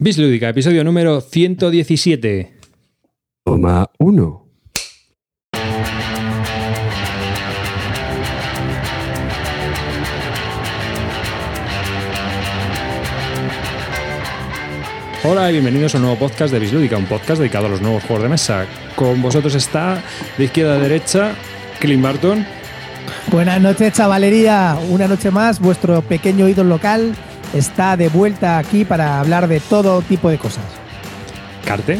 Bislúdica, episodio número 117. Toma uno. Hola y bienvenidos a un nuevo podcast de Bislúdica, un podcast dedicado a los nuevos juegos de mesa. Con vosotros está, de izquierda a derecha, Clint Barton. Buenas noches, chavalería. Una noche más, vuestro pequeño ídolo local está de vuelta aquí para hablar de todo tipo de cosas. Carte.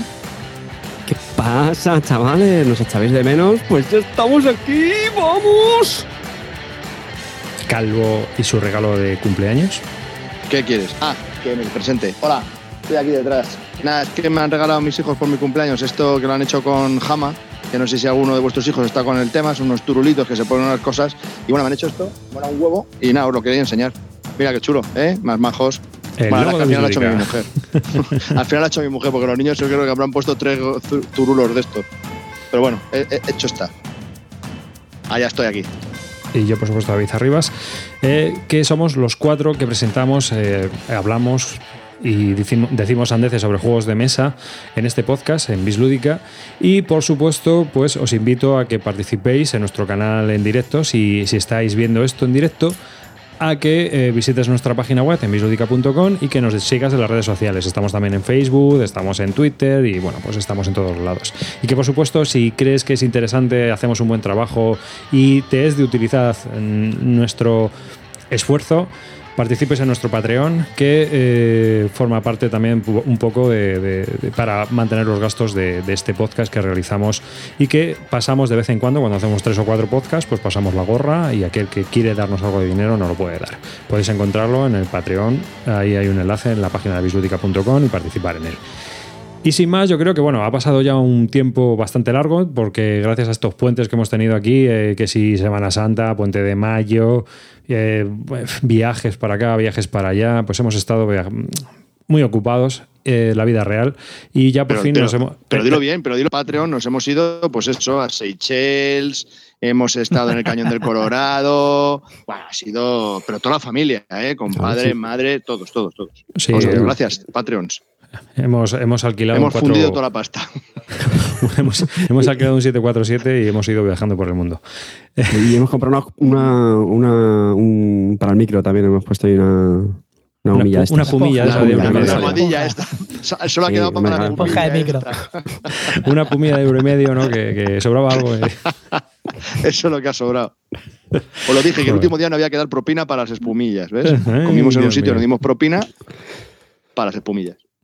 ¿Qué pasa, chavales? ¿Nos echabais de menos? Pues ya estamos aquí, ¡vamos! Calvo y su regalo de cumpleaños. ¿Qué quieres? Ah, que me presente. Hola, estoy aquí detrás. Nada, es que me han regalado mis hijos por mi cumpleaños esto que lo han hecho con Jama, que no sé si alguno de vuestros hijos está con el tema, son unos turulitos que se ponen unas cosas. Y bueno, me han hecho esto, bueno, un huevo, y nada, os lo quería enseñar. Mira qué chulo, ¿eh? Más majos. El Bueno, logo al final lo ha hecho mi mujer. al final lo ha hecho mi mujer, porque los niños yo creo que habrán puesto tres tu- turulos de estos. Pero bueno, he- he- hecho está. Ah, ya estoy aquí. y yo, por supuesto, David Arribas, eh, que somos los cuatro que presentamos, eh, hablamos y decimos, decimos andeces sobre juegos de mesa en este podcast, en Bislúdica. Y por supuesto, pues os invito a que participéis en nuestro canal en directo, si, si estáis viendo esto en directo a que eh, visites nuestra página web en bisludica.com y que nos sigas en las redes sociales. Estamos también en Facebook, estamos en Twitter y bueno, pues estamos en todos lados. Y que por supuesto, si crees que es interesante, hacemos un buen trabajo y te es de utilizar mm, nuestro esfuerzo, participes en nuestro Patreon, que eh, forma parte también un poco de, para mantener los gastos de, este podcast que realizamos y que pasamos de vez en cuando, cuando hacemos tres o cuatro podcasts, pues pasamos la gorra y aquel que quiere darnos algo de dinero no lo puede dar. Podéis encontrarlo en el Patreon, ahí hay un enlace en la página de bisludica.com y participar en él. Y sin más, yo creo que bueno, ha pasado ya un tiempo bastante largo, porque gracias a estos puentes que hemos tenido aquí, eh, que si Semana Santa, Puente de Mayo, eh, viajes para acá, viajes para allá, pues hemos estado muy ocupados eh, la vida real y ya por Pero, fin pero- nos hemos. pero dilo bien, pero dilo Patreon, nos hemos ido, pues eso, a Seychelles, hemos estado en el Cañón del Colorado, bueno, ha sido, pero toda la familia, ¿eh? con padre, sí. madre, todos, todos, todos. Sí, eh, Gracias, Patreons. Hemos, hemos alquilado Hemos cuatro- fundido toda la pasta. hemos, hemos alquilado un 747 y hemos ido viajando por el mundo. Y hemos comprado una, una, una- un, para el micro también, hemos puesto ahí una, una Una humilla. esta. una pumilla Una esa de una una almohadilla esta. Solo ha Sí, quedado para claro. pumilla de micro. esta. Una pumilla de euro y medio, ¿no? Que, que sobraba algo. eh. Eso es lo que ha sobrado. Os lo dije, que el último día no había que dar propina para las espumillas, ¿ves? Comimos en un sitio, nos dimos propina para las espumillas.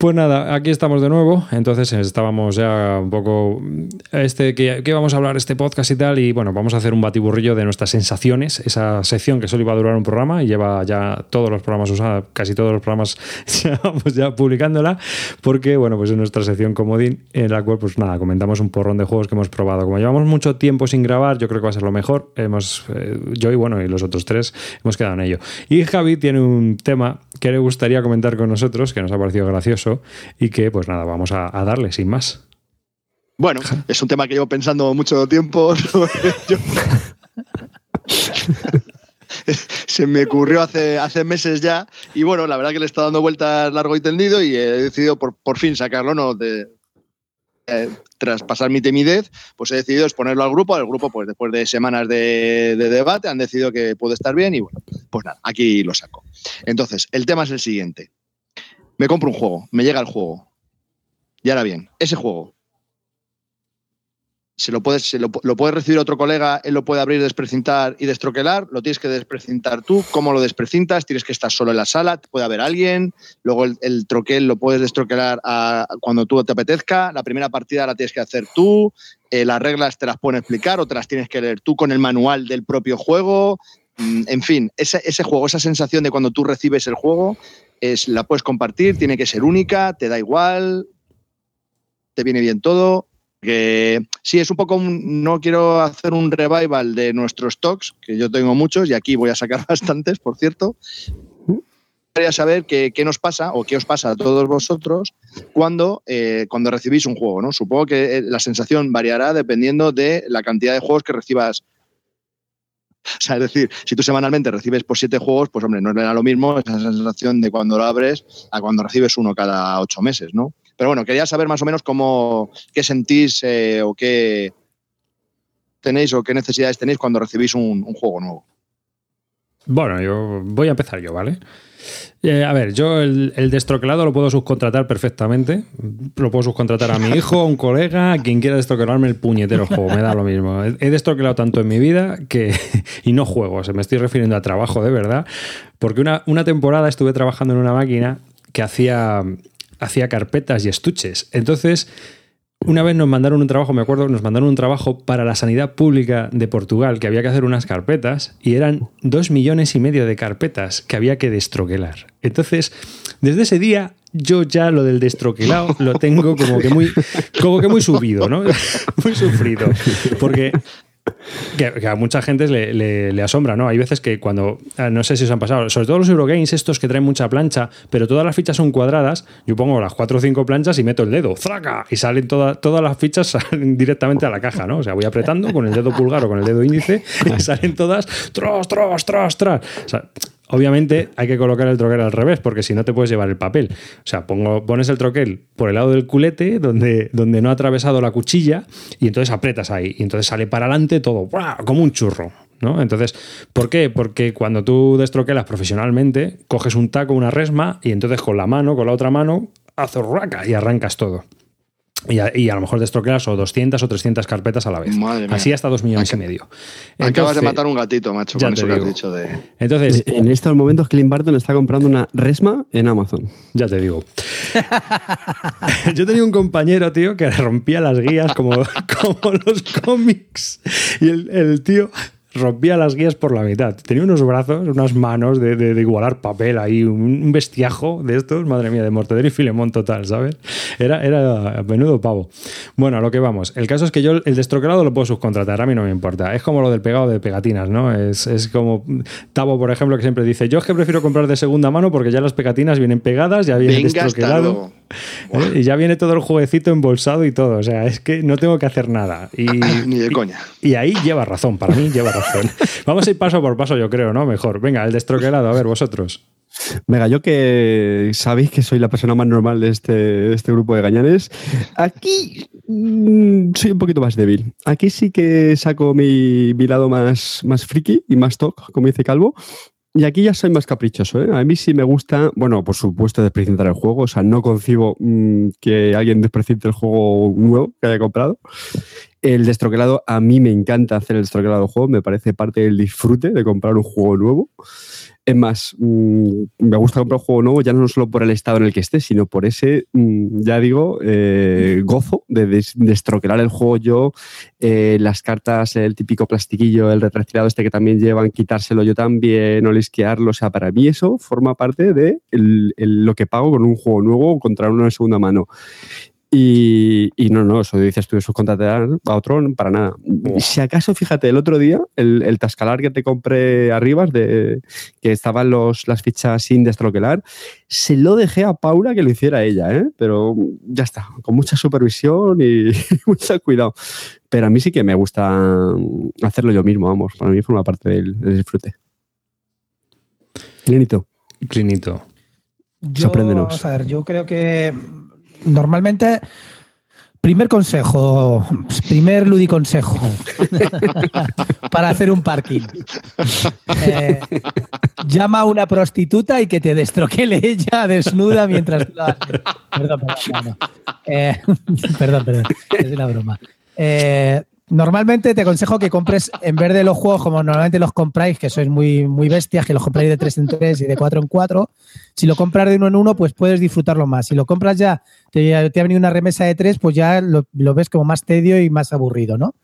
Pues nada, aquí estamos de nuevo. Entonces estábamos ya un poco. Este, que, vamos a hablar este podcast y tal. Y bueno, vamos a hacer un batiburrillo de nuestras sensaciones. Esa sección que solo iba a durar un programa y lleva ya todos los programas usados, casi todos los programas llevamos ya publicándola. Porque, bueno, pues es nuestra sección comodín, en la cual, pues nada, comentamos un porrón de juegos que hemos probado. Como llevamos mucho tiempo sin grabar, yo creo que va a ser lo mejor. Hemos, eh, yo y bueno, y los otros tres hemos quedado en ello. Y Javi tiene un tema que le gustaría comentar con nosotros, que nos ha parecido gracioso y que pues nada, vamos a, a darle sin más. Bueno, es un tema que llevo pensando mucho tiempo. Se me ocurrió hace, hace meses ya y bueno, la verdad que le está dando vueltas largo y tendido y he decidido por, por fin sacarlo, ¿no? De, eh, tras pasar mi timidez, pues he decidido exponerlo al grupo. Al grupo, pues después de semanas de, de debate, han decidido que puede estar bien y bueno, pues nada, aquí lo saco. Entonces, el tema es el siguiente. Me compro un juego, me llega el juego. Y ahora bien, ese juego se lo puedes, lo, recibir otro colega, él lo puede abrir, desprecintar y destroquelar, lo tienes que desprecintar tú, ¿cómo lo desprecintas? Tienes que estar solo en la sala, puede haber alguien, luego el, el troquel lo puedes destroquelar cuando tú te apetezca, la primera partida la tienes que hacer tú, eh, las reglas te las pueden explicar o te las tienes que leer tú con el manual del propio juego, Mm, en fin, ese juego, esa sensación de cuando tú recibes el juego, es, la puedes compartir, tiene que ser única, te da igual, te viene bien todo. Que sí, es un poco un- no quiero hacer un revival de nuestros stocks, que yo tengo muchos y aquí voy a sacar bastantes, por cierto. Quería saber qué, qué nos pasa o qué os pasa a todos vosotros cuando, eh, cuando recibís un juego. ¿no? Supongo que eh, la sensación variará dependiendo de la cantidad de juegos que recibas O sea, es decir, si tú semanalmente recibes por siete juegos, pues hombre, no era lo mismo esa sensación de cuando lo abres a cuando recibes uno cada ocho meses, ¿no? Pero bueno, quería saber más o menos cómo, qué sentís eh, o qué tenéis o qué necesidades tenéis cuando recibís un juego nuevo. Bueno, yo voy a empezar yo, ¿vale? Eh, a ver, yo el, el, lo puedo subcontratar perfectamente. Lo puedo subcontratar a mi hijo, a un colega, a quien quiera destroquelarme el puñetero juego. Me da lo mismo. He, destroquelado tanto en mi vida que. y no juego, se me estoy refiriendo a trabajo de verdad. Porque una, una temporada estuve trabajando en una máquina que hacía, hacía carpetas y estuches. Entonces una vez nos mandaron un trabajo, me acuerdo, nos mandaron un trabajo para la sanidad pública de Portugal, que había que hacer unas carpetas, y eran dos millones y medio de carpetas que había que destroquelar. Entonces, desde ese día, yo ya lo del destroquelado lo tengo como que muy, como que muy subido, ¿no? muy sufrido. Porque que, que, a mucha gente le, le, le, asombra, ¿no? Hay veces que cuando, ah, no sé si os han pasado, sobre todo los Eurogames, estos que traen mucha plancha, pero todas las fichas son cuadradas, yo pongo las cuatro o cinco planchas y meto el dedo, ¡fraca! Y salen toda, todas las fichas salen directamente a la caja, ¿no? O sea, voy apretando con el dedo pulgar o con el dedo índice y salen todas, ¡tros, tros, tros, tros! O sea, Obviamente hay que colocar el troquel al revés, porque si no te puedes llevar el papel. O sea, pongo, pones el troquel por el lado del culete, donde, donde no ha atravesado la cuchilla, y entonces aprietas ahí. Y entonces sale para adelante todo, ¡buah! como un churro. ¿no? Entonces, ¿por qué? Porque cuando tú destroquelas profesionalmente, coges un taco, una resma, y entonces con la mano, con la otra mano, haces raca y arrancas todo. Y a, y a, lo mejor destroquelas o 200 o 300 carpetas a la vez. Así hasta 2 millones Acab y medio. Entonces, Acabas de matar un gatito, macho, con eso digo. que has dicho de... Entonces, en estos momentos Clint Barton está comprando una resma en Amazon. Ya te digo. Yo tenía un compañero, tío, que rompía las guías como, como los cómics. Y el, el tío rompía las guías por la mitad. Tenía unos brazos, unas manos de, de, de igualar papel ahí, un, un, bestiajo de estos, madre mía, de Mortadelo y Filemón total, ¿sabes? Era, era menudo pavo. Bueno, a lo que vamos. El caso es que yo el destroquelado lo puedo subcontratar, a mí no me importa. Es como lo del pegado de pegatinas, ¿no? Es, es como Tavo, por ejemplo, que siempre dice, yo es que prefiero comprar de segunda mano porque ya las pegatinas vienen pegadas, ya viene destroquelado. ¿eh? Y ya viene todo el jueguecito embolsado y todo. O sea, es que no tengo que hacer nada. Y, Ni de coña. Y, y ahí lleva razón, para mí lleva razón. Vamos a ir paso por paso, yo creo, ¿no? Mejor. Venga, el destroquelado, a ver, vosotros. Venga, yo que sabéis que soy la persona más normal de este, este grupo de gañanes, aquí mmm, soy un poquito más débil. Aquí sí que saco mi, mi lado más, más friki y más talk, como dice Calvo, y aquí ya soy más caprichoso. ¿eh? A mí sí me gusta, bueno, por supuesto, desprecintar el juego. O sea, no concibo mmm, que alguien desprecinte el juego nuevo que haya comprado. El destroquelado, a mí me encanta hacer el destroquelado del juego. Me parece parte del disfrute de comprar un juego nuevo. Es más, mmm, me gusta comprar un juego nuevo ya no solo por el estado en el que esté, sino por ese, mmm, ya digo, eh, gozo de destroquelar el juego yo, eh, las cartas, el típico plastiquillo, el retractilado este que también llevan, quitárselo yo también, o lisquearlo. O sea, para mí eso forma parte de lo que pago con un juego nuevo contra uno de segunda mano. Y, y, no, no, eso dices tú de subcontratar a otro, para nada. Oh. Si acaso, fíjate, el otro día, el, el tascalar que te compré arriba, de, que estaban los, las fichas sin destroquelar, se lo dejé a Paula que lo hiciera ella, ¿eh? pero ya está, con mucha supervisión y mucho cuidado. Pero a mí sí que me gusta hacerlo yo mismo, vamos, para mí forma parte del, del disfrute. Clinito. Clinito. Yo, Sorpréndenos. A ver, yo creo que normalmente, primer consejo, primer ludiconsejo para hacer un parking. Eh, llama a una prostituta y que te destroquele ella desnuda mientras la... Perdón, perdón, eh, perdón, perdón, es una broma. Eh, Normalmente te aconsejo que compres, en vez de los juegos como normalmente los compráis, que sois muy, muy bestias, que los compráis de 3 en 3 y de 4 en 4, si lo compras de uno en uno, pues puedes disfrutarlo más. Si lo compras ya, te, te ha venido una remesa de 3, pues ya lo, lo, ves como más tedio y más aburrido, ¿no?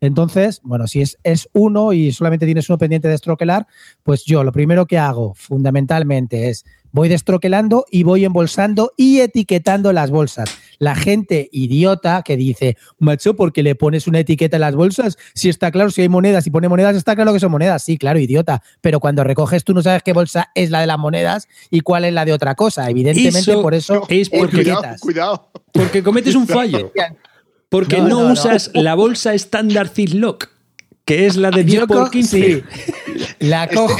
Entonces, bueno, si es, es uno y solamente tienes uno pendiente de estroquelar, pues yo lo primero que hago fundamentalmente es voy destroquelando y voy embolsando y etiquetando las bolsas. La gente idiota que dice, macho, ¿por qué le pones una etiqueta en las bolsas? Si está claro, si hay monedas, si pone monedas, está claro que son monedas. Sí, claro, idiota. Pero cuando recoges, tú no sabes qué bolsa es la de las monedas y cuál es la de otra cosa. Evidentemente, eso por eso es porque, cuidado, cuidado. Porque cometes un fallo. Porque no, no, no usas la bolsa estándar Ziploc. Que es la de 10 por 15. la cojo.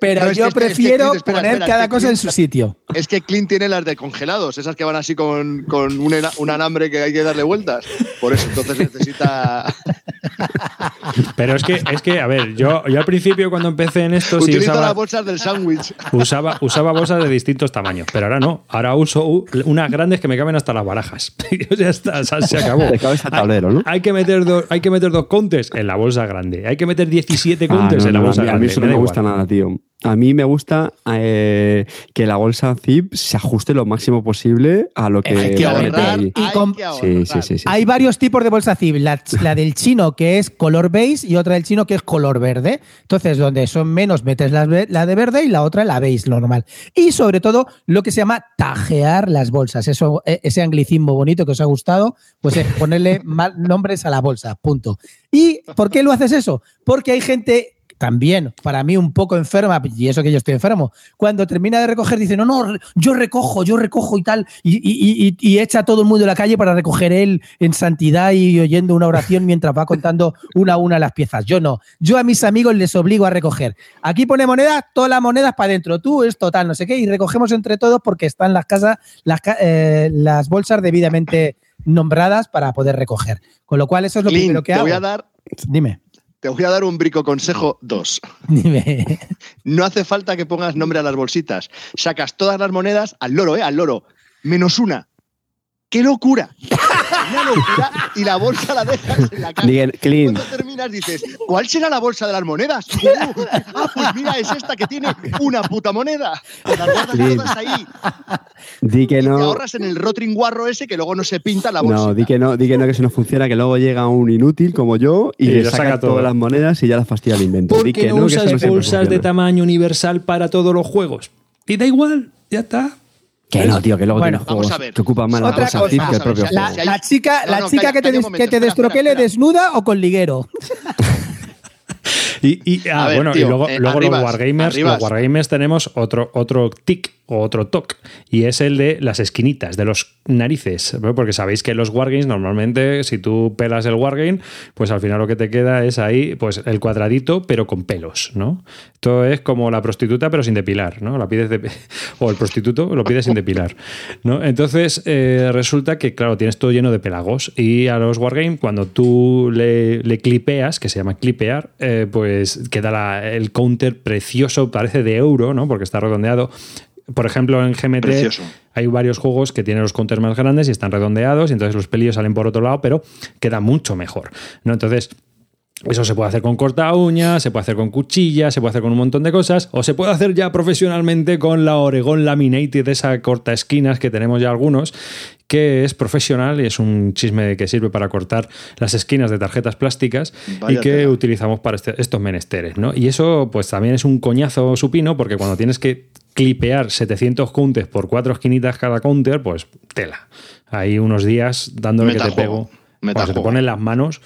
pero yo prefiero poner cada cosa en su sitio. Es que Clint tiene las de congelados, esas que van así con, con un, un, alambre que hay que darle vueltas. Por eso entonces necesita. Pero es que, es que a ver, yo, yo al principio cuando empecé en esto. Utilizo sí usaba, las bolsas del sándwich. Usaba, usaba bolsas de distintos tamaños, pero ahora no. Ahora uso unas grandes que me caben hasta las barajas. ya está, se acabó. tablero, ¿no? Hay, que meter dos, hay que meter dos contes en la bolsa grande. Hay que meter 17 ah, contes en la bolsa grande. A mí eso no me, gusta nada, tío. A mí me gusta eh, que la bolsa zip se ajuste lo máximo posible a lo que, hay que ahorrar, sí, sí, sí, Hay varios tipos de bolsa zip. La, del chino que es color beige y otra del chino que es color verde. Entonces, donde son menos metes la, de verde y la otra la beige normal. Y sobre todo lo que se llama tajear las bolsas. Eso, e, ese anglicismo bonito que os ha gustado, pues es ponerle nombres a la bolsa. Punto. ¿Y por qué lo haces eso? Porque hay gente también para mí un poco enferma, y eso que yo estoy enfermo, cuando termina de recoger dice, no, no, yo recojo, yo recojo y tal, y, echa a todo el mundo en la calle para recoger él en santidad y oyendo una oración mientras va contando una a una las piezas. Yo no, yo a mis amigos les obligo a recoger. Aquí pone monedas, todas las monedas para adentro, tú es total, no sé qué, y recogemos entre todos porque están las casas, las, eh, las bolsas debidamente nombradas para poder recoger. Con lo cual eso es lo primero que te hago. Voy a dar Dime. Te voy a dar un brico consejo 2. No hace falta que pongas nombre a las bolsitas. Sacas todas las monedas al loro, ¿eh? Al loro. Menos una. ¡Qué locura! Una locura y la bolsa la dejas en la caja. Cuando terminas dices, ¿cuál será la bolsa de las monedas? ah, pues mira, es esta que tiene una puta moneda. Las guardas todas ahí. Di que no. te ahorras en el rotring guarro ese que luego no se pinta la bolsa. No, di que no, di que no, que eso no funciona, que luego llega un inútil como yo y, le saca, todas las monedas y ya las fastidia el invento. ¿Por qué no, usas bolsas de tamaño universal para todos los juegos? Y da igual, ya está. Que no, tío, que luego bueno, vamos a ver. que ocupan más Otra cosa, que el propio la, juego. La chica, la chica que te, que te destroquele desnuda o con liguero. Y, y ah, bueno, y luego, eh, luego los Wargamers, los Wargamers tenemos otro, otro tic o otro toque, y es el de las esquinitas, de los narices. Porque sabéis que los Wargames, normalmente, si tú pelas el Wargame, pues al final lo que te queda es ahí, pues el cuadradito, pero con pelos, ¿no? Esto es como la prostituta, pero sin depilar, ¿no? La pides de, o el prostituto lo pides sin depilar, ¿no? Entonces, eh, resulta que, claro, tienes todo lleno de pelagos, y a los Wargame, cuando tú le, le clipeas, que se llama clipear, eh, pues queda el counter precioso, parece de euro, ¿no? Porque está redondeado por ejemplo, en GMT hay varios juegos que tienen los counters más grandes y están redondeados, y entonces los pelillos salen por otro lado, pero queda mucho mejor. ¿no? Entonces, eso se puede hacer con corta uña, se puede hacer con cuchilla, se puede hacer con un montón de cosas, o se puede hacer ya profesionalmente con la Oregon Laminated, esa corta esquinas que tenemos ya algunos, que es profesional y es un chisme que sirve para cortar las esquinas de tarjetas plásticas y que utilizamos para este, estos menesteres. ¿no? Y eso, pues también es un coñazo supino, porque cuando tienes que clipear 700 counters por cuatro esquinitas cada counter, pues tela. Hay unos días dándole que te pego. Cuando se te ponen las manos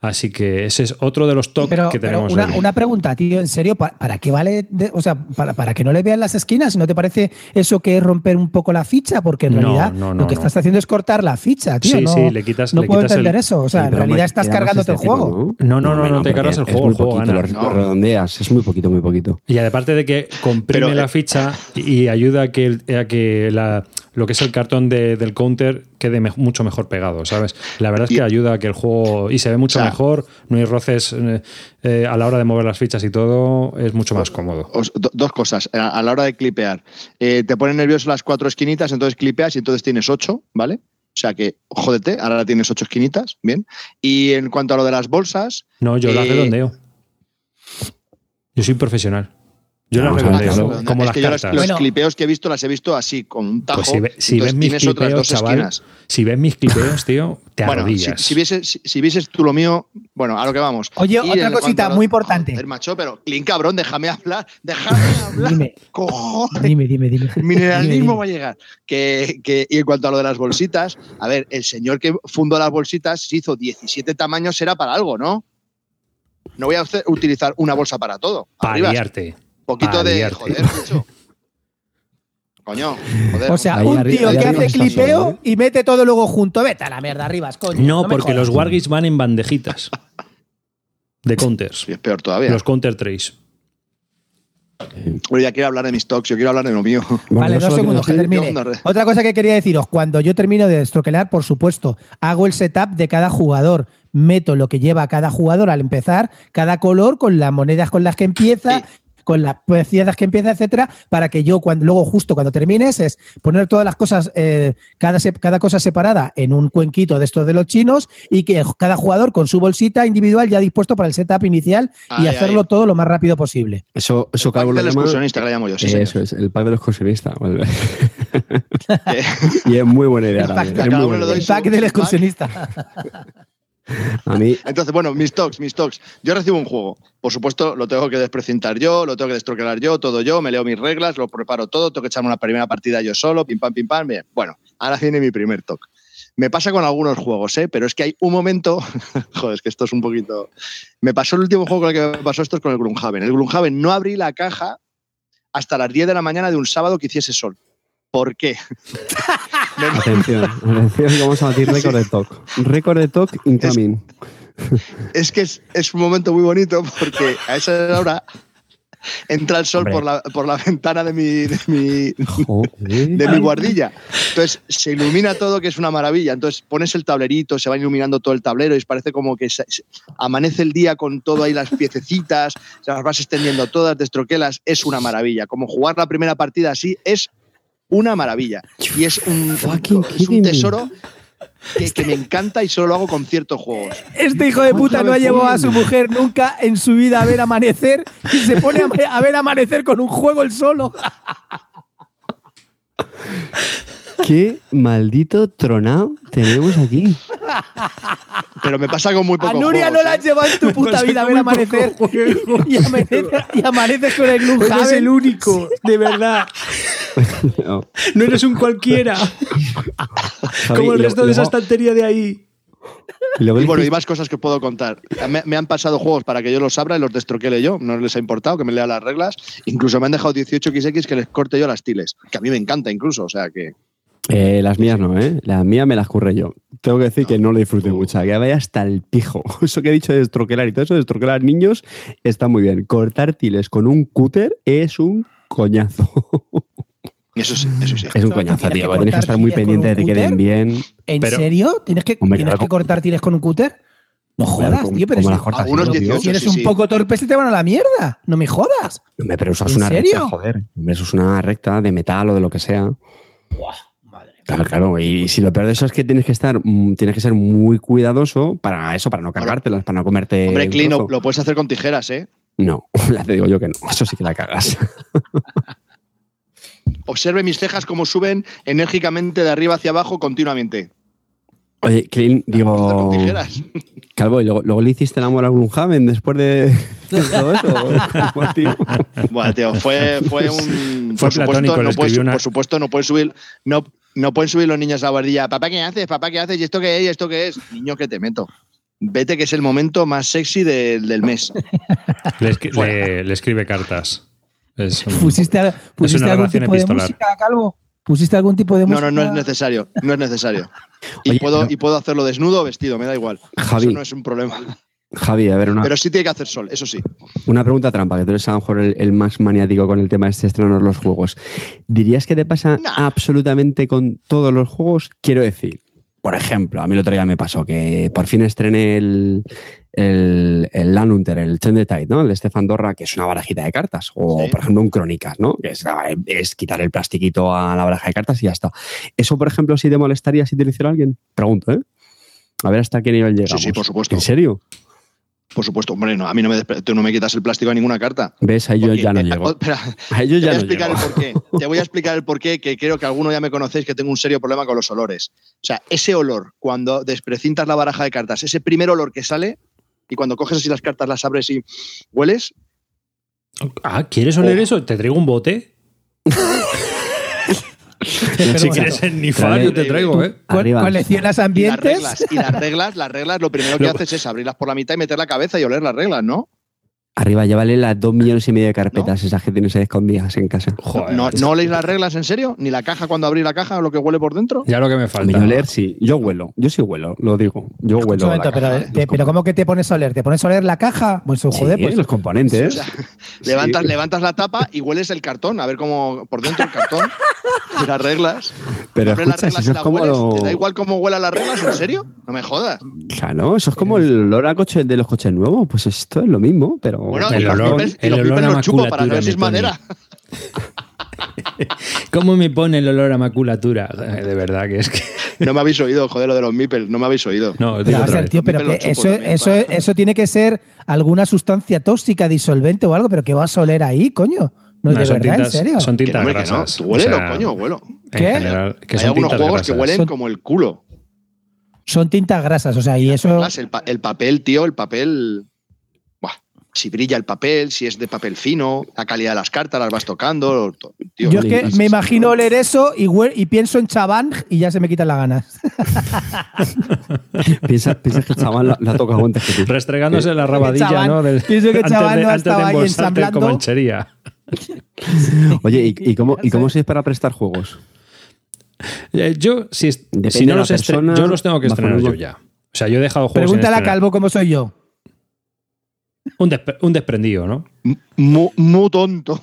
Así que ese es otro de los toques que tenemos. Pero una, pregunta, tío, en serio, ¿para, qué vale? o sea, para, que no le vean las esquinas, ¿no te parece eso que es romper un poco la ficha? Porque en realidad lo que estás haciendo es cortar la ficha, tío. Sí, sí, le quitas. No puedo entender eso. O sea, en realidad estás cargándote el juego. No, no, no, no, te cargas el juego. El juego gana. Lo redondeas, es muy poquito, muy poquito. Y aparte de que comprime la eh, ficha y ayuda a que, a que la lo que es el cartón del counter quede mucho mejor pegado, ¿sabes? La verdad es que ayuda a que el juego. Y se ve mucho mejor, no hay roces eh, eh, a la hora de mover las fichas y todo, es mucho más cómodo. dos cosas. A, la hora de clipear, eh, te ponen nervioso las cuatro esquinitas, entonces clipeas y entonces tienes ocho, ¿vale? O sea que, jódete, ahora tienes ocho esquinitas, bien. Y en cuanto a lo de las bolsas. No, yo las redondeo. Yo soy profesional. Yo no, redondeo, como las cartas. Los, clipeos que he visto las he visto así, con un tajo. Pues si, ves mis clipeos, chaval, si ves mis clipeos, tío, te bueno, arrodillas. Si, vieses, si, vieses, tú lo mío, bueno, a lo que vamos. Oye, otra cosita muy importante. Joder, macho, pero Clint, cabrón, déjame hablar, déjame hablar. Dime, dime, dime, dime. Mineralismo va a llegar. Que, que, y en cuanto a lo de las bolsitas, a ver, el señor que fundó las bolsitas se hizo 17 tamaños, era para algo, ¿no? No voy a utilizar una bolsa para todo. Para liarte poquito de. Joder, Coño, joder. O sea, un tío que hace clipeo y mete todo luego junto. Vete a la mierda, arriba, coño. No, porque los wargames van en bandejitas. De counters. Y es peor todavía. Los counter trace. Bueno, ya quiero hablar de mis talks, yo quiero hablar de lo mío. Vale, dos segundos, que termine. Otra cosa que quería deciros, cuando yo termino de destroquelar, por supuesto, hago el setup de cada jugador, meto lo que lleva cada jugador al empezar, cada color con las monedas con las que empieza, con las piezas que empieza, etcétera, para que yo cuando luego justo cuando termines es poner todas las cosas, eh, cada, cada cosa separada en un cuenquito de estos de los chinos y que cada jugador con su bolsita individual ya dispuesto para el setup inicial y hacerlo todo lo más rápido posible. Eso, eso el pack del excursionista, que le llamo yo. Sí, eso es, el pack del excursionista. y es muy buena idea. El pack, del excursionista. A mí. Entonces, bueno, mis talks, mis talks. Yo recibo un juego. Por supuesto, lo tengo que desprecintar yo, lo tengo que destroquelar yo, todo yo, me leo mis reglas, lo preparo todo, tengo que echarme una primera partida yo solo, pim pam, pim pam. Bien. Bueno, ahora viene mi primer talk. Me pasa con algunos juegos, ¿eh? pero es que hay un momento. joder, es que esto es un poquito. Me pasó el último juego con el que me pasó esto es con el Gloomhaven. El Gloomhaven no abrí la caja hasta las 10 de la mañana de un sábado que hiciese sol. ¿Por qué? atención, atención, vamos a batir récord de talk. Récord de talk incoming. Es, es que es, es, un momento muy bonito porque a esa hora entra el sol por la, por la, ventana de mi, de, mi, de mi guardilla. Entonces se ilumina todo, que es una maravilla. Entonces pones el tablerito, se va iluminando todo el tablero y parece como que se, amanece el día con todo ahí las piececitas, se las vas extendiendo todas, destroquelas. Es una maravilla. Como jugar la primera partida así es una maravilla. Y es un, es un tesoro que, me encanta y solo lo hago con ciertos juegos. Este hijo de puta no ha llevado a su mujer nunca en su vida a ver amanecer y se pone a ver amanecer con un juego el solo. Qué maldito tronado tenemos aquí. Pero me pasa con muy poco. A Nuria no la has ¿eh? llevado en tu puta vida a ver amanecer. Y, amaneces, con el Gloomhaven. Es el único, de verdad. No. eres un cualquiera. Como el resto de esa estantería de ahí. Y, bueno, y más cosas que puedo contar. Me, han pasado juegos para que yo los abra y los destroquele yo. No les ha importado que me lea las reglas. Incluso me han dejado 18xx que les corte yo las tiles. Que a mí me encanta incluso. O sea que. Eh, las mías no, ¿eh? Las mías me las curré yo. Tengo que decir que no lo disfruté mucho, que vaya hasta el pijo. Eso que he dicho de destroquelar y todo eso de destroquelar niños está muy bien. Cortar tiles con un cúter es un coñazo. Eso sí, eso sí. Es un coñazo, tío. Tienes que estar muy pendiente de que queden bien. ¿En serio? ¿Tienes que, ¿tienes que cortar tiles con un cúter? No jodas, tío, pero si, eres un poco torpe se te van a la mierda. No me jodas. pero usas una recta, joder. Eso es una recta de metal o de lo que sea. Claro, claro. Y si lo peor de eso es que tienes que estar, mm, tienes que ser muy cuidadoso para eso, para no cargártelas, para no comerte. Hombre, Clean, lo puedes hacer con tijeras, ¿eh? No, la te digo yo que no. Eso sí que la cagas. Observe mis cejas cómo suben enérgicamente de arriba hacia abajo continuamente. Oye, Clean, digo. Calvo, ¿y luego, le hiciste el amor a Gloomhaven después de, todo eso? bueno, tío, fue, fue un. por, supuesto, no puedes, por supuesto, no puedes subir. No, no pueden subir los niños a la guardilla. Papá, ¿qué haces? Papá, ¿qué haces? ¿Y esto qué es? ¿Y esto qué es? Niño, que te meto. Vete, que es el momento más sexy del mes. Le, escribe cartas. ¿Pusiste, algún tipo de música, Calvo? ¿Pusiste algún tipo de música? No, no, no es necesario. No es necesario. Y, puedo, y puedo hacerlo desnudo o vestido, me da igual. Javi, Eso no es un problema. Javi, a ver, una. Pero sí tiene que hacer sol, eso sí. Una pregunta trampa, que tú eres a lo mejor el, más maniático con el tema de este estrenar los juegos. ¿Dirías que te pasa absolutamente con todos los juegos? Quiero decir, por ejemplo, a mí el otro día me pasó que por fin estrené el, el, el Landunter, el Tide, ¿no? El de Stefan Dorra, que es una barajita de cartas. O, por ejemplo, un Crónicas, ¿no? Que es, quitar el plastiquito a la baraja de cartas y ya está. ¿Eso, por ejemplo, sí te molestaría si te lo hiciera alguien? Pregunto, ¿eh? A ver hasta qué nivel llegamos. Sí, sí, por supuesto. ¿En serio? Por supuesto, hombre, no, a mí no me, tú no me quitas el plástico a ninguna carta. ¿Ves? A ellos ya no llego. Espera, a ellos ya te voy a explicar el porqué. Te voy a explicar el porqué, que creo que alguno ya me conocéis que tengo un serio problema con los olores. O sea, ese olor, cuando desprecintas la baraja de cartas, ese primer olor que sale, y cuando coges así las cartas, las abres y hueles. Ah, ¿quieres oler oh. eso? ¿Te traigo un bote? si quieres ennifar, yo te traigo, ¿eh? Coleccionas ambientes. Y las reglas, y las reglas, las reglas, lo primero que haces es abrirlas por la mitad y meter la cabeza y oler las reglas, ¿no? Arriba, llévale las dos millones y medio de carpetas esas que tienes ahí escondidas en casa. Joder, ¿No, ¿No leéis las reglas en serio? ¿Ni la caja cuando abrís la caja o lo que huele por dentro? Ya lo que me falta. Mira, leer sí. Yo huelo. Yo sí huelo, lo digo. Yo huelo. Momento, pero, pero, ¿cómo que te pones a oler? ¿Te pones a oler la caja? Pues joder, sí, pues. los componentes. O sea, levantas, levantas la tapa y hueles el cartón, a ver cómo por dentro el cartón. las reglas. Pero escucha, las reglas eso es como... ¿Te da igual cómo huelan las reglas? ¿En serio? No me jodas. Claro, eso es como el olor a coche de los coches nuevos. Pues esto es lo mismo, pero. Bueno, el, olor, los olor los chupo para ver si es madera. ¿Cómo me pone el olor a maculatura? De verdad que es que. No me habéis oído, joder, lo de los Mipels, no me habéis oído. No, pero, tío, pero que eso, eso, eso tiene que ser alguna sustancia tóxica, disolvente o algo, pero que vas a oler ahí, coño. No, de verdad, tintas, en serio. Son tintas que grasas. No, huélelo, o sea, coño, huelo. ¿Qué? General, que Hay son algunos juegos grasas. que huelen Son- como el culo. Son tintas grasas, o sea, y eso. Además, el, pa- el papel, tío, el papel. Si brilla el papel, si es de papel fino, la calidad de las cartas, las vas tocando. Tío, Yo es que me imagino oler eso y, pienso en Chabán y ya se me quitan las ganas. Piensas piensa que el chaval la, la toca antes que tú. Restregándose la rabadilla, Chaval, ¿no? Del- pienso que de, no estaba ahí ensamblando. comanchería. Oye, ¿y, y cómo, ¿y cómo sois para prestar juegos? Eh, Yo, si, es- si no los persona, yo los tengo que estrenar yo ya. O sea, yo he dejado juegos. Pregúntale a. Calvo cómo soy yo. Un, despre- un desprendido, ¿no? Muy, muy tonto.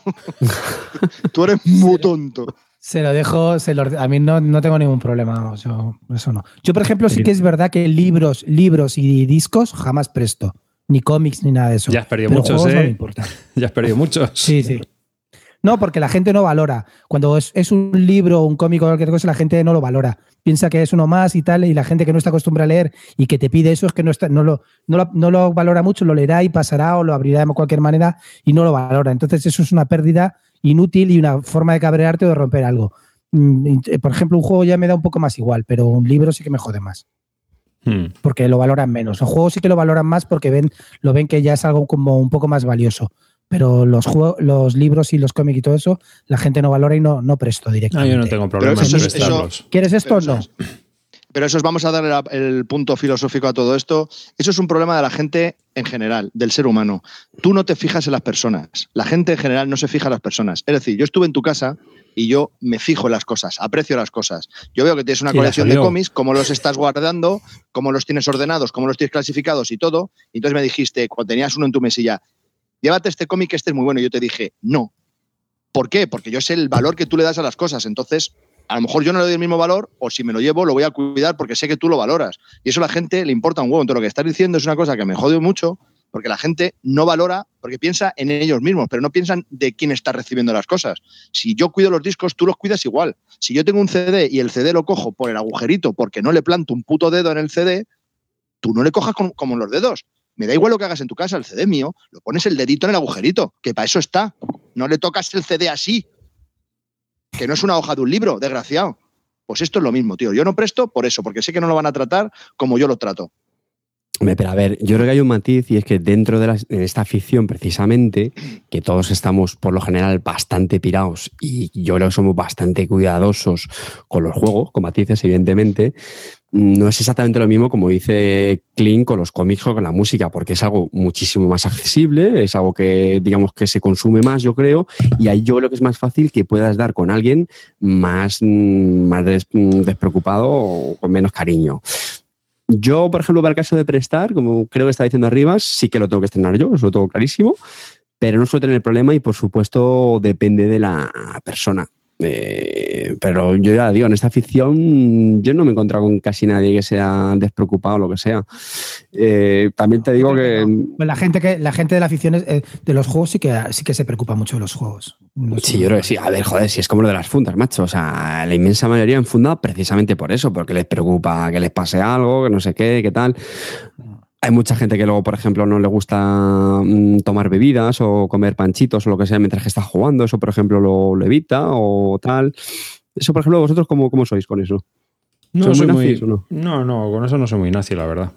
Tú eres muy tonto. Se lo dejo, se lo, a mí no, no tengo ningún problema, yo, eso no. Yo, por ejemplo, sí que es verdad que libros, libros y discos jamás presto. Ni cómics ni nada de eso. Ya has perdido Pero muchos, juegos no ¿eh? me importa. Ya has perdido muchos. Sí, sí. No, porque la gente no valora. Cuando es, es un libro, un cómic o cualquier cosa, la gente no lo valora. Piensa que es uno más y tal, y la gente que no está acostumbrada a leer y que te pide eso es que no, está, no, lo, no, lo, no lo valora mucho, lo leerá y pasará o lo abrirá de cualquier manera y no lo valora. Entonces eso es una pérdida inútil y una forma de cabrearte o de romper algo. Mm, y, Por ejemplo, un juego ya me da un poco más igual, pero un libro sí que me jode más Hmm. porque lo valoran menos. Los juegos sí que lo valoran más porque ven, lo ven que ya es algo como un poco más valioso. Pero los, juegos, los libros y los cómics y todo eso, la gente no valora y no, no presto No, directamente. yo no tengo problema eso en es- prestarlos. ¿Quieres esto o Pero no? eso es- Pero eso es, vamos a darle el punto filosófico a todo esto. Eso es un problema de la gente en general, del ser humano. Tú no te fijas en las personas. La gente en general no se fija en las personas. Es decir, yo estuve en tu casa y yo me fijo en las cosas, aprecio las cosas. Yo veo que tienes una Sí, colección de cómics, cómo los estás guardando, cómo los tienes ordenados, cómo los tienes clasificados y todo. Y entonces me dijiste, cuando tenías uno en tu mesilla, llévate este cómic, este es muy bueno. Y yo te dije, no. ¿Por qué? Porque yo sé el valor que tú le das a las cosas. Entonces, a lo mejor yo no le doy el mismo valor, o si me lo llevo, lo voy a cuidar porque sé que tú lo valoras. Y eso a la gente le importa un huevo. Entonces, lo que estás diciendo es una cosa que me jode mucho, porque la gente no valora, porque piensa en ellos mismos, pero no piensan de quién está recibiendo las cosas. Si yo cuido los discos, tú los cuidas igual. Si yo tengo un CD y el CD lo cojo por el agujerito porque no le planto un puto dedo en el CD, tú no le cojas con- como los dedos. Me da igual lo que hagas en tu casa, el CD mío, lo pones el dedito en el agujerito, que para eso está. No le tocas el CD así, que no es una hoja de un libro, desgraciado. Pues esto es lo mismo, tío. Yo no presto por eso, porque sé que no lo van a tratar como yo lo trato. Pero a ver, yo creo que hay un matiz y es que dentro de, la- esta afición precisamente, que todos estamos por lo general bastante pirados y yo creo que somos bastante cuidadosos con los juegos, con matices evidentemente, no es exactamente lo mismo como dice Clint con los cómics o con la música, porque es algo muchísimo más accesible, es algo que digamos que se consume más, yo creo, y ahí yo creo que es más fácil que puedas dar con alguien más, mm, más mm, despreocupado o con menos cariño. Yo, por ejemplo, para el caso de prestar, como creo que está diciendo arriba, sí que lo tengo que estrenar yo, eso lo tengo clarísimo, pero no suelo tener problema y, por supuesto, depende de la persona. Eh, pero yo ya digo, en esta ficción yo no me he encontrado con casi nadie que sea despreocupado o lo que sea. Eh, también te digo que... Pues la gente que la gente de la afición es- eh, de los juegos sí que sí que se preocupa mucho de los juegos. No. Sí, yo creo que sí. A ver, joder, si es como lo de las fundas, macho. O sea, la inmensa mayoría en funda precisamente por eso, porque les preocupa que les pase algo, que no sé qué, qué tal. Hay mucha gente que luego, por ejemplo, no le gusta mm, tomar bebidas o comer panchitos o lo que sea mientras que está jugando. Eso, por ejemplo, lo, lo evita o tal. Eso, por ejemplo, vosotros, ¿cómo, cómo sois con eso? No, ¿Son soy muy no? No, no, con eso no soy muy nazi, la verdad.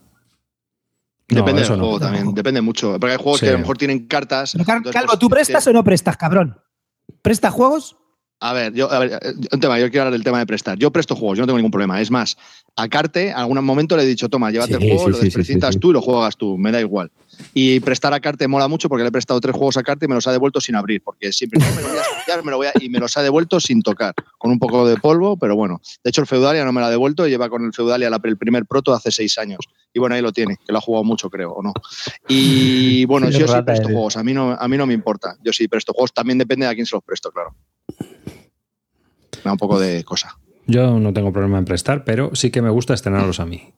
No, depende del no. juego también, depende mucho. Porque hay juegos Sí. que a lo mejor tienen cartas. Pero, Calvo, pues, ¿tú prestas te- o no prestas, cabrón? ¿Prestas juegos? A ver, yo, a ver, un tema, yo quiero hablar del tema de prestar. Yo presto juegos, yo no tengo ningún problema. Es más, a Carte, en algún momento le he dicho, toma, llévate el juego, lo desprecintas tú y lo juegas tú, me da igual. Y prestar a Carte mola mucho porque le he prestado tres juegos a Carte y me los ha devuelto sin abrir, porque siempre me lo voy a estudiar, me lo voy a, y me los ha devuelto sin tocar, con un poco de polvo, pero bueno. De hecho, el Feudalia no me lo ha devuelto, lleva con el Feudalia el primer proto hace seis años. Y bueno, ahí lo tiene, que lo ha jugado mucho, creo, o no. Y bueno, yo sí presto juegos, a mí, no, a mí no me importa. Yo sí presto juegos, también depende de a quién se los presto, claro me da un poco de cosa. Yo no tengo problema en prestar, pero sí que me gusta estrenarlos a mí.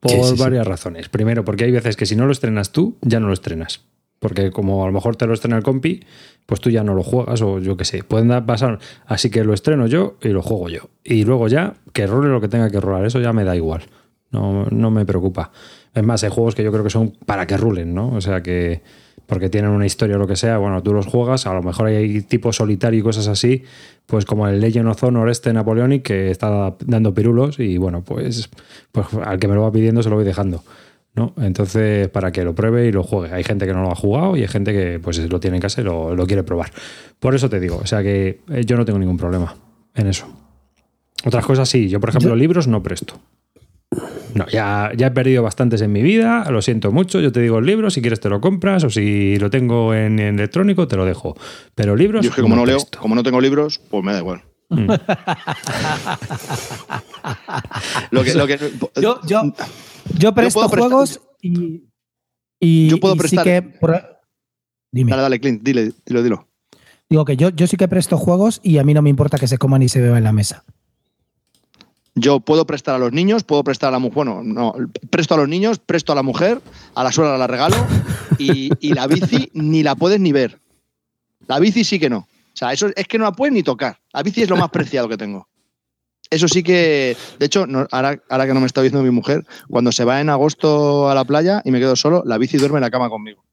Por varias razones. Primero, porque hay veces que si no lo estrenas tú, ya no lo estrenas. Porque como a lo mejor te lo estrena el compi, pues tú ya no lo juegas o yo qué sé. Pueden pasar. Así que lo estreno yo y lo juego yo. Y luego ya, que role lo que tenga que rolar. Eso ya me da igual. No, no me preocupa. Es más, hay juegos que yo creo que son para que rulen, ¿no? O sea que porque tienen una historia o lo que sea, bueno, tú los juegas, a lo mejor hay tipo solitario y cosas así, pues como el Legend of Honor este Napoleonic que está dando pirulos y bueno, pues, pues al que me lo va pidiendo se lo voy dejando. ¿no? Entonces, para que lo pruebe y lo juegue. Hay gente que no lo ha jugado y hay gente que pues lo tiene en casa y lo, lo quiere probar. Por eso te digo, o sea que eh, yo no tengo ningún problema en eso. Otras cosas sí, yo por ejemplo libros no presto. No, ya, ya he perdido bastantes en mi vida, lo siento mucho, yo te digo el libro, si quieres te lo compras o si lo tengo en, electrónico te lo dejo. Pero libros... Yo es que como no, leo, como no tengo libros, pues me da igual. Mm. yo, yo, presto juegos y, y, Yo puedo prestar... Sí que, Dime. Dale, dale, Clint, dile, dilo, dilo. Digo que yo, yo sí que presto juegos y a mí no me importa que se coman y se beban en la mesa. Yo puedo prestar a los niños, puedo prestar a la mujer, bueno, no, presto a los niños, presto a la mujer, a la suegra la regalo y, la bici ni la puedes ni ver. La bici sí que no. O sea, eso es que no la puedes ni tocar. La bici es lo más preciado que tengo. Eso sí que, de hecho, ahora, ahora que no me está viendo mi mujer, cuando se va en agosto a la playa y me quedo solo, la bici duerme en la cama conmigo.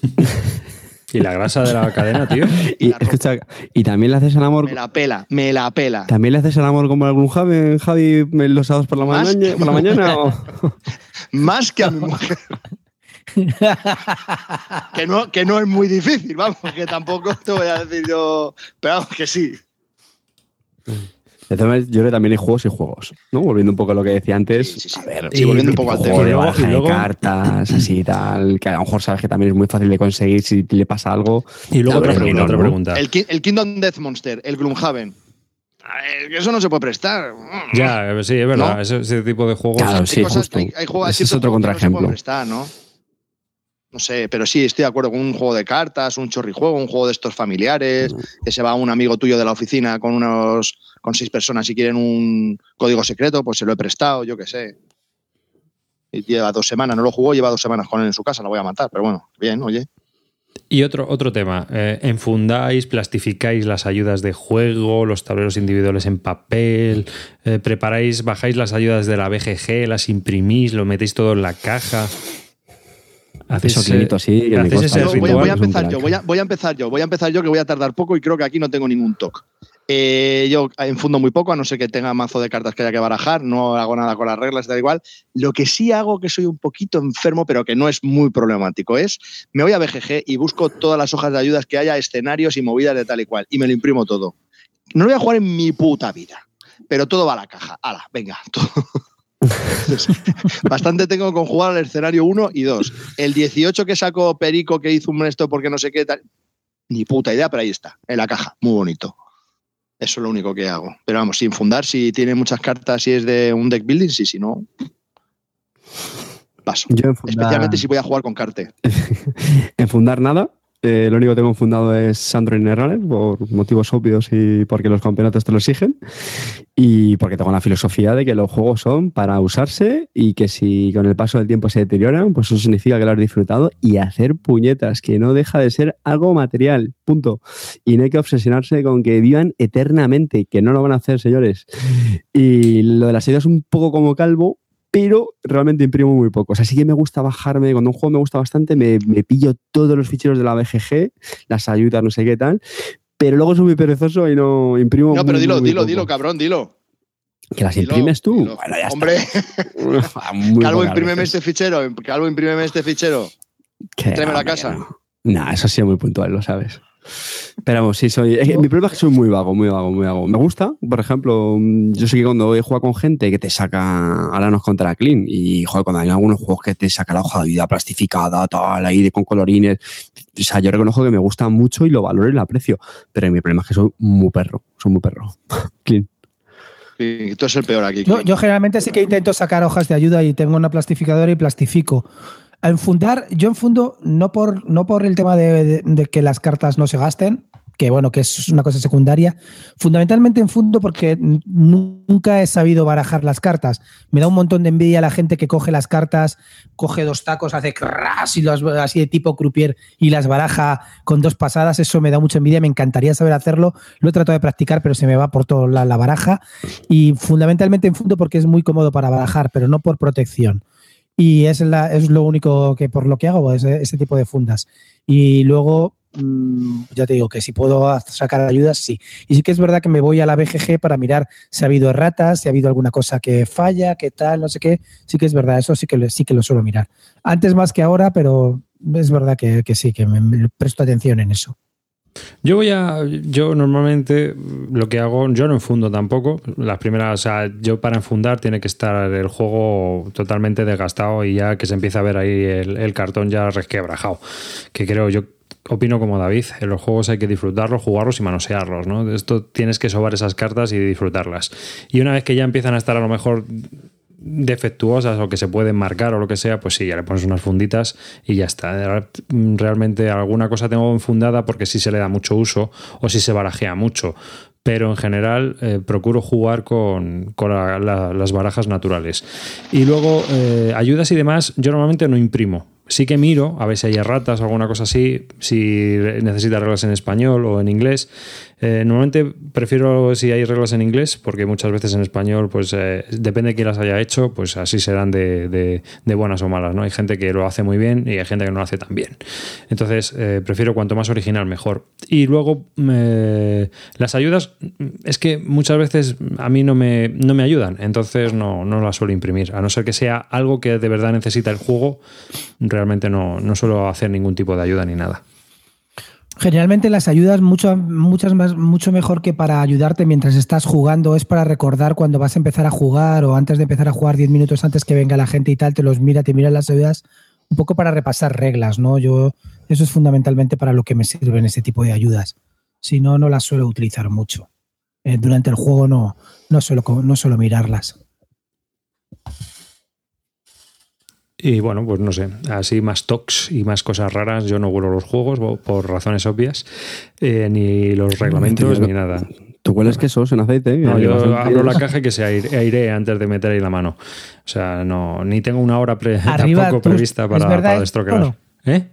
¿Y la grasa de la cadena, tío? Y, escucha, ¿y también le haces el amor? Me la pela, me la pela. ¿También le haces el amor como algún Javi, Javi los sábados por la, mañana, por la mañana? Más que a mi mujer. que, no, que no es muy difícil, vamos, que tampoco te voy a decir yo, pero vamos, que sí yo creo que también hay juegos y juegos, ¿no? Volviendo un poco a lo que decía antes. Sí, sí, A ver, sí, volviendo un poco al tema. De, cartas, así y tal, que a lo mejor sabes que también es muy fácil de conseguir si le pasa algo. Y luego otra, pregunta, El, Kingdom Death Monster, el Gloomhaven. Eso no se puede prestar. Ya, sí, es verdad. Ese, tipo de juegos. Claro, sí, justo. Hay, ese es otro contraejemplo. No se prestar, ¿no? No sé, pero sí, estoy de acuerdo con un juego de cartas, un chorrijuego, un juego de estos familiares, que se va un amigo tuyo de la oficina con unos con seis personas y quieren un código secreto, pues se lo he prestado, yo qué sé. Y lleva dos semanas, no lo jugó, lleva dos semanas con él en su casa, lo voy a matar, pero bueno, bien, oye. Y otro, otro tema, eh, enfundáis, plastificáis las ayudas de juego, los tableros individuales en papel, eh, preparáis, bajáis las ayudas de la BGG, las imprimís, lo metéis todo en la caja. Hacéis eso así. voy, a, empezar yo, voy a, empezar yo, voy a empezar yo que voy a tardar poco y creo que aquí no tengo ningún toque. Eh, yo enfundo muy poco, a no ser que tenga mazo de cartas que haya que barajar, no hago nada con las reglas, da igual. Lo que sí hago, que soy un poquito enfermo, pero que no es muy problemático, es me voy a BGG y busco todas las hojas de ayudas que haya, escenarios y movidas de tal y cual, y me lo imprimo todo. No lo voy a jugar en mi puta vida, pero todo va a la caja. Hala, venga, todo. Bastante tengo con jugar al escenario 1 y 2. El 18 que sacó Perico que hizo un esto porque no sé qué tal. Ni puta idea, pero ahí está, en la caja. Muy bonito. Eso es lo único que hago. Pero vamos, sin fundar, si tiene muchas cartas, si es de un deck building, sí, si no. Paso. Especialmente si voy a jugar con carte. en fundar nada, eh, lo único que tengo fundado es Sandro Runner por motivos obvios y porque los campeonatos te lo exigen. Y porque tengo la filosofía de que los juegos son para usarse y que si con el paso del tiempo se deterioran, pues eso significa que lo has disfrutado y hacer puñetas, que no deja de ser algo material. Punto. Y no hay que obsesionarse con que vivan eternamente, que no lo van a hacer, señores. Y lo de las ideas es un poco como calvo, pero realmente imprimo muy pocos. Así que me gusta bajarme, cuando un juego me gusta bastante, me, pillo todos los ficheros de la BGG, las ayudas, no sé qué tal, pero luego soy muy perezoso y no imprimo. No, pero dilo, dilo, dilo, cabrón, dilo. ¿Que las imprimes tú? Bueno, ya Hombre, Calvo, imprímeme este fichero. Calvo, imprímeme este fichero. Tráeme a casa. No, eso ha sido muy puntual, lo sabes. Pero vamos, sí, soy. mi problema es que soy muy vago, muy vago, muy vago. Me gusta, por ejemplo, yo sé que cuando he jugado con gente que te saca. Ahora nos contra Clean. Y joder, cuando hay algunos juegos que te saca la hoja de vida plastificada, tal, ahí de, con colorines. O sea, yo reconozco que me gusta mucho y lo valoro y lo aprecio. Pero mi problema es que soy muy perro. Soy muy perro. Clean. Sí, tú eres el peor aquí. Yo, yo, generalmente sí que intento sacar hojas de ayuda y tengo una plastificadora y plastifico. A enfundar, yo enfundo no por, no por el tema de, que las cartas no se gasten, que bueno, que es una cosa secundaria. Fundamentalmente enfundo porque nunca he sabido barajar las cartas. Me da un montón de envidia la gente que coge las cartas, coge dos tacos, hace crash y los, así de tipo croupier y las baraja con dos pasadas. Eso me da mucha envidia. Me encantaría saber hacerlo. Lo he tratado de practicar, pero se me va por toda la, la baraja. Y fundamentalmente enfundo porque es muy cómodo para barajar, pero no por protección. Y es, la, es lo único que por lo que hago, ese, ese tipo de fundas. Y luego, mmm, ya te digo que si puedo sacar ayudas, sí. Y sí que es verdad que me voy a la BGG para mirar si ha habido erratas, si ha habido alguna cosa que falla, qué tal, no sé qué. Sí que es verdad, eso sí que, sí que lo suelo mirar. Antes más que ahora, pero es verdad que, que sí, que me presto atención en eso. Yo voy a. Yo normalmente lo que hago, yo no enfundo tampoco. Las primeras, o sea, yo para enfundar tiene que estar el juego totalmente desgastado y ya que se empieza a ver ahí el, cartón ya resquebrajado. Que creo, yo opino como David, en los juegos hay que disfrutarlos, jugarlos y manosearlos, ¿no? Esto tienes que sobar esas cartas y disfrutarlas. Y una vez que ya empiezan a estar a lo mejor defectuosas o que se pueden marcar o lo que sea, pues sí, ya le pones unas funditas y ya está. Realmente alguna cosa tengo enfundada porque sí se le da mucho uso o sí se barajea mucho. Pero en general eh, procuro jugar con, con la, la, las barajas naturales. Y luego, eh, ayudas y demás, yo normalmente no imprimo. Sí que miro a ver si hay erratas o alguna cosa así, si necesita reglas en español o en inglés. Eh, normalmente prefiero si hay reglas en inglés, porque muchas veces en español, pues eh, depende de quién las haya hecho, pues así serán de, de, de, buenas o malas. ¿no? Hay gente que lo hace muy bien y hay gente que no lo hace tan bien. Entonces, eh, prefiero cuanto más original, mejor. Y luego, las ayudas, es que muchas veces a mí no me, no me ayudan, entonces no, no las suelo imprimir. A no ser que sea algo que de verdad necesita el juego, realmente no, no suelo hacer ningún tipo de ayuda ni nada. Generalmente las ayudas mucho, muchas más, mucho mejor que para ayudarte mientras estás jugando, es para recordar cuando vas a empezar a jugar o antes de empezar a jugar 10 minutos antes que venga la gente y tal, te los mira, te mira las ayudas, un poco para repasar reglas, ¿no? Yo, eso es fundamentalmente para lo que me sirven ese tipo de ayudas. Si no, no las suelo utilizar mucho. Eh, durante el juego no, no, suelo, no suelo mirarlas. Y bueno, pues no sé, así más tocs y más cosas raras. Yo no vuelo los juegos por razones obvias, eh, ni los reglamentos, ni nada. ¿Tú hueles quesos en aceite? No, yo abro la caja y que se aire, aire, antes de meter ahí la mano. O sea, no, ni tengo una hora pre Arriba, tampoco prevista para, para destroquelar. No? ¿Eh?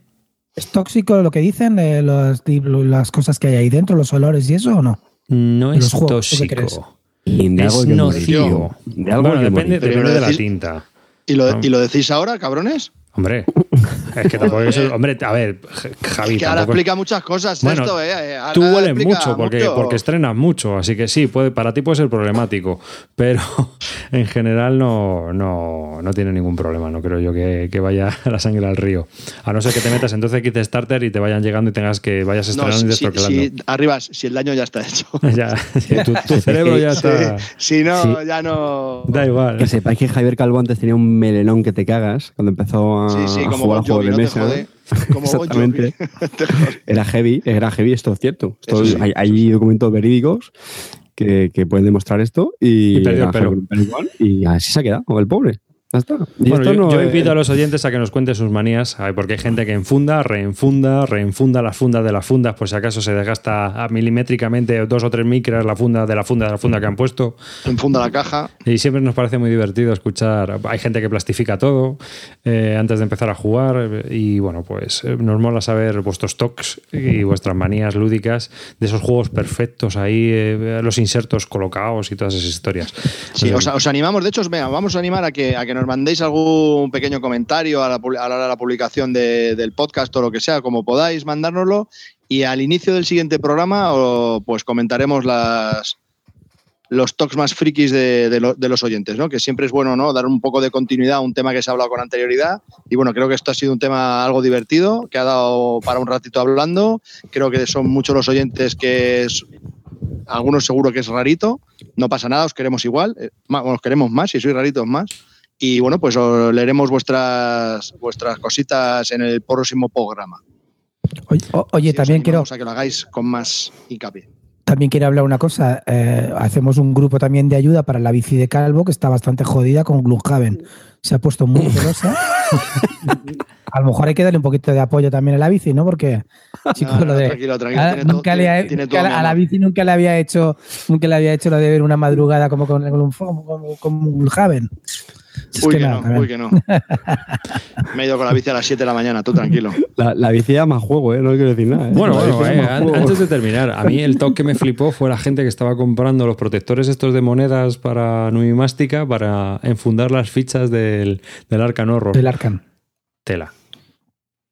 ¿Es tóxico lo que dicen, eh, los, las cosas que hay ahí dentro, los olores y eso o no? No es juegos, tóxico. Es nocivo. De algo bueno, depende, depende de la tinta. ¿Y lo, ¿Y lo decís ahora, cabrones? Hombre, es que tampoco eso. Hombre, a ver, Javi. Es que ahora explica muchas cosas bueno, esto, ¿eh? Ahora tú hueles mucho porque, mucho porque estrenas mucho, así que sí, puede, para ti puede ser problemático, pero en general no, no, no tiene ningún problema. No creo yo que, que, vaya la sangre al río. A no ser que te metas entonces kit starter y te vayan llegando y tengas que vayas estrenando no, y destroquelando. Si, si, arriba, si el daño ya está hecho. ya, tu, tu, cerebro ya está. Si no, ya no. Da igual. Que sepáis que Javier Calvo antes tenía un melenón que te cagas cuando empezó a. Sí, sí, a como jugar Como Exactamente. era heavy, era heavy, esto es cierto. Esto sí, hay, hay, documentos verídicos que, que, pueden demostrar esto y, y perdió el pelo. Igual, y así se ha quedado el pobre. Bueno, esto yo, no yo es- invito a los oyentes a que nos cuenten sus manías, porque hay gente que enfunda, reenfunda, reenfunda las fundas de las fundas, por si acaso se desgasta milimétricamente dos o tres micras la funda de la funda de la funda que han puesto. Enfunda la caja. Y siempre nos parece muy divertido escuchar. Hay gente que plastifica todo eh, antes de empezar a jugar. Y bueno, pues eh, nos mola saber vuestros tocs y vuestras manías lúdicas de esos juegos perfectos ahí, eh, los insertos colocados y todas esas historias. Sí, os, os, animamos, de hecho, os, vamos a animar a que, a que nos mandéis algún pequeño comentario a la, a la de la publicación de, del podcast o lo que sea, como podáis mandárnoslo. Y al inicio del siguiente programa, pues comentaremos las, los talks más frikis de, los oyentes, ¿no? Que siempre es bueno, ¿no? Dar un poco de continuidad a un tema que se ha hablado con anterioridad. Y bueno, creo que esto ha sido un tema algo divertido, que ha dado para un ratito hablando. Creo que son muchos los oyentes que es, algunos seguro que es rarito. No pasa nada, os queremos igual. Eh, os queremos más, si sois raritos más. Y bueno, pues leeremos vuestras, vuestras cositas en el próximo programa. Oye, también quiero. que lo hagáis con más hincapié. También quiero hablar una cosa. Eh, hacemos un grupo también de ayuda para la bici de Calvo que está bastante jodida con Gloomhaven. Se ha puesto muy celosa. a lo mejor hay que darle un poquito de apoyo también a la bici, ¿no? Porque chicos, lo de, tranquilo, tranquilo. A, nunca le, a, la bici nunca le había hecho, nunca le había hecho lo de ver una madrugada como con, con, con Gloomhaven uy, que, no, uy, que no. Me he ido con la bici a las 7 de la mañana, tú tranquilo. La, bici ya más juego, ¿eh? No quiero decir nada. ¿eh? Bueno, bueno eh, antes de terminar, a mí el toque que me flipó fue la gente que estaba comprando los protectores estos de monedas para numismática para enfundar las fichas del, del Arcan Horror. Del Arcan. Tela.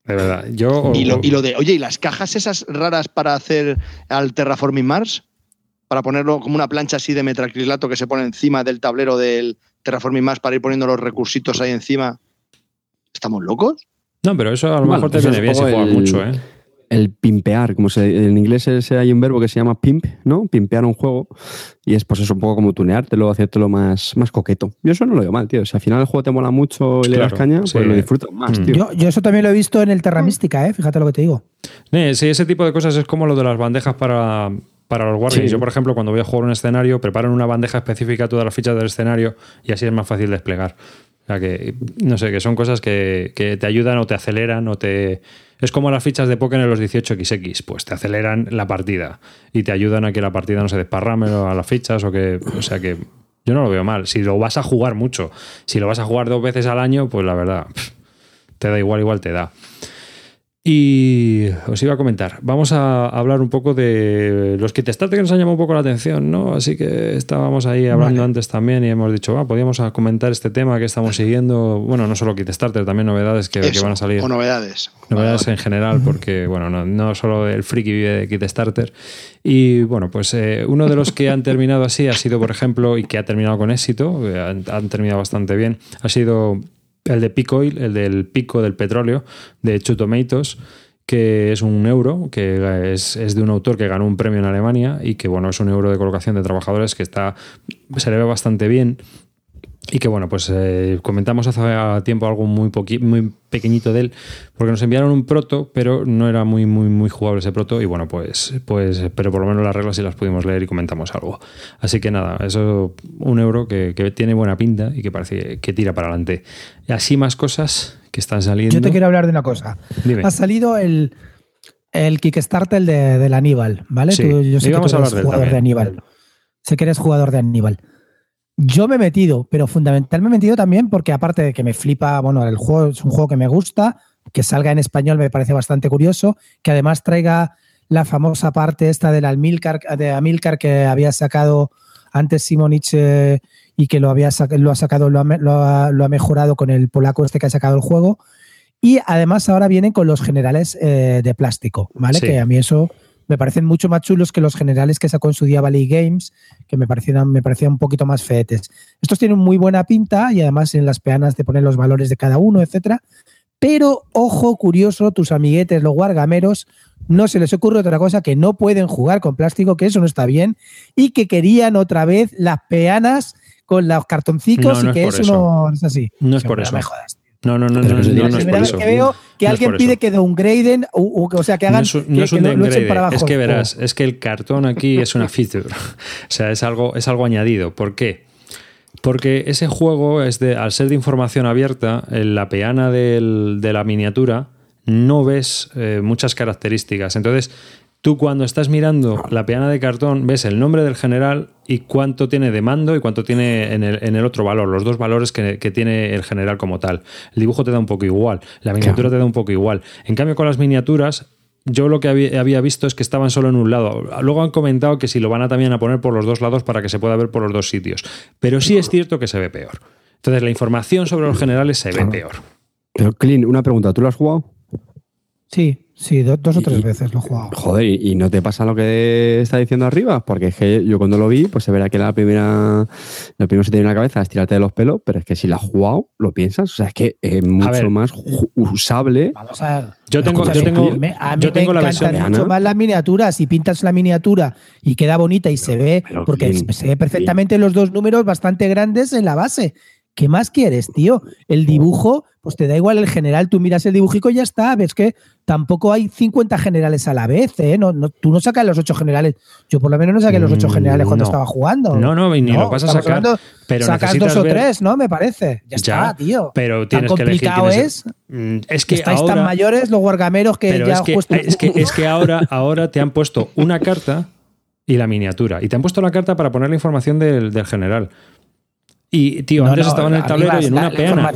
De verdad. Yo, y, lo, y lo de, oye, ¿y las cajas esas raras para hacer al Terraforming Mars? Para ponerlo como una plancha así de metacrilato que se pone encima del tablero del, Terraforming más para ir poniendo los recursitos ahí encima. ¿Estamos locos? No, pero eso a lo mejor te viene bien si juegas mucho, ¿eh? El pimpear, como se, en inglés hay un verbo que se llama pimp, ¿no? Pimpear un juego. Y es pues eso, un poco como tuneártelo, hacértelo más, más coqueto. Yo eso no lo veo mal, tío. Si al final el juego te mola mucho y le das caña, pues lo disfrutas más, mm. tío. Yo, eso también lo he visto en el Terra Mística, ¿eh? Fíjate lo que te digo. sí, ese tipo de cosas es como lo de las bandejas para, para los wargames. Yo, por ejemplo, cuando voy a jugar un escenario, preparo en una bandeja específica todas las fichas del escenario y así es más fácil desplegar. O sea que, no sé, que son cosas que, te ayudan o te aceleran o te... Es como las fichas de Pokémon en los 18XX, pues te aceleran la partida y te ayudan a que la partida no se desparrame a las fichas o que... O sea que yo no lo veo mal. Si lo vas a jugar mucho, si lo vas a jugar dos veces al año, pues la verdad, te da igual, igual te da. Y os iba a comentar, vamos a hablar un poco de los kit starter que nos han llamado un poco la atención, ¿no? Así que estábamos ahí hablando antes también y hemos dicho, va, podíamos comentar este tema que estamos siguiendo. Bueno, no solo kit starter, también novedades que, van a salir. O novedades. Novedades en general, porque, bueno, no, solo el friki vive de kit starter. Y bueno, pues eh, uno de los que han terminado así ha sido, por ejemplo, y que ha terminado con éxito, eh, han, han terminado bastante bien, ha sido el de Peak Oil, el del pico del petróleo, de Chutomatoes, que es un euro, que es, es, de un autor que ganó un premio en Alemania y que bueno, es un euro de colocación de trabajadores que está, se le ve bastante bien y que bueno, pues eh, comentamos hace tiempo algo muy, muy pequeñito de él, porque nos enviaron un proto, pero no era muy, muy, muy jugable ese proto. Y bueno, pues, pues, pero por lo menos las reglas sí las pudimos leer y comentamos algo. Así que nada, eso un euro que, tiene buena pinta y que parece que tira para adelante. Y así más cosas que están saliendo. Yo te quiero hablar de una cosa. Ha salido el, el Kickstarter de, del Aníbal, ¿vale? Sí, yo sé que tú eres jugador de Aníbal. Sé que eres jugador de Aníbal. Yo me he metido, pero fundamentalmente me he metido también porque aparte de que me flipa, bueno, el juego es un juego que me gusta, que salga en español me parece bastante curioso, que además traiga la famosa parte esta del Amilcar, de Amilcar que había sacado antes Simonich eh, y que lo, había lo ha sacado, lo ha, mejorado con el polaco este que ha sacado el juego. Y además ahora vienen con los generales eh, de plástico, ¿vale? Que a mí eso me parecen mucho más chulos que los generales que sacó en su día Valley Games, que me parecían, me parecían un poquito más feetes. Estos tienen muy buena pinta y además en las peanas te ponen los valores de cada uno, etcétera. Pero, ojo, curioso, tus amiguetes, los guargameros, no se les ocurre otra cosa que no pueden jugar con plástico, que eso no está bien, y que querían otra vez las peanas con los cartoncicos y que eso, no es así. No es por eso. No, no, no, no, no, no, es por eso. que veo que alguien pide que downgraden, o, o, sea, que hagan. No es, un que, para abajo. Es que verás, es que el cartón aquí es una feature. o sea, es algo, es algo añadido. ¿Por qué? Porque ese juego, es de, al ser de información abierta, en la peana del, de la miniatura no ves eh, muchas características. Entonces, Tú cuando estás mirando la peana de cartón ves el nombre del general y cuánto tiene de mando y cuánto tiene en el, otro valor, los dos valores que, tiene el general como tal. El dibujo te da un poco igual, la miniatura te da un poco igual. En cambio con las miniaturas yo lo que había, visto es que estaban solo en un lado. Luego han comentado que si lo van a también a poner por los dos lados para que se pueda ver por los dos sitios. Pero sí es cierto que se ve peor. Entonces la información sobre los generales se ve peor. Pero, Clint, una pregunta. ¿Tú lo has jugado? Sí, Sí, dos o tres veces lo he jugado. Joder, ¿y no te pasa lo que está diciendo arriba? Porque es que yo cuando lo vi, pues se verá que la primera, lo primero que se tiene en la cabeza es tirarte de los pelos, pero es que si la has jugado, lo piensas. O sea, es que es mucho más usable. Vamos a ver. Yo tengo, yo tengo, a mí yo tengo la versión mucho más las miniaturas. Si pintas la miniatura y queda bonita y se ve, porque se ve perfectamente los dos números bastante grandes en la base. ¿Qué más quieres, tío? El dibujo, pues te da igual el general, tú miras el dibujico y ya está. Ves que tampoco hay 50 generales a la vez, ¿eh? No, tú no sacas los 8 generales. Yo por lo menos no saqué los 8 mm, generales cuando estaba jugando. No, no, ni lo vas a sacar. Pero sacas dos o tres, ¿no? Me parece. Ya, está, tío. Pero tienes Tan complicado que es. Mm, es que estáis tan mayores los guargameros que ya es que, es que, es que ahora, ahora te han puesto una carta y la miniatura. Y te han puesto la carta para poner la información del, del general. Y, tío, antes estaba en el tablero y en una peana.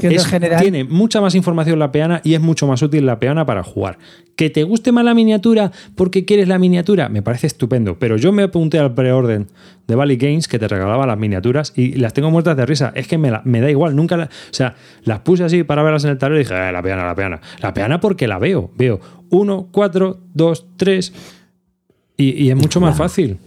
Tiene mucha más información la peana y es mucho más útil la peana para jugar. Que te guste más la miniatura porque quieres la miniatura, me parece estupendo. Pero yo me apunté al preorden de Valley Games que te regalaba las miniaturas y las tengo muertas de risa. Es que me, me da igual, nunca. o sea, las puse así para verlas en el tablero y dije, eh, la peana, la peana. La peana porque la veo. Veo 1, 4, 2, 3 y es mucho más fácil.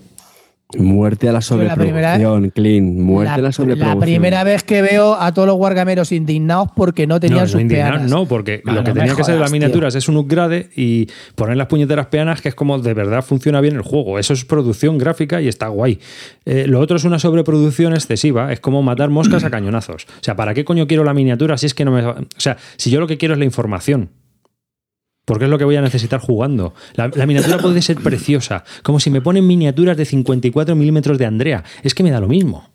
Muerte a la sobreproducción, Clean. Muerte la, a la sobreproducción. La primera vez que veo a todos los guargameros indignados porque no tenían no, sus peanas. No, porque lo que tenían que ser las miniaturas es un upgrade y poner las puñeteras peanas que es como de verdad funciona bien el juego. Eso es producción gráfica y está guay. Eh, lo otro es una sobreproducción excesiva. Es como matar moscas a cañonazos. O sea, ¿para qué coño quiero la miniatura si es que no me... O sea, si yo lo que quiero es la información porque es lo que voy a necesitar jugando. La, miniatura puede ser preciosa, como si me ponen miniaturas de 54 milímetros de Andrea. Es que me da lo mismo.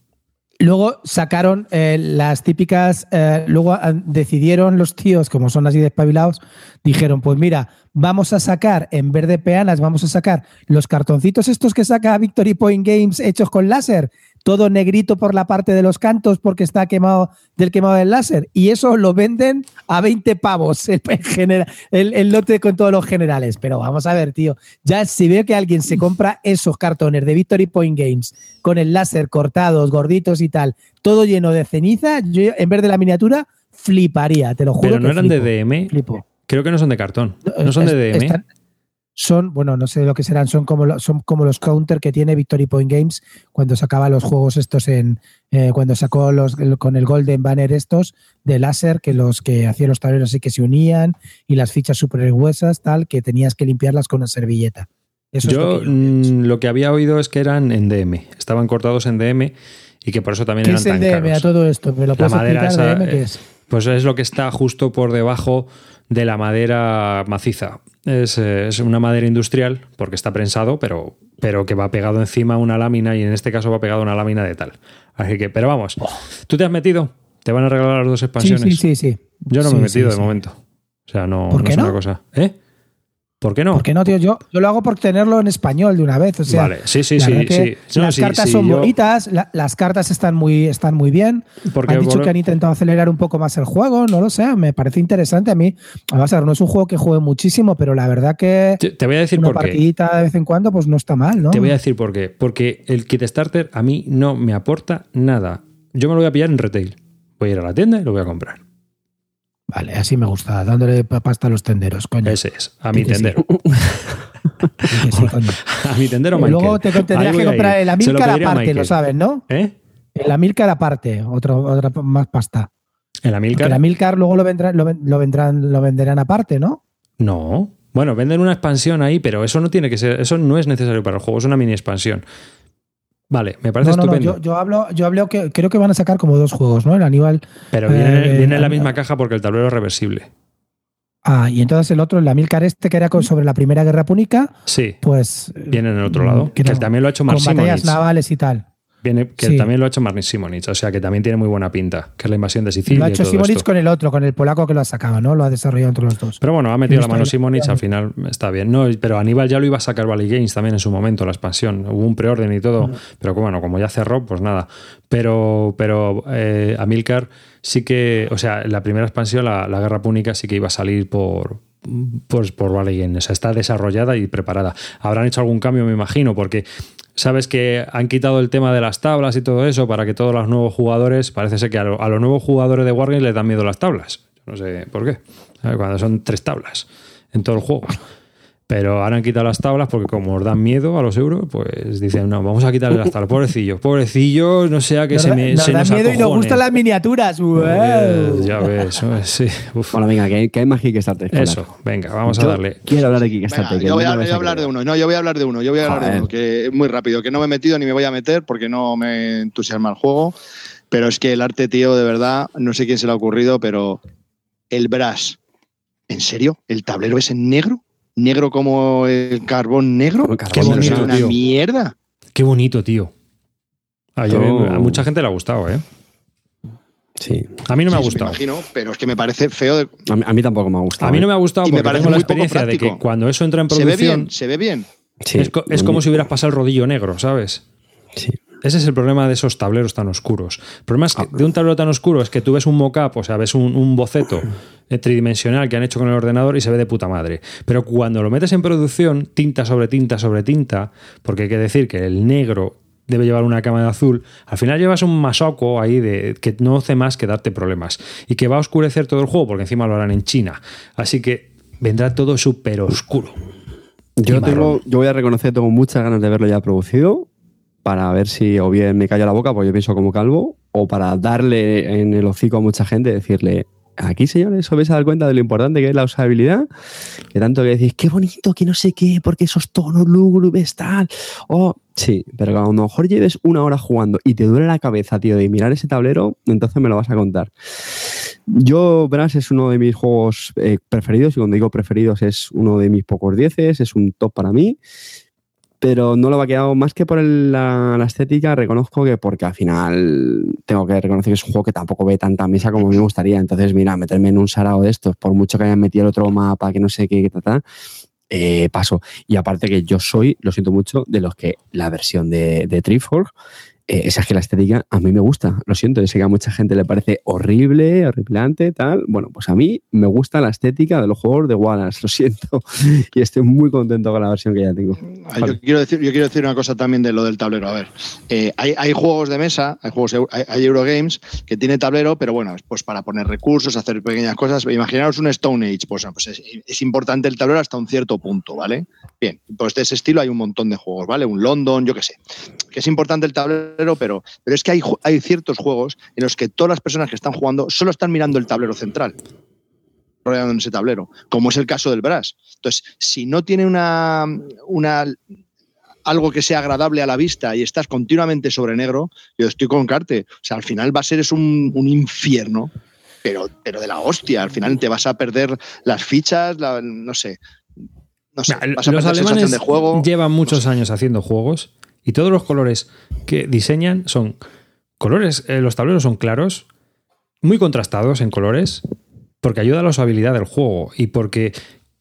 Luego sacaron eh, las típicas, eh, luego ah, decidieron los tíos, como son así despabilados, dijeron, pues mira, vamos a sacar, en vez de peanas, vamos a sacar los cartoncitos estos que saca Victory Point Games hechos con láser, todo negrito por la parte de los cantos porque está quemado del quemado del láser. Y eso lo venden a 20 pavos el, el, lote con todos los generales. Pero vamos a ver, tío. Ya si veo que alguien se compra esos cartones de Victory Point Games con el láser cortados, gorditos y tal, todo lleno de ceniza, yo en vez de la miniatura fliparía, te lo juro. Pero no eran de DM. Creo que no son de cartón. No son de DM son, bueno, no sé lo que serán, son como, son como los counter que tiene Victory Point Games cuando sacaba los juegos estos en, eh, cuando sacó los con el Golden Banner estos de láser, que los que hacían los tableros así que se unían y las fichas súper gruesas, tal, que tenías que limpiarlas con una servilleta. Eso Yo mm, lo que, había oído es que eran en DM, estaban cortados en DM y que por eso también ¿Qué eran es el DM a todo esto? ¿Me lo DM, ¿qué es? Pues es lo que está justo por debajo de la madera maciza. Eh, es, una madera industrial porque está prensado, pero, pero que va pegado encima una lámina y en este caso va pegado una lámina de tal. Así que, pero vamos, ¿tú te has metido? ¿Te van a regalar las dos expansiones? Sí, sí, sí. Yo no me he metido de momento. O sea, no, ¿Por qué es no? una cosa. ¿Eh? ¿Por qué no? ¿Por qué no, tío? Yo, yo lo hago por tenerlo en español de una vez. O sea, vale, sí, sí, sí, las cartas son bonitas, las cartas están muy, están muy bien. Porque han dicho que han intentado acelerar un poco más el juego, no lo sé, me parece interesante a mí. Vamos a ver, no es un juego que juegue muchísimo, pero la verdad que te, voy a decir una por partidita de vez en cuando pues no está mal, ¿no? Te voy a decir por qué. Porque el kit starter a mí no me aporta nada. Yo me lo voy a pillar en retail. Voy a ir a la tienda y lo voy a comprar. Vale, así me gusta, dándole pasta a los tenderos, coño. Ese es, a mi tendero. a mi tendero, Michael. Luego te tendrías que comprar el Amilcar aparte, lo sabes, ¿no? ¿Eh? El Amilcar aparte, otro, otra más pasta. ¿El Amilcar? El Amilcar luego lo, vendrán, lo, vendrán, lo venderán aparte, ¿no? No. Bueno, venden una expansión ahí, pero eso no tiene que ser, eso no es necesario para el juego, es una mini expansión. Vale, me parece estupendo. yo, hablo, yo hablo que creo que van a sacar como dos juegos, ¿no? El Aníbal. Pero viene, eh, en la misma caja porque el tablero es reversible. Ah, y entonces el otro, el Amilcar este que era sobre la Primera Guerra Púnica. Sí. Pues. Viene en el otro lado. Que, también lo ha hecho Mark Con batallas navales y tal. Viene, que también lo ha hecho Marnik Simonich, o sea que también tiene muy buena pinta, que es la invasión de Sicilia. Lo ha hecho Simonich con el otro, con el polaco que lo ha sacado, ¿no? Lo ha desarrollado entre los dos. Pero bueno, ha metido la mano Simonich, al final está bien. No, pero Aníbal ya lo iba a sacar Valley Games también en su momento, la expansión. Hubo un preorden y todo, pero bueno, como ya cerró, pues nada. Pero, pero eh, Amilcar sí que, o sea, la primera expansión, la, Guerra Púnica, sí que iba a salir por, pues por Games. O sea, está desarrollada y preparada. Habrán hecho algún cambio, me imagino, porque sabes que han quitado el tema de las tablas y todo eso para que todos los nuevos jugadores, parece ser que a, los nuevos jugadores de Wargame les dan miedo las tablas. No sé por qué. Cuando son tres tablas. en todo el juego. Pero ahora han quitado las tablas porque como os dan miedo a los euros, pues dicen, no, vamos a quitarle las tablas. Pobrecillo, pobrecillo, no sea que se me nos se da nos miedo y nos gustan las miniaturas. Eh. Ya ves, sí. Uf. Bueno, venga, que hay, que hay más Kickstarter. Eso, venga, vamos a darle. Quiero hablar de Venga, Kickstarter. que yo voy no a, voy a hablar de uno. No, yo voy a hablar de uno. Yo voy a hablar de uno que es muy rápido, que no me he metido ni me voy a meter porque no me entusiasma el juego. Pero es que el arte, tío, de verdad, no sé quién se le ha ocurrido, pero el Brass. ¿En serio? ¿El tablero es en negro? ¿Negro como el carbón negro? Como el carbón Qué es bonito, una tío. mierda. Qué bonito, tío. A, yo- Oh. a mucha gente le ha gustado, ¿eh? Sí. A mí no me ha gustado. imagino, pero es que me parece feo. de- A mí, a mí tampoco me ha gustado. A mí no me ¿eh? ha gustado Y me porque parece tengo la experiencia de que cuando eso entra en Se ve producción bien, se ve bien. Sí, es, co- es como si hubieras pasado el rodillo negro, ¿sabes? Sí. Ese es el problema de esos tableros tan oscuros. El problema es que de un tablero tan oscuro es que tú ves un mock-up, o sea, ves un, un boceto eh, tridimensional que han hecho con el ordenador y se ve de puta madre. Pero cuando lo metes en producción, tinta sobre tinta sobre tinta, porque hay que decir que el negro debe llevar una cama de azul, al final llevas un masoco ahí de, que no hace más que darte problemas y que va a oscurecer todo el juego porque encima lo harán en China. Así que vendrá todo súper oscuro. Yo, tengo, yo voy a reconocer, tengo muchas ganas de verlo ya producido para ver si o bien me callo la boca, porque yo pienso como calvo, o para darle en el hocico a mucha gente decirle, aquí señores, os vais a dar cuenta de lo importante que es la usabilidad, que tanto que decís, qué bonito, que no sé qué, porque esos tonos lúgubres, tal. Oh, sí, pero a lo mejor lleves una hora jugando y te duele la cabeza, tío, de mirar ese tablero, entonces me lo vas a contar. Yo, Brass es uno de mis juegos eh, preferidos, y cuando digo preferidos es uno de mis pocos dieces, es un top para mí, pero no lo va a quedar más que por la, estética, reconozco que porque al final tengo que reconocer que es un juego que tampoco ve tanta mesa como me gustaría, entonces mira, meterme en un sarao de estos, por mucho que hayan metido el otro mapa, que no sé qué, qué ta, ta, eh, paso. Y aparte que yo soy, lo siento mucho, de los que la versión de, de Triforce, eh, esa es que la estética a mí me gusta, lo siento, yo sé que a mucha gente le parece horrible, horripilante, tal. Bueno, pues a mí me gusta la estética de los juegos de Wallace, lo siento. Y estoy muy contento con la versión que ya tengo. Ah, Yo quiero, decir, yo quiero decir una cosa también de lo del tablero. A ver, eh, hay, hay juegos de mesa, hay juegos, hay Eurogames que tiene tablero, pero bueno, pues para poner recursos, hacer pequeñas cosas. Imaginaros un Stone Age, pues, pues es, es importante el tablero hasta un cierto punto, ¿vale? Bien, pues de ese estilo hay un montón de juegos, ¿vale? Un London, yo qué sé. Que es importante el tablero, pero, pero es que hay, hay ciertos juegos en los que todas las personas que están jugando solo están mirando el tablero central rodeando en ese tablero, como es el caso del Brass. Entonces, si no tiene una, una algo que sea agradable a la vista y estás continuamente sobre negro, yo estoy con Carte. O sea, al final va a ser es un, un infierno, pero, pero de la hostia. Al final te vas a perder las fichas, la- no sé. No sé, Mira, vas a Los perder sensación alemanes de juego. llevan muchos no sé. años haciendo juegos y todos los colores que diseñan son colores, eh, los tableros son claros, muy contrastados en colores, porque ayuda a la usabilidad del juego y porque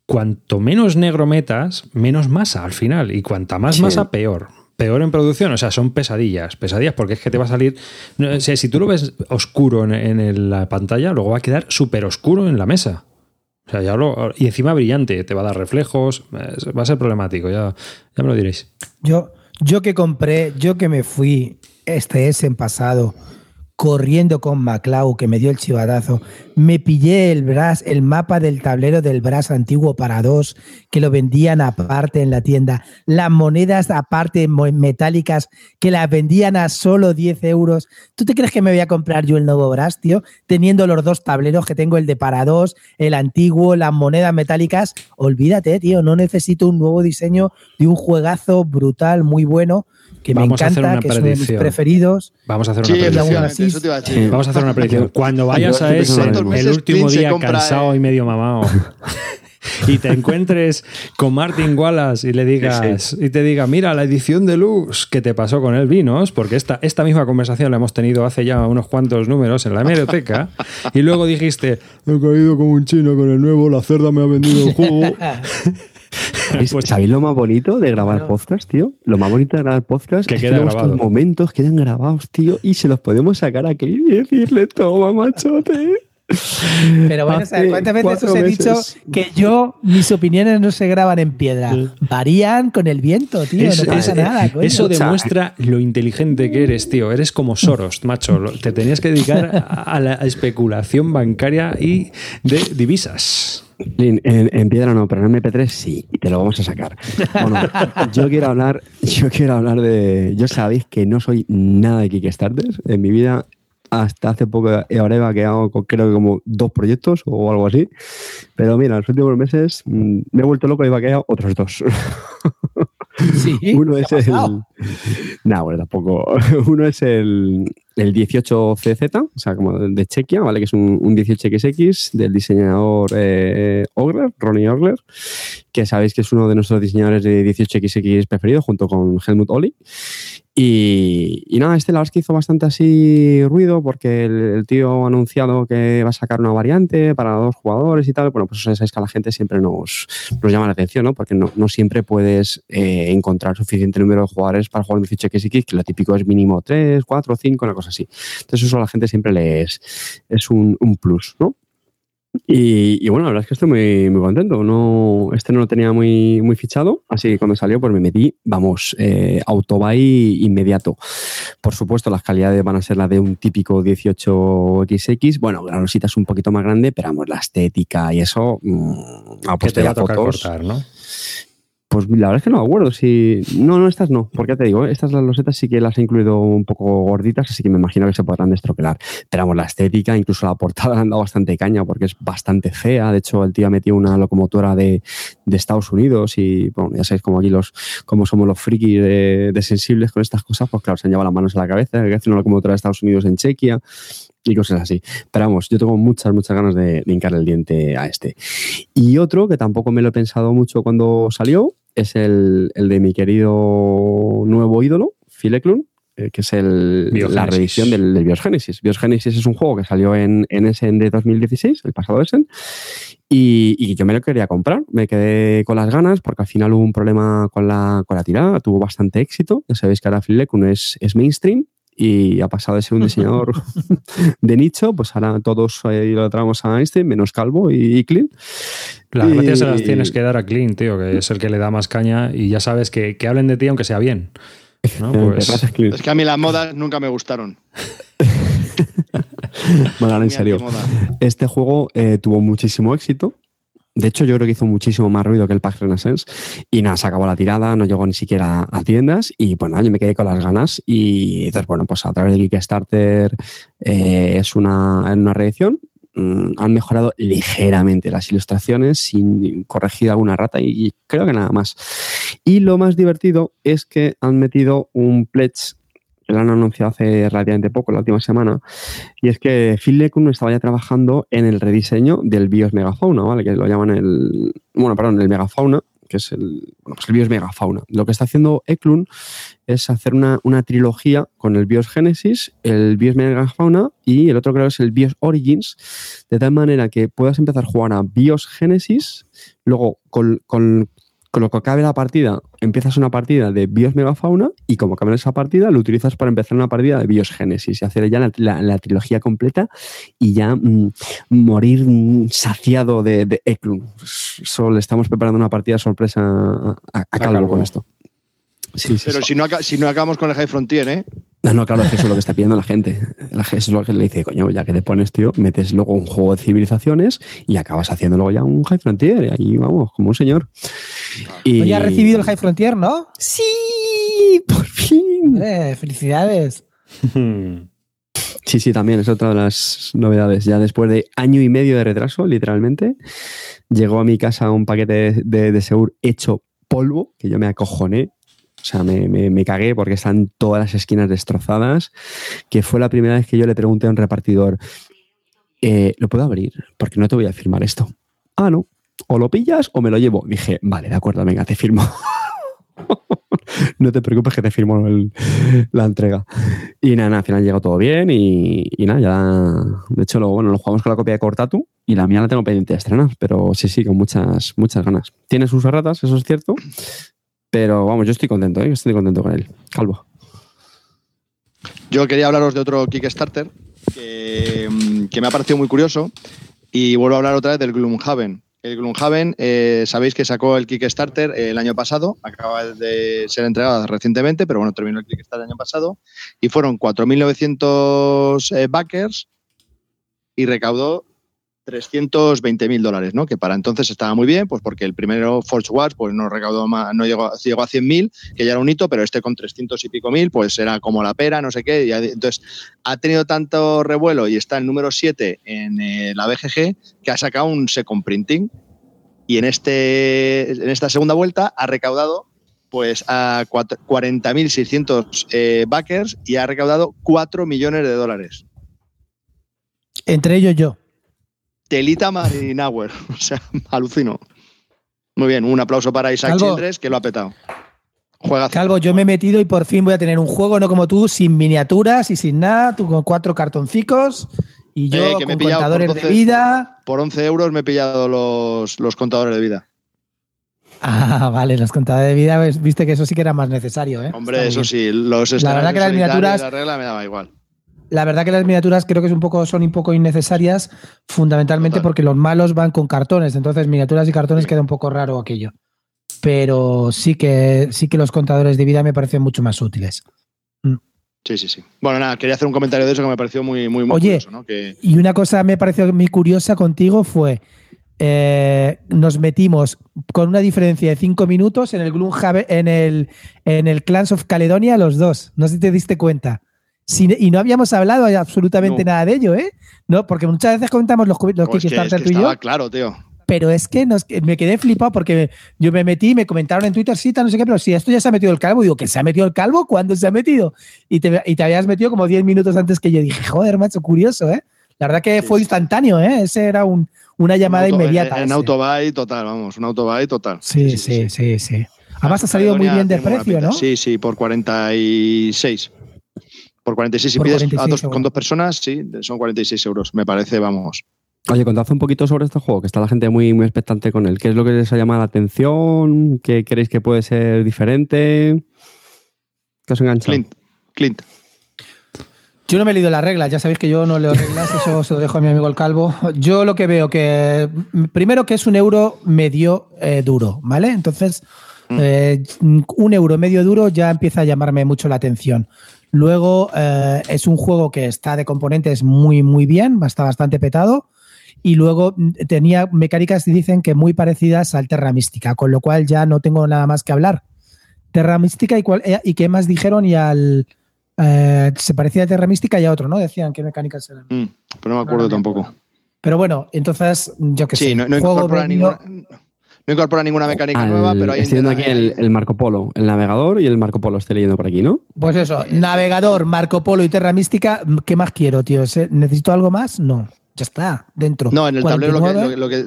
cuanto menos negro metas, menos masa al final y cuanta más Sí. masa, peor. Peor en producción, o sea, son pesadillas, pesadillas porque es que te va a salir, no, o sea, si tú lo ves oscuro en, en el- la pantalla, luego va a quedar súper oscuro en la mesa. O sea, ya lo, y encima brillante, te va a dar reflejos, es- va a ser problemático, ya, ya me lo diréis. Yo, yo que compré, yo que me fui este es en pasado corriendo con Maclau, que me dio el chivatazo, me pillé el Brass, el mapa del tablero del Brass antiguo para dos, que lo vendían aparte en la tienda, las monedas aparte metálicas, que las vendían a solo 10 euros. ¿Tú te crees que me voy a comprar yo el nuevo Brass, tío? Teniendo los dos tableros que tengo, el de para dos, el antiguo, las monedas metálicas. Olvídate, tío, no necesito un nuevo diseño de un juegazo brutal, muy bueno, que Vamos a hacer una que es uno de mis predicción. preferidos. Vamos a hacer Sí, una predicción. efectivamente, eso te iba a decir. Sí. Vamos a hacer una predicción. Cuando vayas a ese, el último día cansado eh, y medio mamado, y te encuentres con Martin Wallace y le digas, y te diga, mira, la edición de Luz que te pasó con el Vinos, porque esta, esta misma conversación la hemos tenido hace ya unos cuantos números en la hemeroteca, y luego dijiste, he caído como un chino con el nuevo, la cerda me ha vendido el juego. ¿Sabéis, Pues- sabéis lo más bonito de grabar podcast, tío? Lo más bonito de grabar podcast Que es que luego estos momentos quedan grabados, tío, y se los podemos sacar aquí y decirle, toma, machote. Pero bueno, o sea, Hace ¿cuántas veces os he dicho que yo, mis opiniones no se graban en piedra? Varían con el viento, tío. Eso- no pasa es- nada, coño. Eso demuestra lo inteligente que eres, tío. Eres como Soros, macho. Te tenías que dedicar a la especulación bancaria y de divisas. En, en, piedra no, pero en MP3 sí, y te lo vamos a sacar. Bueno, yo quiero hablar, yo quiero hablar de. Yo sabéis que no soy nada de Kickstarter. En mi vida, hasta hace poco he que hago creo que como dos proyectos o algo así. Pero mira, en los últimos meses mm, me he vuelto loco y he vaqueado otros dos. Sí, Uno es el. No, bueno, tampoco. Uno es el, el 18CZ, o sea, como de Chequia, ¿vale? Que es un, 18XX del diseñador eh, Ogler, Ronnie Ogler, que sabéis que es uno de nuestros diseñadores de 18XX preferidos, junto con Helmut Oli. Y, nada, este la verdad es que hizo bastante así ruido porque el, tío ha anunciado que va a sacar una variante para dos jugadores y tal. Bueno, pues sabéis que a la gente siempre nos, nos llama la atención, ¿no? Porque no, siempre puedes eh, encontrar suficiente número de jugadores para jugar un 18XX, que lo típico es mínimo 3, 4, 5, una cosa así. Entonces eso a la gente siempre les es un, un plus, ¿no? Y, bueno, la verdad es que estoy muy, muy contento. No, este no lo tenía muy, muy fichado, así que cuando salió, pues me metí, vamos, eh, autobuy inmediato. Por supuesto, las calidades van a ser las de un típico 18XX. Bueno, la rosita es un poquito más grande, pero vamos, la estética y eso, mmm, a te va a tocar cortar, ¿no? Pues la verdad es que no me acuerdo. Si... No, no, estas no, porque ya te digo, estas las losetas sí que las he incluido un poco gorditas, así que me imagino que se podrán destroquelar. Pero vamos, la estética, incluso la portada le han dado bastante caña porque es bastante fea. De hecho, el tío ha metido una locomotora de, de Estados Unidos y, bueno, ya sabéis cómo aquí los, cómo somos los frikis de, sensibles con estas cosas, pues claro, se han llevado las manos a la cabeza, que hace una locomotora de Estados Unidos en Chequia y cosas así. Pero vamos, yo tengo muchas, muchas ganas de, de hincar el diente a este. Y otro que tampoco me lo he pensado mucho cuando salió, es el, de mi querido nuevo ídolo, Fileclun, eh, que es el, la revisión del, del Biosgenesis. Biosgenesis es un juego que salió en, en Essen de 2016, el pasado Essen, y, yo me lo quería comprar. Me quedé con las ganas porque al final hubo un problema con la, con la tirada, tuvo bastante éxito. Ya sabéis que ahora Fileclun es, es mainstream y ha pasado de ser un diseñador de nicho, pues ahora todos eh, lo traemos a Einstein, menos Calvo y, Clint. Las gracias se las tienes que dar a Clint, tío, que es el que le da más caña y ya sabes que, que hablen de ti aunque sea bien. Pues es que a mí las modas nunca me gustaron. bueno, en serio. Este juego eh, tuvo muchísimo éxito. De hecho, yo creo que hizo muchísimo más ruido que el Pack Renaissance. Y nada, se acabó la tirada, no llegó ni siquiera a tiendas. Y bueno, yo me quedé con las ganas. Y entonces, bueno, pues a través de Kickstarter eh, es una, una. Mm, han mejorado ligeramente las ilustraciones, sin corregir alguna rata y creo que nada más. Y lo más divertido es que han metido un pledge lo han anunciado hace relativamente poco, la última semana, y es que Phil Lecun estaba ya trabajando en el rediseño del BIOS Megafauna, ¿vale? Que lo llaman el, bueno, perdón, el Megafauna, que es el, bueno, pues el BIOS Megafauna. Lo que está haciendo Eklund es hacer una, una, trilogía con el BIOS Genesis, el BIOS Megafauna y el otro creo es el BIOS Origins, de tal manera que puedas empezar a jugar a BIOS Genesis, luego con, con con lo que acabe la partida, empiezas una partida de Bios Megafauna y como acabe esa partida, lo utilizas para empezar una partida de Bios Génesis y hacer ya la, trilogía completa y ya mm, morir mm, saciado de, de Eklund. Solo le estamos preparando una partida sorpresa a, Calvo con esto. Pero si, no, si no acabamos con el High Frontier, ¿eh? No, no, claro, eso es lo que está pidiendo la gente. La gente es lo que le dice, coño, ya que te pones, tío, metes luego un juego de civilizaciones y acabas haciendo luego ya un High Frontier. Y ahí vamos, como un señor. Y... ya ha recibido el High Frontier, ¿no? Sí, por fin. Eh, felicidades. Sí, sí, también es otra de las novedades. Ya después de año y medio de retraso, literalmente, llegó a mi casa un paquete de, de Seur hecho polvo, que yo me acojoné o sea, me, cagué porque están todas las esquinas destrozadas, que fue la primera vez que yo le pregunté a un repartidor, eh, ¿lo puedo abrir? Porque no te voy a firmar esto. Ah, no. O lo pillas o me lo llevo. Dije, vale, de acuerdo, venga, te firmo. no te preocupes que te firmo la entrega. Y nada, al final llegó todo bien y, nada, ya. De hecho, lo, bueno, lo jugamos con la copia de Cortatu y la mía la tengo pendiente de estrenar, pero sí, sí, con muchas, muchas ganas. Tiene sus ratas, eso es cierto, pero vamos, yo estoy contento, ¿eh? estoy contento con él. Calvo. Yo quería hablaros de otro Kickstarter que, me ha parecido muy curioso y vuelvo a hablar otra vez del Gloomhaven. El Gloomhaven, eh, sabéis que sacó el Kickstarter el año pasado, acaba de ser entregado recientemente, pero bueno, terminó el Kickstarter el año pasado, y fueron 4.900 eh, backers y recaudó 320 mil dólares, ¿no? Que para entonces estaba muy bien, pues porque el primero Forge Wars pues no recaudó más, no llegó, llegó a 100 mil, que ya era un hito, pero este con 300 y pico mil, pues era como la pera, no sé qué. Entonces ha tenido tanto revuelo y está el número 7 en eh, la BGG que ha sacado un second printing. Y en, este, en esta segunda vuelta ha recaudado pues a 40.600 eh, backers y ha recaudado 4 millones de dólares. Entre ellos yo. Telita Marinauer. O sea, alucino. Muy bien, un aplauso para Isaac Childress, que lo ha petado. Juega Calvo, yo me he metido y por fin voy a tener un juego, no como tú, sin miniaturas y sin nada, tú con cuatro cartoncicos y yo eh, con contadores de vida. Por 11 euros me he pillado los, los contadores de vida. Ah, vale, los contadores de vida, viste que eso sí que era más necesario, ¿eh? Hombre, eso sí, los la verdad que las miniaturas, la regla me daba igual la verdad que las miniaturas creo que es un poco, son un poco innecesarias, fundamentalmente porque los malos van con cartones, entonces miniaturas y cartones queda un poco raro aquello. Pero sí que, sí que los contadores de vida me parecen mucho más útiles. Mm. Sí, sí, sí. Bueno, nada, quería hacer un comentario de eso que me pareció muy, muy, Oye, curioso. Y una cosa me pareció muy curiosa contigo fue. Eh, nos metimos con una diferencia de cinco minutos en el Gloomhaven, en el, en el Clans of Caledonia, los dos. No sé si te diste cuenta y no habíamos hablado absolutamente nada de ello, ¿eh? No, porque muchas veces comentamos los, los pues Kickstarter tú y yo. claro, tío. Pero es que me quedé flipado porque yo me metí, me comentaron en Twitter, sí, no sé qué, pero si esto ya se ha metido el calvo, digo, ¿que se ha metido el calvo? ¿Cuándo se ha metido? Y te, y te habías metido como 10 minutos antes que yo. Dije, joder, macho, curioso, ¿eh? La verdad que fue instantáneo, ¿eh? Ese era un, una llamada inmediata. En, autobuy total, vamos, un autobuy total. Sí, sí, sí, sí. Además ha salido muy bien de precio, ¿no? Sí, sí, por 46. Por 46, si pides con dos personas, sí, son 46 euros. Me parece, vamos. Oye, contad un poquito sobre este juego, que está la gente muy, muy expectante con él. ¿Qué es lo que les ha llamado la atención? ¿Qué creéis que puede ser diferente? ¿Qué os engancha? Clint. Clint. Yo no me he leído las reglas, ya sabéis que yo no leo reglas, eso se lo dejo a mi amigo el calvo. Yo lo que veo que, primero que es un euro medio eh, duro, ¿vale? Entonces, mm. eh, un euro medio duro ya empieza a llamarme mucho la atención. Luego eh, es un juego que está de componentes muy, muy bien, está bastante petado. Y luego mm, tenía mecánicas, dicen que muy parecidas al Terra Mística, con lo cual ya no tengo nada más que hablar. Terra Mística y, cuál, eh, y qué más dijeron y al... Eh, se parecía a Terra Mística y a otro, ¿no? Decían qué mecánicas eran. Mm, pero no me acuerdo tampoco. Pero bueno, entonces yo que sí, sé. No, no incorpora ninguna, no incorpora ninguna mecánica nueva, pero hay. Estoy viendo aquí el, Marco Polo, el navegador y el Marco Polo, estoy leyendo por aquí, ¿no? Pues eso, navegador, Marco Polo y Terra Mística, ¿qué más quiero, tío? ¿Necesito algo más? No. Ya está, dentro. No, en el tablero lo que lo que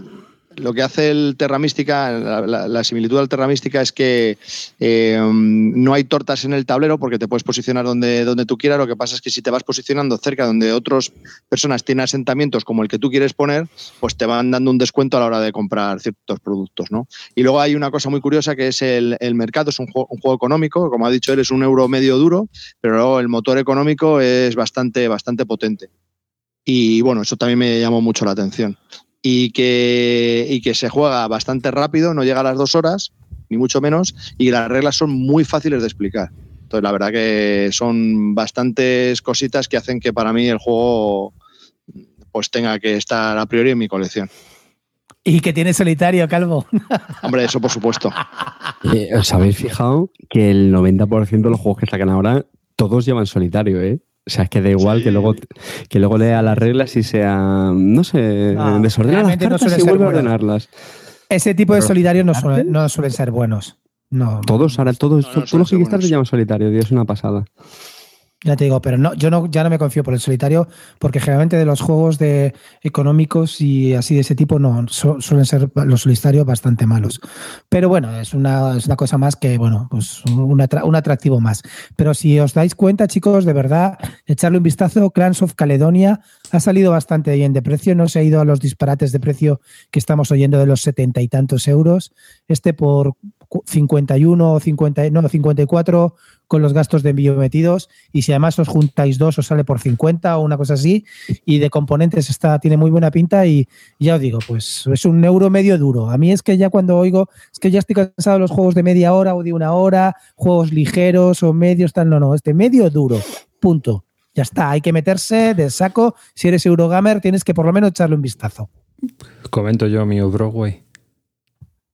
hace el Terra Mística, la, similitud del Terra Mística es que eh, no hay tortas en el tablero porque te puedes posicionar donde, donde tú quieras. Lo que pasa es que si te vas posicionando cerca donde otras personas tienen asentamientos como el que tú quieres poner, pues te van dando un descuento a la hora de comprar ciertos productos. ¿no? Y luego hay una cosa muy curiosa que es el, mercado, es un juego, un juego, económico, como ha dicho él, es un euro medio duro, pero luego el motor económico es bastante, bastante potente. Y bueno, eso también me llamó mucho la atención y que, y que se juega bastante rápido, no llega a las dos horas, ni mucho menos, y las reglas son muy fáciles de explicar. Entonces, la verdad que son bastantes cositas que hacen que para mí el juego pues tenga que estar a priori en mi colección. Y que tiene solitario, Calvo. Hombre, eso por supuesto. Eh, ¿Os habéis fijado que el 90% de los juegos que sacan ahora todos llevan solitario, eh? O sea, es que da igual que luego que luego lea las reglas y sea, no sé, no, desordena las cartas y vuelve a ordenarlas. Ese tipo de solidarios no, no, suelen ser buenos. No. Todos, ahora todos, todos los que se llaman solitario, Dios, es una pasada. Ya te digo, pero no, yo no, ya no me confío por el solitario, porque generalmente de los juegos económicos y así de ese tipo no suelen ser los solitarios bastante malos. Pero bueno, es una, es una cosa más que, bueno, pues un, un, atractivo más. Pero si os dais cuenta, chicos, de verdad, echarle un vistazo, Clans of Caledonia ha salido bastante bien de precio, no se ha ido a los disparates de precio que estamos oyendo de los setenta y tantos euros. Este por 51 o 50, no, 54 con los gastos de envío metidos y si además os juntáis dos os sale por 50 o una cosa así y de componentes está tiene muy buena pinta y, ya os digo, pues es un euro medio duro. A mí es que ya cuando oigo, es que ya estoy cansado de los juegos de media hora o de una hora, juegos ligeros o medios, tal, no, no, este medio duro, punto. Ya está, hay que meterse de saco. Si eres Eurogamer, tienes que por lo menos echarle un vistazo. Comento yo mi Broadway.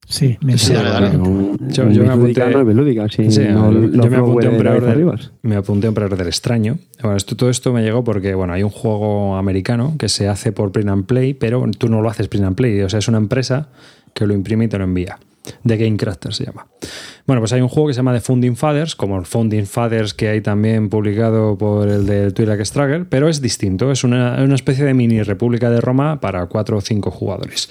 Sí, me Sí. Yo- yo me apunté- No es belúdica, sí, Sí, no, yo me apunté a un pre-order. Me apunté un pre-order extraño. Bueno, esto, todo esto me llegó porque bueno, hay un juego americano que se hace por print and play, pero tú no lo haces print and play. O sea, es una empresa que lo imprime y te lo envía. The Game Crafter se llama. Bueno, pues hay un juego que se llama The Founding Fathers, como el Founding Fathers que hay también publicado por el de Twitter Struggle, pero es distinto. Es una, una especie de mini República de Roma para cuatro o cinco jugadores.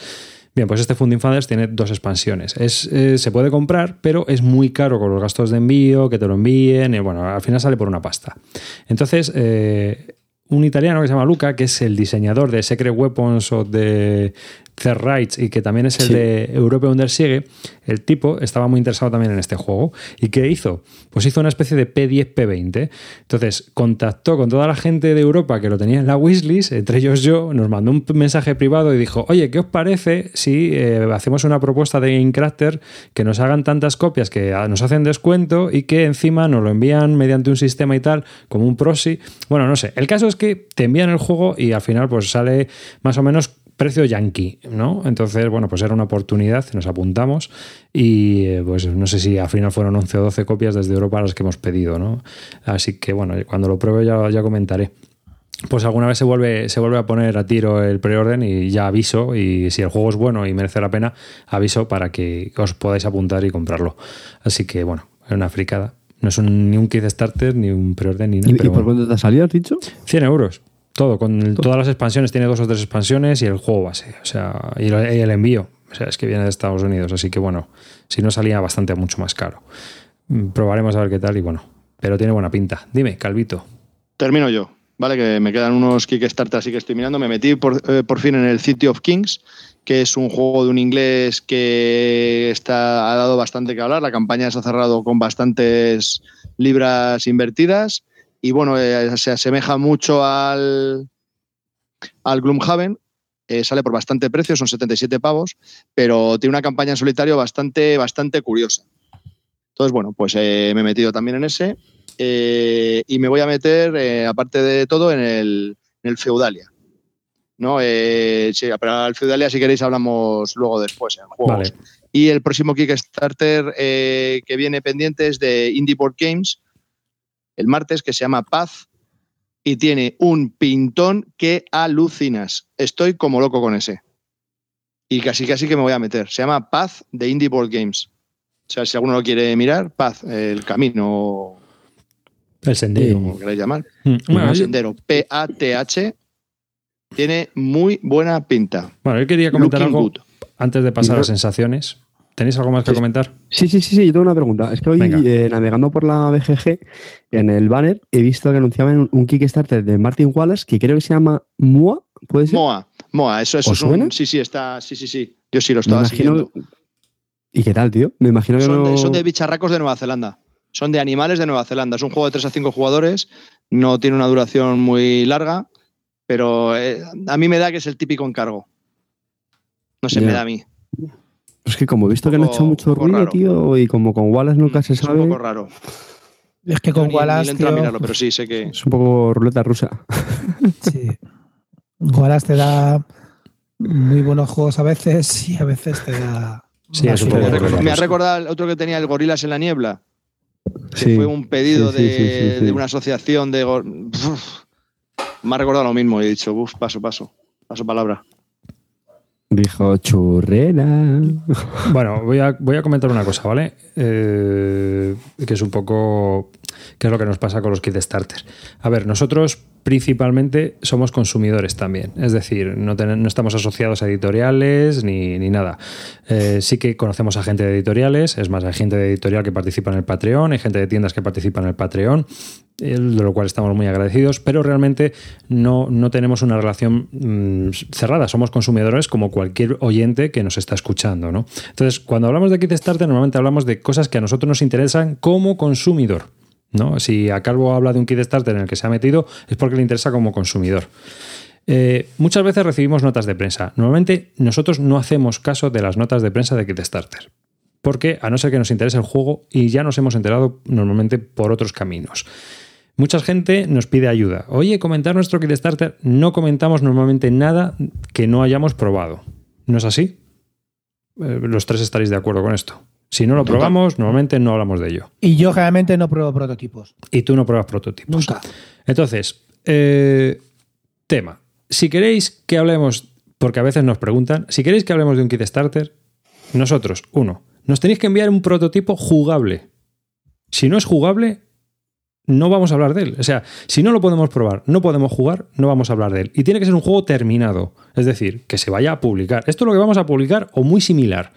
Bien, pues este Founding Fathers tiene dos expansiones. Es, eh, se puede comprar, pero es muy caro con los gastos de envío, que te lo envíen, y bueno, al final sale por una pasta. Entonces, eh, un italiano que se llama Luca, que es el diseñador de Secret Weapons o de Third Rights y que también es el Sí. de Europe Undersiege, el tipo estaba muy interesado también en este juego. ¿Y qué hizo? Pues hizo una especie de P10, P20. Entonces contactó con toda la gente de Europa que lo tenía en la wishlist, entre ellos yo, nos mandó un mensaje privado y dijo, oye, ¿qué os parece si eh, hacemos una propuesta de Incrafter que nos hagan tantas copias que ah, nos hacen descuento y que encima nos lo envían mediante un sistema y tal, como un proxy? Bueno, no sé. El caso es que te envían el juego y al final pues sale más o menos precio yankee, ¿no? Entonces, bueno, pues era una oportunidad, nos apuntamos y eh, pues no sé si al final fueron 11 o 12 copias desde Europa las que hemos pedido, ¿no? Así que bueno, cuando lo pruebe ya, ya comentaré. Pues alguna vez se vuelve, se vuelve a poner a tiro el preorden y ya aviso y si el juego es bueno y merece la pena, aviso para que os podáis apuntar y comprarlo. Así que bueno, es una fricada. No es un- ni un kit starter, ni un preorden, ni nada. ¿Y, y por bueno. cuánto te ha salido, has dicho? 100 euros. Todo, con el- todas las expansiones, tiene dos o tres expansiones y el juego base. O sea, y el, y el envío. O sea, es que viene de Estados Unidos, así que bueno, si no salía bastante mucho más caro. Mm, Probaremos a ver qué tal y bueno, pero tiene buena pinta. Dime, Calvito. Termino yo, ¿vale? Que me quedan unos Kickstarter así que estoy mirando. Me metí por, eh, por fin en el City of Kings, que es un juego de un inglés que está, ha dado bastante que hablar. La campaña se ha cerrado con bastantes libras invertidas. Y bueno, eh, se asemeja mucho al, al Gloomhaven. Eh, sale por bastante precio, son 77 pavos, pero tiene una campaña en solitario bastante, bastante curiosa. Entonces, bueno, pues eh, me he metido también en ese. Y me voy a meter, aparte de todo, en el, en el Feudalia. ¿No? Sí, pero el Feudalia, si queréis, hablamos luego después en juegos. Vale. Y el próximo Kickstarter que viene pendiente es de Indie Board Games, el martes, que se llama Paz, y tiene un pintón que alucinas. Estoy como loco con ese. Y casi casi que me voy a meter. Se llama Paz de Indie Board Games. O sea, si alguno lo quiere mirar, Paz, el camino, El sendero. como queráis llamar. Mm, Bueno, el sendero, P-A-T-H, tiene muy buena pinta. bueno, yo quería comentar Looking algo good. antes de pasar a sensaciones. ¿Tenéis algo más que Sí. comentar? Sí, sí, sí, sí, yo tengo una pregunta. Es que hoy, eh, navegando por la BGG, en el banner, he visto que anunciaban un, un Kickstarter de Martin Wallace que creo que se llama MOA, ¿puede ser? Moa, Moa, eso, eso ¿Os es un. suena? Sí, sí, está. Sí, sí, sí. Yo sí lo Me estaba imagino... siguiendo. ¿Y qué tal, tío? Me imagino que Son, no... de, son de bicharracos de Nueva Zelanda. Son de animales de Nueva Zelanda. Es un juego de 3 a 5 jugadores. No tiene una duración muy larga. Pero eh, a mí me da que es el típico encargo. No sé, Ya. me da a mí. Es que como he visto que no ha poco- hecho mucho poco ruido, raro. tío, y como con Wallace nunca se es sabe, un poco raro. Es que con Wallace, le entro a tío, mirarlo, pero sí, sé que. es un poco ruleta rusa. sí. Wallace te da muy buenos juegos a veces y a veces te da... Sí, es un poco raro. Me ha recordado el otro que tenía el Gorilas en la Niebla. que Sí. fue un pedido Sí, sí, de, sí, sí, sí. de una asociación de... Uf. me ha recordado lo mismo y he dicho, uff, paso, paso, paso palabra. Dijo churrera. Bueno, voy a, voy a comentar una cosa, ¿vale? Eh, que es un poco. ¿Qué es lo que nos pasa con los kit starters? A ver, nosotros principalmente somos consumidores también. Es decir, no, no estamos asociados a editoriales ni, ni nada. Eh, sí que conocemos a gente de editoriales. Es más, hay gente de editorial que participa en el Patreon, hay gente de tiendas que participa en el Patreon, de lo cual estamos muy agradecidos, pero realmente no, no tenemos una relación mm, cerrada. Somos consumidores como cualquier oyente que nos está escuchando. ¿no? Entonces, cuando hablamos de Kickstarter, normalmente hablamos de cosas que a nosotros nos interesan como consumidor. ¿no? Si a Calvo habla de un Kickstarter en el que se ha metido, es porque le interesa como consumidor. Eh, muchas veces recibimos notas de prensa. Normalmente nosotros no hacemos caso de las notas de prensa de Kickstarter. Porque a no ser que nos interese el juego y ya nos hemos enterado normalmente por otros caminos. Mucha gente nos pide ayuda. Oye, comentar nuestro Kickstarter. No comentamos normalmente nada que no hayamos probado. ¿No es así? Eh, los tres estaréis de acuerdo con esto. Si no lo probamos, normalmente no hablamos de ello. Y yo generalmente no pruebo prototipos. Y tú no pruebas prototipos. Nunca. Entonces, eh, tema. Si queréis que hablemos, porque a veces nos preguntan, si queréis que hablemos de un kit starter, nosotros, uno, nos tenéis que enviar un prototipo jugable. Si no es jugable, no vamos a hablar de él. O sea, si no lo podemos probar, no podemos jugar, no vamos a hablar de él. Y tiene que ser un juego terminado, es decir, que se vaya a publicar. Esto es lo que vamos a publicar o muy similar.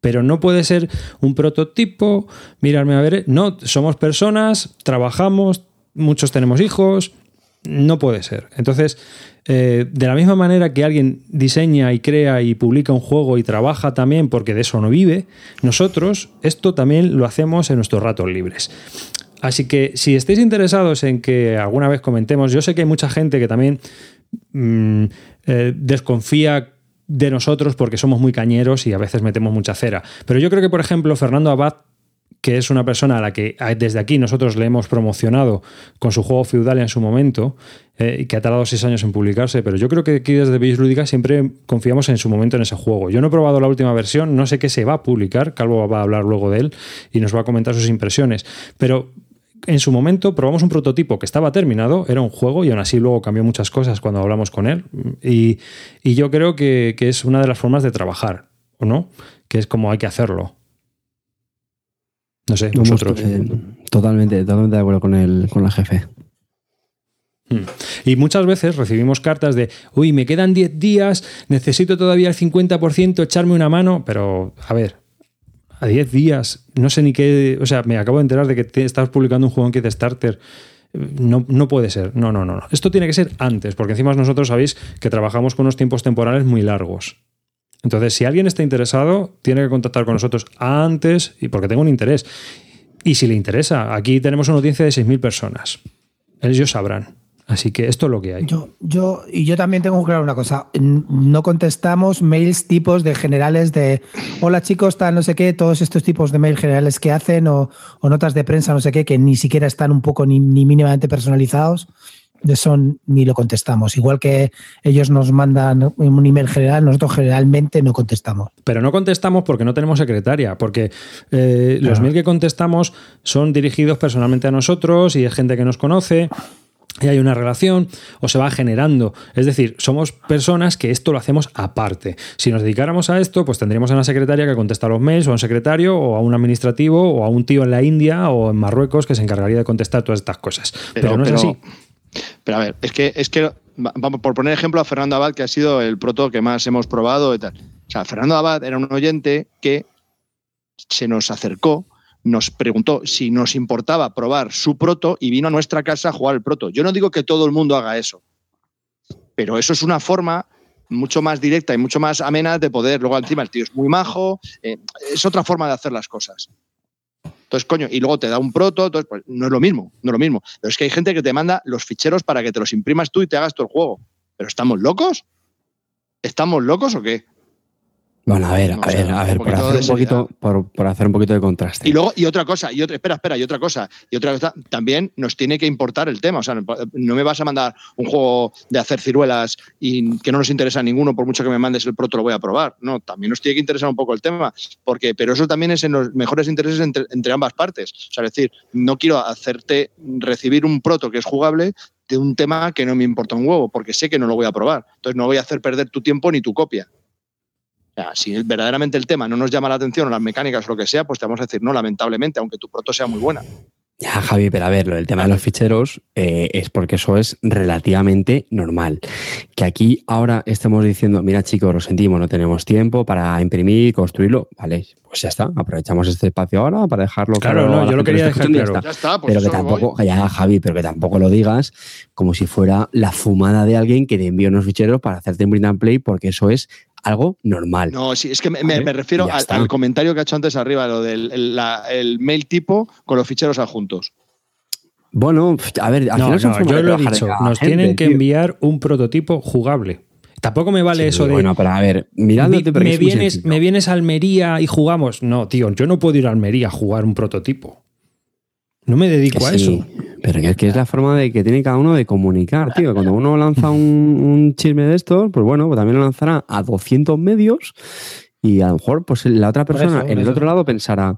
Pero no puede ser un prototipo, mirarme a ver, no, somos personas, trabajamos, muchos tenemos hijos, no puede ser. Entonces, eh, de la misma manera que alguien diseña y crea y publica un juego y trabaja también porque de eso no vive, nosotros esto también lo hacemos en nuestros ratos libres. Así que si estáis interesados en que alguna vez comentemos, yo sé que hay mucha gente que también mm, eh, desconfía de nosotros porque somos muy cañeros y a veces metemos mucha cera. Pero yo creo que, por ejemplo, Fernando Abad que es una persona a la que desde aquí nosotros le hemos promocionado con su juego feudal en su momento, eh, que ha tardado seis años en publicarse, pero yo creo que aquí desde Bills Lúdica siempre confiamos en su momento en ese juego. Yo no he probado la última versión, no sé qué se va a publicar, Calvo va a hablar luego de él y nos va a comentar sus impresiones, pero en su momento probamos un prototipo que estaba terminado, era un juego y aún así luego cambió muchas cosas cuando hablamos con él. Y, yo creo que, que, es una de las formas de trabajar, ¿o no? Que es como hay que hacerlo. No sé, vosotros. Eh, totalmente, totalmente de acuerdo con el, con la jefe. Hmm. Y muchas veces recibimos cartas de, uy, me quedan 10 días, necesito todavía el 50%, echarme una mano, pero a ver, a 10 días, no sé ni qué, o sea, me acabo de enterar de que estás publicando un juego en Kickstarter. No, no puede ser, no, no, no. Esto tiene que ser antes, porque encima nosotros sabéis que trabajamos con unos tiempos temporales muy largos. Entonces, si alguien está interesado, tiene que contactar con nosotros antes y porque tengo un interés. Y si le interesa, aquí tenemos una audiencia de 6.000 personas. Ellos sabrán. Así que esto es lo que hay. Yo, yo, y yo también tengo que claro una cosa. No contestamos mails tipos de generales de hola chicos, tal, no sé qué, todos estos tipos de mails generales que hacen o, notas de prensa, no sé qué, que ni siquiera están un poco ni mínimamente personalizados de eso ni lo contestamos. Igual que ellos nos mandan un email general, nosotros generalmente no contestamos. Pero no contestamos porque no tenemos secretaria, porque eh, los mails que contestamos son dirigidos personalmente a nosotros y es gente que nos conoce y hay una relación o se va generando. Es decir, somos personas que esto lo hacemos aparte. Si nos dedicáramos a esto, pues tendríamos a una secretaria que contesta los mails, o a un secretario, o a un administrativo, o a un tío en la India o en Marruecos que se encargaría de contestar todas estas cosas. Pero, no es así. Pero a ver, es que, es que vamos, por poner ejemplo a Fernando Abad, que ha sido el proto que más hemos probado y tal. O sea, Fernando Abad era un oyente que se nos acercó, nos preguntó si nos importaba probar su proto y vino a nuestra casa a jugar el proto. Yo no digo que todo el mundo haga eso, pero eso es una forma mucho más directa y mucho más amena de poder. Luego, encima, el tío es muy majo, eh, es otra forma de hacer las cosas. Entonces, coño, y luego te da un proto, entonces, pues no es lo mismo, no es lo mismo. Pero es que hay gente que te manda los ficheros para que te los imprimas tú y te hagas todo el juego. ¿Pero estamos locos? ¿Estamos locos o qué? Bueno, a ver, a ver, a ver, por hacer, un poquito, por, hacer un poquito de contraste. Y luego, y otra cosa, y otra, espera, espera, y otra cosa, y otra cosa, también nos tiene que importar el tema. O sea, no me vas a mandar un juego de hacer ciruelas y que no nos interesa a ninguno, por mucho que me mandes el proto, lo voy a probar. No, también nos tiene que interesar un poco el tema, porque, pero eso también es en los mejores intereses entre, entre ambas partes. O sea, es decir, no quiero hacerte recibir un proto que es jugable de un tema que no me importa un huevo, porque sé que no lo voy a probar. Entonces no voy a hacer perder tu tiempo ni tu copia si verdaderamente el tema no nos llama la atención o las mecánicas o lo que sea, pues te vamos a decir no, lamentablemente, aunque tu proto sea muy buena. Ya, Javi, pero a ver, del tema de los ficheros eh, es porque eso es relativamente normal. Que aquí ahora estemos diciendo, mira chicos, lo sentimos, no tenemos tiempo para imprimir, construirlo, vale, pues ya está, aprovechamos este espacio ahora para dejarlo claro. Claro, no, yo lo quería dejar claro. Ya está, pues pero que tampoco, ya Javi, pero que tampoco lo digas como si fuera la fumada de alguien que te envía unos ficheros para hacerte un print and play, porque eso es algo normal. No, sí, es que me, refiero al, comentario que ha hecho antes arriba, lo del el, mail tipo con los ficheros adjuntos. Bueno, a ver, al no, final no, yo lo he dicho, nos tienen que enviar un prototipo jugable. Tampoco me vale eso de. Bueno, pero a ver, mirándote, me, vienes, me vienes a Almería y jugamos. No, tío, yo no puedo ir a Almería a jugar un prototipo. No me dedico a eso. Pero que es, que es la forma de que tiene cada uno de comunicar, tío. Cuando uno lanza un, un chisme de estos, pues bueno, pues también lo lanzará a 200 medios y a lo mejor pues la otra persona en el otro lado pensará,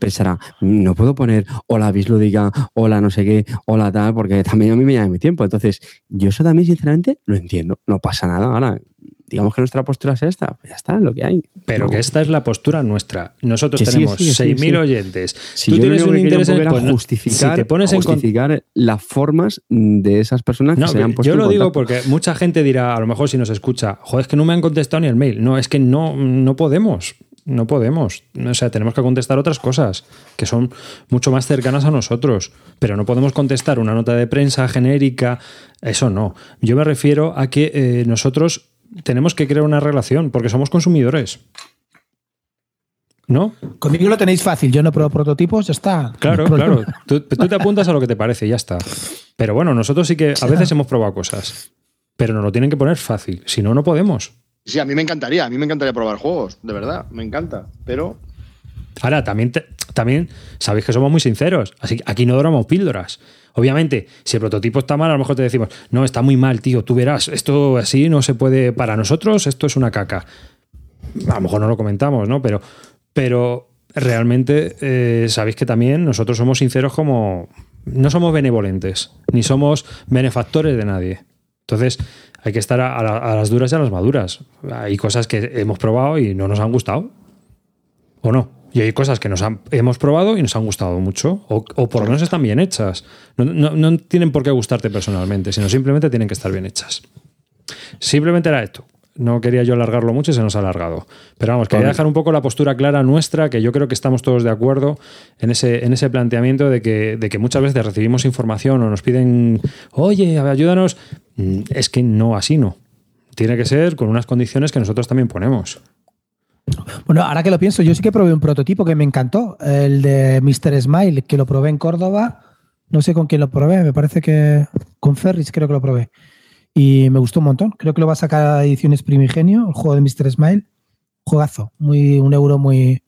pensará, no puedo poner hola bislúdica, hola no sé qué, hola tal, porque también a mí me llama mi tiempo. Entonces, yo eso también sinceramente lo entiendo, no pasa nada. Ahora, digamos que nuestra postura es esta, pues ya está, lo que hay. Pero que esta es la postura nuestra. Nosotros tenemos 6.000 oyentes. Si Tú tienes un interés en pues, justificar, te pones justificar las formas de esas personas que se han puesto Yo lo digo porque mucha gente dirá, a lo mejor si nos escucha, joder, es que no me han contestado ni el mail. No, es que no, no podemos. No podemos. O sea, tenemos que contestar otras cosas que son mucho más cercanas a nosotros. Pero no podemos contestar una nota de prensa genérica. Eso no. Yo me refiero a que eh, nosotros tenemos que crear una relación porque somos consumidores. ¿No? Conmigo lo tenéis fácil, yo no pruebo prototipos, ya está. Claro, claro. Tú, te apuntas a lo que te parece y ya está. Pero bueno, nosotros sí que a veces hemos probado cosas, pero nos lo tienen que poner fácil, si no, no podemos. Sí, a mí me encantaría, a mí me encantaría probar juegos, de verdad, me encanta, pero... Ahora, también, también sabéis que somos muy sinceros, así que aquí no doramos píldoras. Obviamente, si el prototipo está mal, a lo mejor te decimos, no, está muy mal, tío, tú verás, esto así no se puede, para nosotros esto es una caca. A lo mejor no lo comentamos, ¿no? Pero, pero realmente eh, sabéis que también nosotros somos sinceros como... No somos benevolentes, ni somos benefactores de nadie. Entonces, hay que estar a, a, las duras y a las maduras. Hay cosas que hemos probado y no nos han gustado. ¿O no? Y hay cosas que nos han, hemos probado y nos han gustado mucho, o, por lo menos están bien hechas. No, tienen por qué gustarte personalmente, sino simplemente tienen que estar bien hechas. Simplemente era esto. No quería yo alargarlo mucho y se nos ha alargado. Pero vamos, quería dejar un poco la postura clara nuestra, que yo creo que estamos todos de acuerdo en ese, en ese planteamiento de que, de que muchas veces recibimos información o nos piden, oye, ayúdanos. Mm, es que no, así no. Tiene que ser con unas condiciones que nosotros también ponemos. Bueno, ahora que lo pienso, yo sí que probé un prototipo que me encantó, el de Mr. Smile, que lo probé en Córdoba. No sé con quién lo probé, me parece que con Ferris creo que lo probé. Y me gustó un montón. Creo que lo va a sacar a Ediciones Primigenio, el juego de Mr. Smile. Juegazo, muy, un euro muy,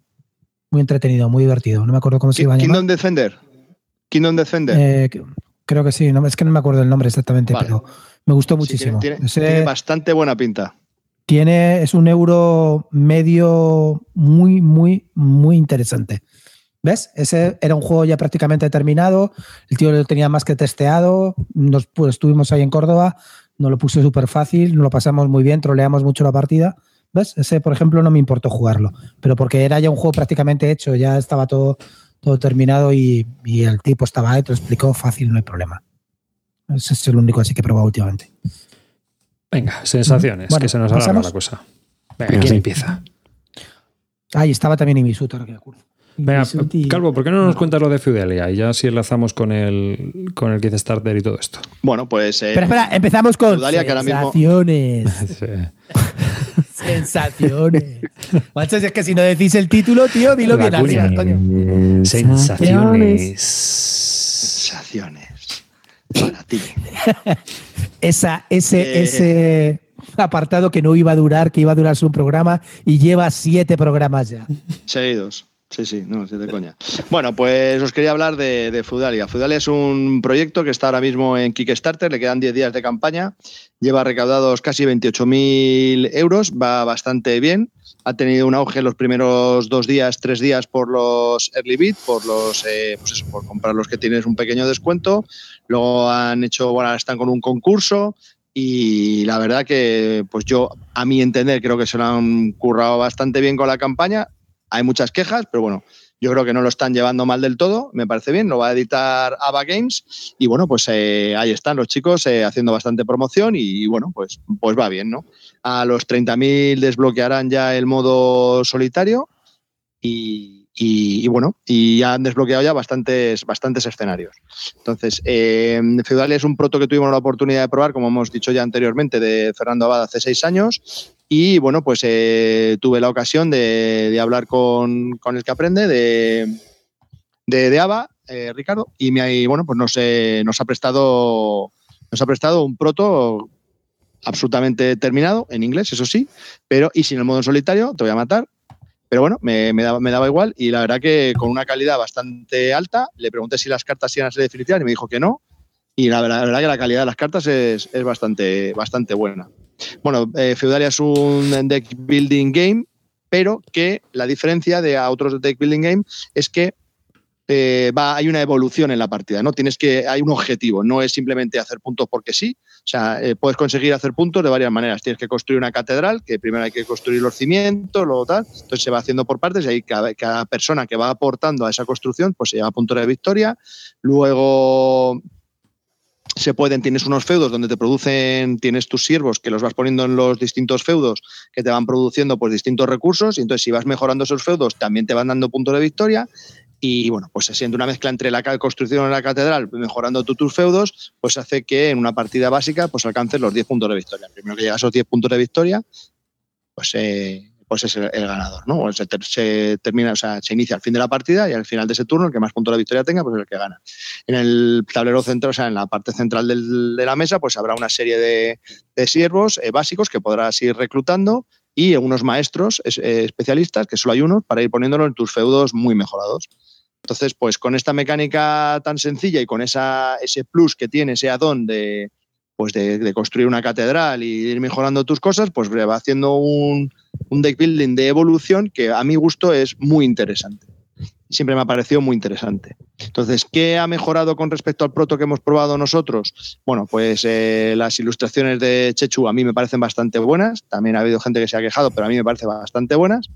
muy entretenido, muy divertido. No me acuerdo cómo se iba a llamar. Kingdom Defender. Kingdom Defender. Eh, creo que sí, no, es que no me acuerdo el nombre exactamente, pero me gustó muchísimo. tiene bastante buena pinta. Tiene, es un euro medio muy, muy, muy interesante. ¿Ves? Ese era un juego ya prácticamente terminado. El tío lo tenía más que testeado. Nos, pues, estuvimos ahí en Córdoba. Nos lo puse súper fácil. Nos lo pasamos muy bien. Troleamos mucho la partida. ¿Ves? Ese, por ejemplo, no me importó jugarlo. Pero porque era ya un juego prácticamente hecho. Ya estaba todo, todo terminado y, el tipo estaba ahí. Te lo explicó fácil. No hay problema. Ese es el único así que he probado últimamente. Venga, sensaciones, que se nos alarga la cosa. Venga, ¿quién empieza? Ahí estaba también Imisuto, ahora que Venga, Calvo, ¿por qué no nos cuentas lo de Feudalia? Y ya si enlazamos con el, con el Kickstarter y todo esto. Bueno, pues. Eh, espera, espera, empezamos con sensaciones. sensaciones. Macho, es que si no decís el título, tío, dilo bien. Sensaciones. Sensaciones. Para ti. esa, ese, eh. ese apartado que no iba a durar, que iba a durar su programa y lleva siete programas ya. Seguidos. Sí, sí, no, sí de coña. Bueno, pues os quería hablar de, Feudalia. Feudalia es un proyecto que está ahora mismo en Kickstarter, le quedan 10 días de campaña, lleva recaudados casi 28.000 euros, va bastante bien. Ha tenido un auge los primeros dos días, tres días por los early bit, por los, eh, pues por comprar los que tienes un pequeño descuento. Luego han hecho, bueno, están con un concurso y la verdad que, pues yo, a mi entender, creo que se lo han currado bastante bien con la campaña. Hay muchas quejas, pero bueno, yo creo que no lo están llevando mal del todo, me parece bien, lo va a editar Ava Games y bueno, pues eh, ahí están los chicos eh, haciendo bastante promoción y, bueno, pues, pues va bien, ¿no? A los 30.000 desbloquearán ya el modo solitario y, y, bueno, y ya han desbloqueado ya bastantes, bastantes escenarios. Entonces, eh, es un proto que tuvimos la oportunidad de probar, como hemos dicho ya anteriormente, de Fernando Abad hace seis años. Y bueno, pues eh, tuve la ocasión de, hablar con, el que aprende de, de, de ABA, eh, Ricardo, y, me, bueno, pues nos, nos, ha prestado, nos ha prestado un proto absolutamente terminado, en inglés, eso sí, pero y sin el modo en solitario, te voy a matar, Pero bueno, me, daba, me, daba, igual y la verdad que con una calidad bastante alta, le pregunté si las cartas iban a ser definitivas y me dijo que no. Y la verdad, que la calidad de las cartas es, es bastante, bastante buena. Bueno, eh, Feudalia es un deck building game, pero que la diferencia de a otros deck building game es que eh, va, hay una evolución en la partida, ¿no? Tienes que, hay un objetivo, no es simplemente hacer puntos porque sí. O sea, eh, puedes conseguir hacer puntos de varias maneras. Tienes que construir una catedral, que primero hay que construir los cimientos, luego tal. Entonces se va haciendo por partes y ahí cada, cada persona que va aportando a esa construcción, pues se lleva puntos de victoria. Luego se pueden, tienes unos feudos donde te producen, tienes tus siervos que los vas poniendo en los distintos feudos que te van produciendo pues distintos recursos y entonces si vas mejorando esos feudos también te van dando puntos de victoria y bueno, pues se siente una mezcla entre la construcción de la catedral, mejorando tus feudos, pues hace que en una partida básica pues alcances los 10 puntos de victoria. Primero que llegas a esos 10 puntos de victoria, pues, eh, pues es el, ganador, ¿no? Se, se, termina, o sea, se inicia al fin de la partida y al final de ese turno, el que más puntos de victoria tenga, pues es el que gana. En el tablero central, o sea, en la parte central de la mesa, pues habrá una serie de, siervos eh, básicos que podrás ir reclutando y unos maestros eh, especialistas, que solo hay uno, para ir poniéndolo en tus feudos muy mejorados. Entonces, pues con esta mecánica tan sencilla y con esa, ese plus que tiene, ese add-on de, pues de, construir una catedral y ir mejorando tus cosas, pues va haciendo un, deck building de evolución que a mi gusto es muy interesante siempre me ha parecido muy interesante. Entonces, ¿qué ha mejorado con respecto al proto que hemos probado nosotros? Bueno, pues eh, las ilustraciones de Chechu a mí me parecen bastante buenas. También ha habido gente que se ha quejado, pero a mí me parecen bastante buenas.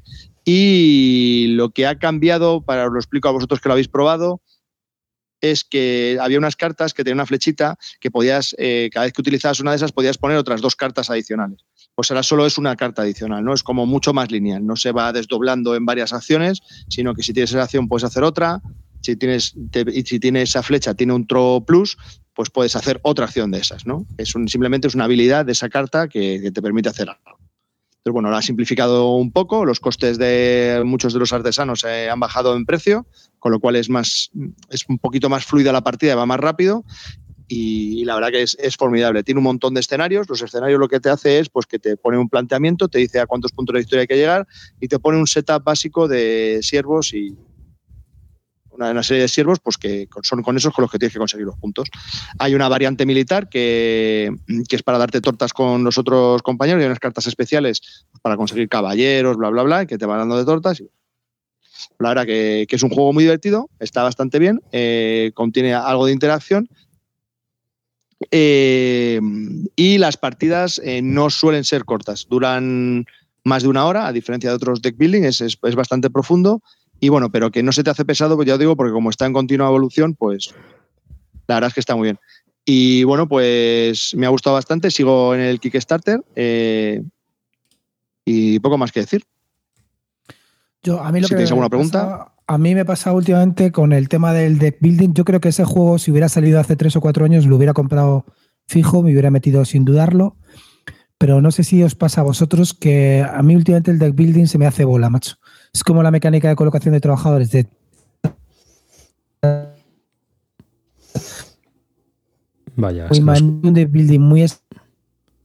Y lo que ha cambiado, para lo explico a vosotros que lo habéis probado, es que había unas cartas que tenían una flechita que podías, eh, cada vez que utilizabas una de esas, podías poner otras dos cartas adicionales. Pues ahora solo es una carta adicional, ¿no? Es como mucho más lineal, no se va desdoblando en varias acciones, sino que si tienes esa acción puedes hacer otra, si tienes, y si tiene esa flecha, tiene un tro plus, pues puedes hacer otra acción de esas, ¿no? Es simplemente es una habilidad de esa carta que, que te permite hacer algo. Entonces, bueno, lo ha simplificado un poco, los costes de muchos de los artesanos eh, han bajado en precio, con lo cual es, más, es un poquito más fluida la partida, va más rápido y, la verdad que es, formidable. Tiene un montón de escenarios, los escenarios lo que te hace es pues, que te pone un planteamiento, te dice a cuántos puntos de historia hay que llegar y te pone un setup básico de siervos y, una, serie de siervos, pues que son con esos con los que tienes que conseguir los puntos. Hay una variante militar que, es para darte tortas con los otros compañeros y unas cartas especiales para conseguir caballeros, bla, bla, bla, que te van dando de tortas. La verdad que, es un juego muy divertido, está bastante bien, eh, contiene algo de interacción. Eh, y las partidas eh, no suelen ser cortas, duran más de una hora, a diferencia de otros deck building, es, es bastante profundo y bueno, pero que no se te hace pesado, pues ya digo, porque como está en continua evolución, pues la verdad es que está muy bien. Y bueno, pues me ha gustado bastante, sigo en el Kickstarter eh, y poco más que decir. Yo, a mí lo si tenéis alguna pregunta. a mí me pasa últimamente con el tema del deck building. Yo creo que ese juego, si hubiera salido hace tres o cuatro años, lo hubiera comprado fijo, me hubiera metido sin dudarlo. Pero no sé si os pasa a vosotros que a mí últimamente el deck building se me hace bola, macho. Es como la mecánica de colocación de trabajadores de Vaya. un de building muy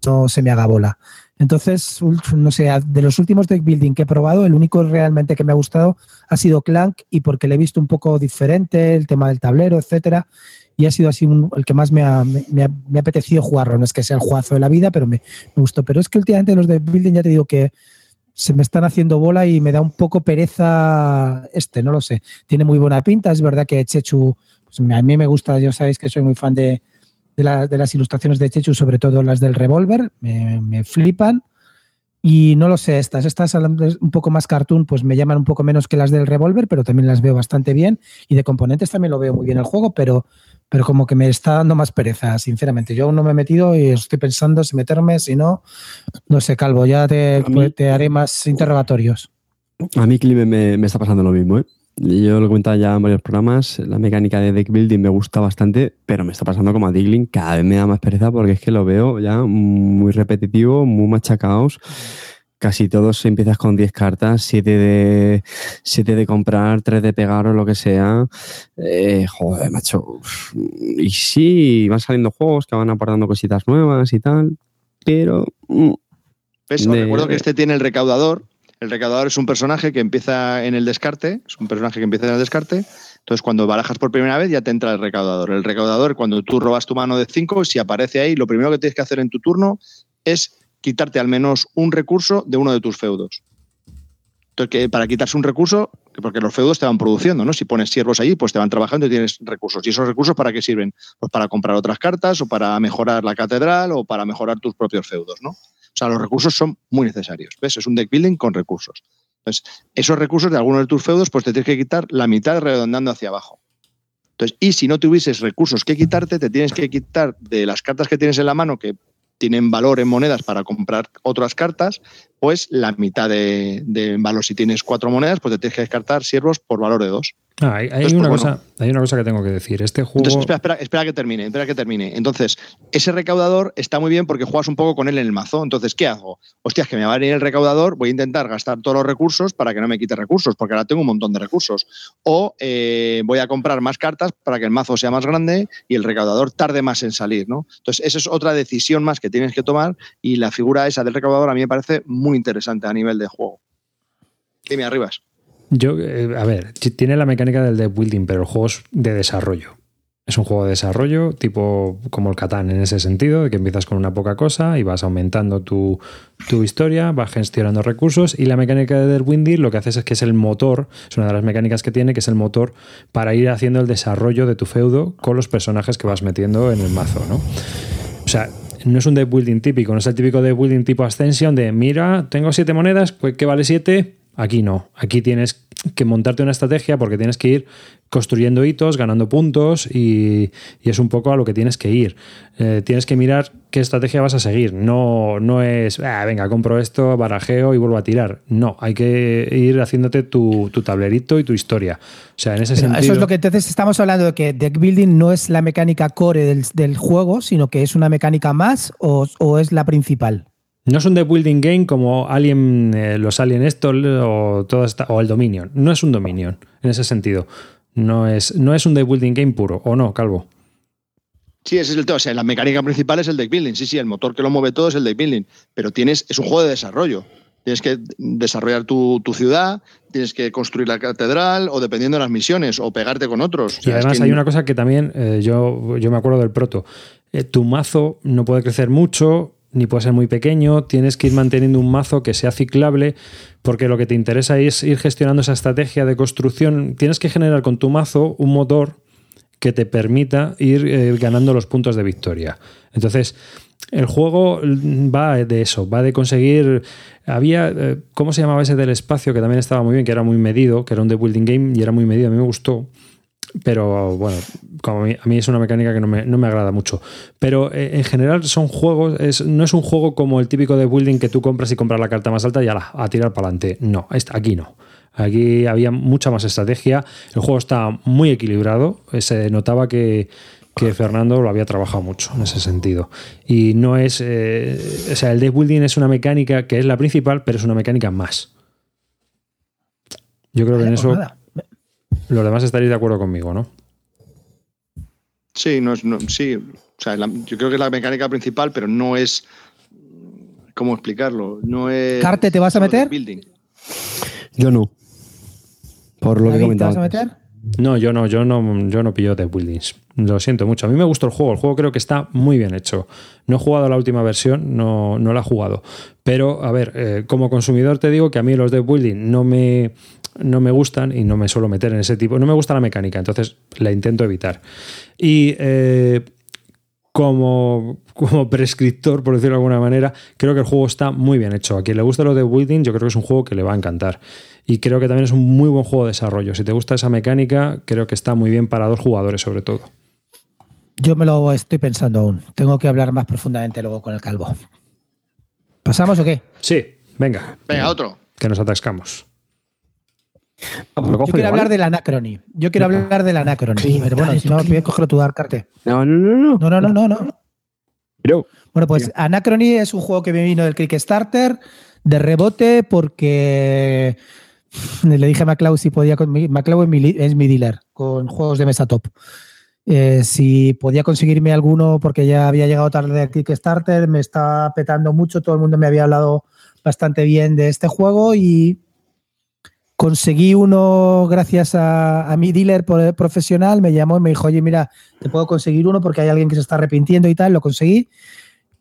no se me haga bola. Entonces, no sé, de los últimos deck building que he probado, el único realmente que me ha gustado ha sido Clank y porque le he visto un poco diferente, el tema del tablero, etcétera, y ha sido así el que más me ha, me, ha, apetecido jugarlo. No es que sea el jugazo de la vida, pero me, me, gustó. Pero es que últimamente los deck building ya te digo que se me están haciendo bola y me da un poco pereza este, no lo sé. Tiene muy buena pinta, es verdad que Chechu, pues a mí me gusta, ya sabéis que soy muy fan de, de, las ilustraciones de Chechu, sobre todo las del revólver, me, me, flipan. Y no lo sé, estas, estas un poco más cartoon, pues me llaman un poco menos que las del revólver, pero también las veo bastante bien. Y de componentes también lo veo muy bien el juego, pero pero como que me está dando más pereza, sinceramente. Yo aún no me he metido y estoy pensando si meterme, si no, no sé, Calvo, ya te, te haré más interrogatorios. A mí, Clive, me, me está pasando lo mismo, ¿eh? Yo lo he comentado ya en varios programas, la mecánica de deck building me gusta bastante, pero me está pasando como a Diggling, cada vez me da más pereza porque es que lo veo ya muy repetitivo, muy machacados casi todos empiezas con 10 cartas, 7 de, 7 de comprar, 3 de pegar o lo que sea. Eh, joder, macho. Y sí, van saliendo juegos que van aportando cositas nuevas y tal, pero... Mm, recuerdo que este tiene el recaudador, El recaudador es un personaje que empieza en el descarte, es un personaje que empieza en el descarte. Entonces, cuando barajas por primera vez, ya te entra el recaudador. El recaudador, cuando tú robas tu mano de 5, si aparece ahí, lo primero que tienes que hacer en tu turno es quitarte al menos un recurso de uno de tus feudos. Entonces, para quitarse un recurso, porque los feudos te van produciendo, ¿no? Si pones siervos allí, pues te van trabajando y tienes recursos. ¿Y esos recursos para qué sirven? Pues para comprar otras cartas o para mejorar la catedral o para mejorar tus propios feudos, ¿no? O sea, los recursos son muy necesarios. ¿Ves? Es un deck building con recursos. Entonces, esos recursos de algunos de tus feudos, pues te tienes que quitar la mitad redondando hacia abajo. Entonces, y si no tuvieses recursos que quitarte, te tienes que quitar de las cartas que tienes en la mano, que tienen valor en monedas para comprar otras cartas, pues la mitad de, valor. Si tienes cuatro monedas, pues te tienes que descartar siervos por valor de dos. Ah, hay, una pues cosa, hay una cosa que tengo que decir. Este juego. espera, espera, que termine, espera que termine. Entonces, ese recaudador está muy bien porque juegas un poco con él en el mazo. Entonces, ¿qué hago? Hostias, que me va a venir el recaudador, voy a intentar gastar todos los recursos para que no me quite recursos, porque ahora tengo un montón de recursos. O eh, voy a comprar más cartas para que el mazo sea más grande y el recaudador tarde más en salir, ¿no? Entonces, esa es otra decisión más que tienes que tomar y la figura esa del recaudador a mí me parece muy interesante a nivel de juego. Dime, arribas. Yo, eh, a ver, tiene la mecánica del deck building, pero el juego es de desarrollo. Es un juego de desarrollo, tipo como el Catán en ese sentido, de que empiezas con una poca cosa y vas aumentando tu, historia, vas gestionando recursos y la mecánica de building lo que haces es que es el motor, es una de las mecánicas que tiene, que es el motor para ir haciendo el desarrollo de tu feudo con los personajes que vas metiendo en el mazo, ¿no? O sea, no es un deck building típico, no es el típico deck building tipo Ascension de mira, tengo siete monedas, pues ¿qué vale siete? Aquí no. Aquí tienes que montarte una estrategia porque tienes que ir construyendo hitos, ganando puntos y, es un poco a lo que tienes que ir. Eh, tienes que mirar qué estrategia vas a seguir. No, no es, ah, venga, compro esto, barajeo y vuelvo a tirar. No, hay que ir haciéndote tu, tablerito y tu historia. O sea, en ese sentido. Eso es lo que entonces estamos hablando de que deck building no es la mecánica core del, juego, sino que es una mecánica más o, o es la principal. No es un deck building game como Alien, eh, los Alien esto o, todo o el Dominion. No es un Dominion en ese sentido. No es, no es un deck building game puro, ¿o no, Calvo? Sí, ese es el tema. O sea, la mecánica principal es el deck building. Sí, sí, el motor que lo mueve todo es el deck building. Pero tienes, es un juego de desarrollo. Tienes que desarrollar tu, ciudad, tienes que construir la catedral, o dependiendo de las misiones, o pegarte con otros. y además hay una cosa que también eh, yo, yo me acuerdo del proto. Eh, tu mazo no puede crecer mucho, ni puede ser muy pequeño, tienes que ir manteniendo un mazo que sea ciclable, porque lo que te interesa es ir gestionando esa estrategia de construcción. Tienes que generar con tu mazo un motor que te permita ir eh, ganando los puntos de victoria. Entonces, el juego va de eso, va de conseguir. Había. Eh, ¿Cómo se llamaba ese del espacio? Que también estaba muy bien, que era muy medido, que era un de building game y era muy medido, a mí me gustó pero bueno, como a mí, es una mecánica que no me, agrada mucho. Pero eh, en general son juegos, no es un juego como el típico de building que tú compras y compras la carta más alta y a, a tirar para adelante. No, aquí no. Aquí había mucha más estrategia. El juego está muy equilibrado. Se notaba que, Fernando lo había trabajado mucho en ese sentido. Y no es. Eh, o sea, el deck building es una mecánica que es la principal, pero es una mecánica más. Yo creo que en eso. Los demás estaréis de acuerdo conmigo, ¿no? Sí, no es, sí. O sea, yo creo que es la mecánica principal, pero no es. ¿Cómo explicarlo? No es. ¿Carte te vas a meter? Yo no. Por lo que comentaba. ¿Te vas a meter? No, yo no, yo no, yo no pillo de buildings. Lo siento mucho. A mí me gustó el juego. El juego creo que está muy bien hecho. No he jugado la última versión, no, no la he jugado. Pero, a ver, eh, como consumidor te digo que a mí los de building no me, no me gustan y no me suelo meter en ese tipo. No me gusta la mecánica, entonces la intento evitar. Y eh, como, como prescriptor, por decirlo de alguna manera, creo que el juego está muy bien hecho. A quien le gusta lo de building, yo creo que es un juego que le va a encantar. Y creo que también es un muy buen juego de desarrollo. Si te gusta esa mecánica, creo que está muy bien para dos jugadores sobre todo. Yo me lo estoy pensando aún. Tengo que hablar más profundamente luego con el calvo. ¿Pasamos o qué? Sí, venga. Venga, otro. Que nos atascamos. Yo quiero hablar del Anacrony. Yo quiero hablar del Anacrony. pero bueno, si no, voy a coger tu Carte. No, no, no, no. No, no, no, no. Pero, bueno, pues Anacrony es un juego que me vino del Kickstarter de rebote porque le dije a MacLeod si podía. MacLeod es mi dealer con juegos de mesa top. Eh, si podía conseguirme alguno porque ya había llegado tarde al Kickstarter, me está petando mucho, todo el mundo me había hablado bastante bien de este juego y conseguí uno gracias a, mi dealer profesional, me llamó y me dijo, oye, mira, te puedo conseguir uno porque hay alguien que se está arrepintiendo y tal, lo conseguí.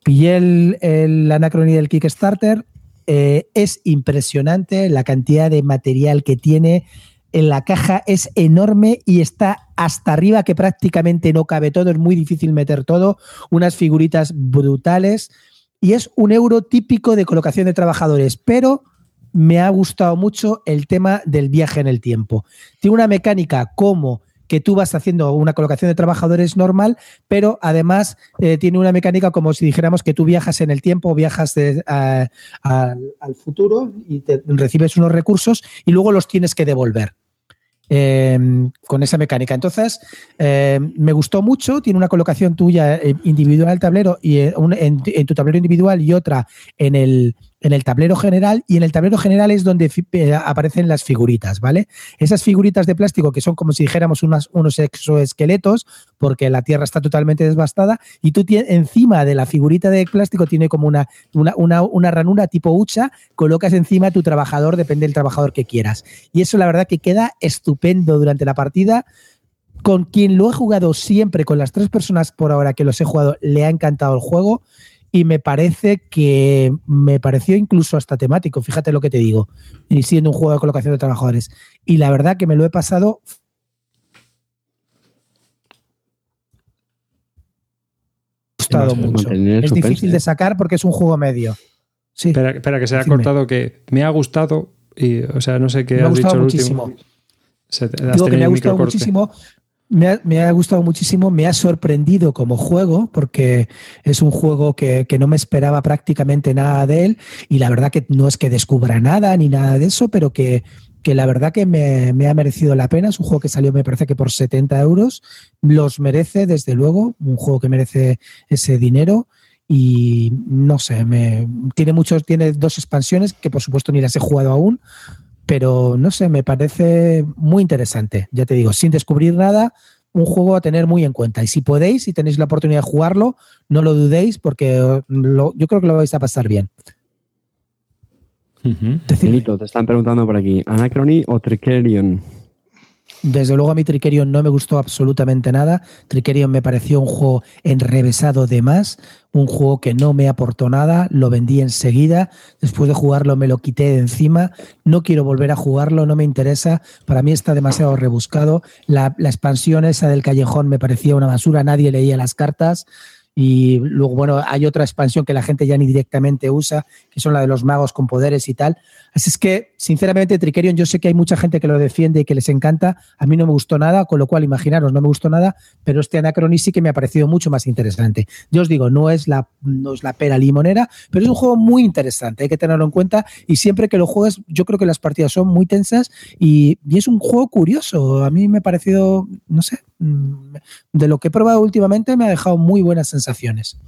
Pillé el, el del Kickstarter. Eh, es impresionante la cantidad de material que tiene. En la caja es enorme y está hasta arriba que prácticamente no cabe todo. Es muy difícil meter todo. Unas figuritas brutales. Y es un euro típico de colocación de trabajadores. Pero me ha gustado mucho el tema del viaje en el tiempo. Tiene una mecánica como que tú vas haciendo una colocación de trabajadores normal, pero además eh, tiene una mecánica como si dijéramos que tú viajas en el tiempo, viajas al futuro y te, recibes unos recursos y luego los tienes que devolver. Em, con esa mecánica. Entonces, em, me gustó mucho, tiene una colocación tuya eh, individual tablero y eh, en, tu tablero individual y otra en el, en el tablero general y en el tablero general es donde eh, aparecen las figuritas, ¿vale? Esas figuritas de plástico que son como si dijéramos unos exoesqueletos porque la Tierra está totalmente devastada y tú encima de la figurita de plástico tiene como una, una, una, ranura tipo hucha, colocas encima tu trabajador, depende del trabajador que quieras. Y eso la verdad que queda estupendo durante la partida con quien lo he jugado siempre, con las tres personas por ahora que los he jugado, le ha encantado el juego y me parece que me pareció incluso hasta temático, fíjate lo que te digo, y siendo un juego de colocación de trabajadores. Y la verdad que me lo he pasado gustado mucho. Es difícil de sacar porque es un juego medio. Sí. Espera, que se ha cortado que me ha gustado y, o sea, no sé qué me has dicho muchísimo. Digo que me ha gustado muchísimo me ha, gustado muchísimo, me ha sorprendido como juego, porque es un juego que, no me esperaba prácticamente nada de él, y la verdad que no es que descubra nada ni nada de eso, pero que, la verdad que me, ha merecido la pena. Es un juego que salió, me parece que por 70 euros. Los merece, desde luego, un juego que merece ese dinero. Y no sé, me, tiene muchos, tiene dos expansiones que por supuesto ni las he jugado aún, pero no sé, me parece muy interesante. Ya te digo, sin descubrir nada, un juego a tener muy en cuenta. Y si podéis, si tenéis la oportunidad de jugarlo, no lo dudéis porque yo creo que lo vais a pasar bien. te están preguntando por aquí, ¿Anacrony o Trickerion? Desde luego a mi Trickerion no me gustó absolutamente nada. Trickerion me pareció un juego enrevesado de más, un juego que no me aportó nada, lo vendí enseguida, después de jugarlo me lo quité de encima, no quiero volver a jugarlo, no me interesa, para mí está demasiado rebuscado. La, la expansión esa del callejón me parecía una basura, nadie leía las cartas. Y luego, bueno, hay otra expansión que la gente ya ni directamente usa, que son la de los magos con poderes y tal. Así es que, sinceramente, Trickerion, yo sé que hay mucha gente que lo defiende y que les encanta. A mí no me gustó nada, con lo cual, imaginaros, no me gustó nada, pero este Anacronis sí que me ha parecido mucho más interesante. Yo os digo, no es la, no es la pera limonera, pero es un juego muy interesante, hay que tenerlo en cuenta. Y siempre que lo juegues, yo creo que las partidas son muy tensas y, y es un juego curioso. A mí me ha parecido, no sé, de lo que he probado últimamente, me ha dejado muy buenas sensaciones.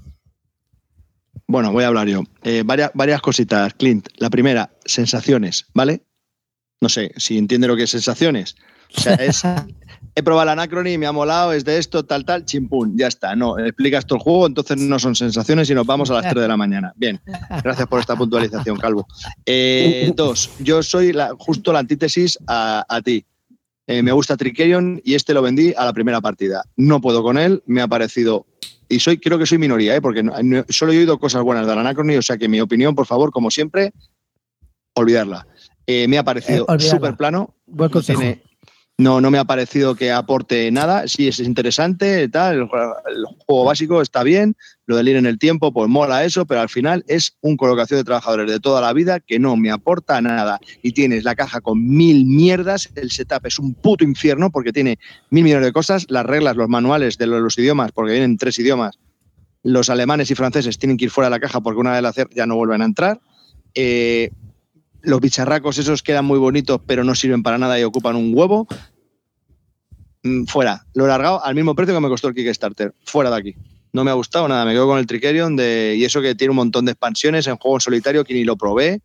Bueno, voy a hablar yo. Eh, varias, varias cositas, Clint. La primera, sensaciones, ¿vale? No sé si entiende lo que es sensaciones. O sea, es. he probado la Anacrony, me ha molado, es de esto, tal, tal, chimpún, ya está. No, explicas todo el juego, entonces no son sensaciones y nos vamos a las 3 de la mañana. Bien, gracias por esta puntualización, Calvo. Eh, dos, yo soy justo la antítesis a, ti. Eh, me gusta Trickerion y este lo vendí a la primera partida. No puedo con él, me ha parecido y soy, creo que soy minoría, ¿eh? porque solo he oído cosas buenas de Anacrony, o sea que mi opinión, por favor, como siempre, olvidarla. Eh, me ha parecido eh, súper plano. Buen consejo. No, no me ha parecido que aporte nada. Sí, es interesante, tal, el, juego básico está bien, lo del ir en el tiempo, pues mola eso, pero al final es un colocación de trabajadores de toda la vida que no me aporta nada. Y tienes la caja con mil mierdas, el setup es un puto infierno porque tiene mil millones de cosas, las reglas, los manuales de los, idiomas, porque vienen tres idiomas, los alemanes y franceses tienen que ir fuera de la caja porque una vez la hacer ya no vuelven a entrar. Eh, los bicharracos esos quedan muy bonitos, pero no sirven para nada y ocupan un huevo. Mm, fuera. Lo he largado al mismo precio que me costó el Kickstarter. Fuera de aquí. No me ha gustado nada. Me quedo con el Trickerion de, y eso que tiene un montón de expansiones en juego solitario que ni lo probé.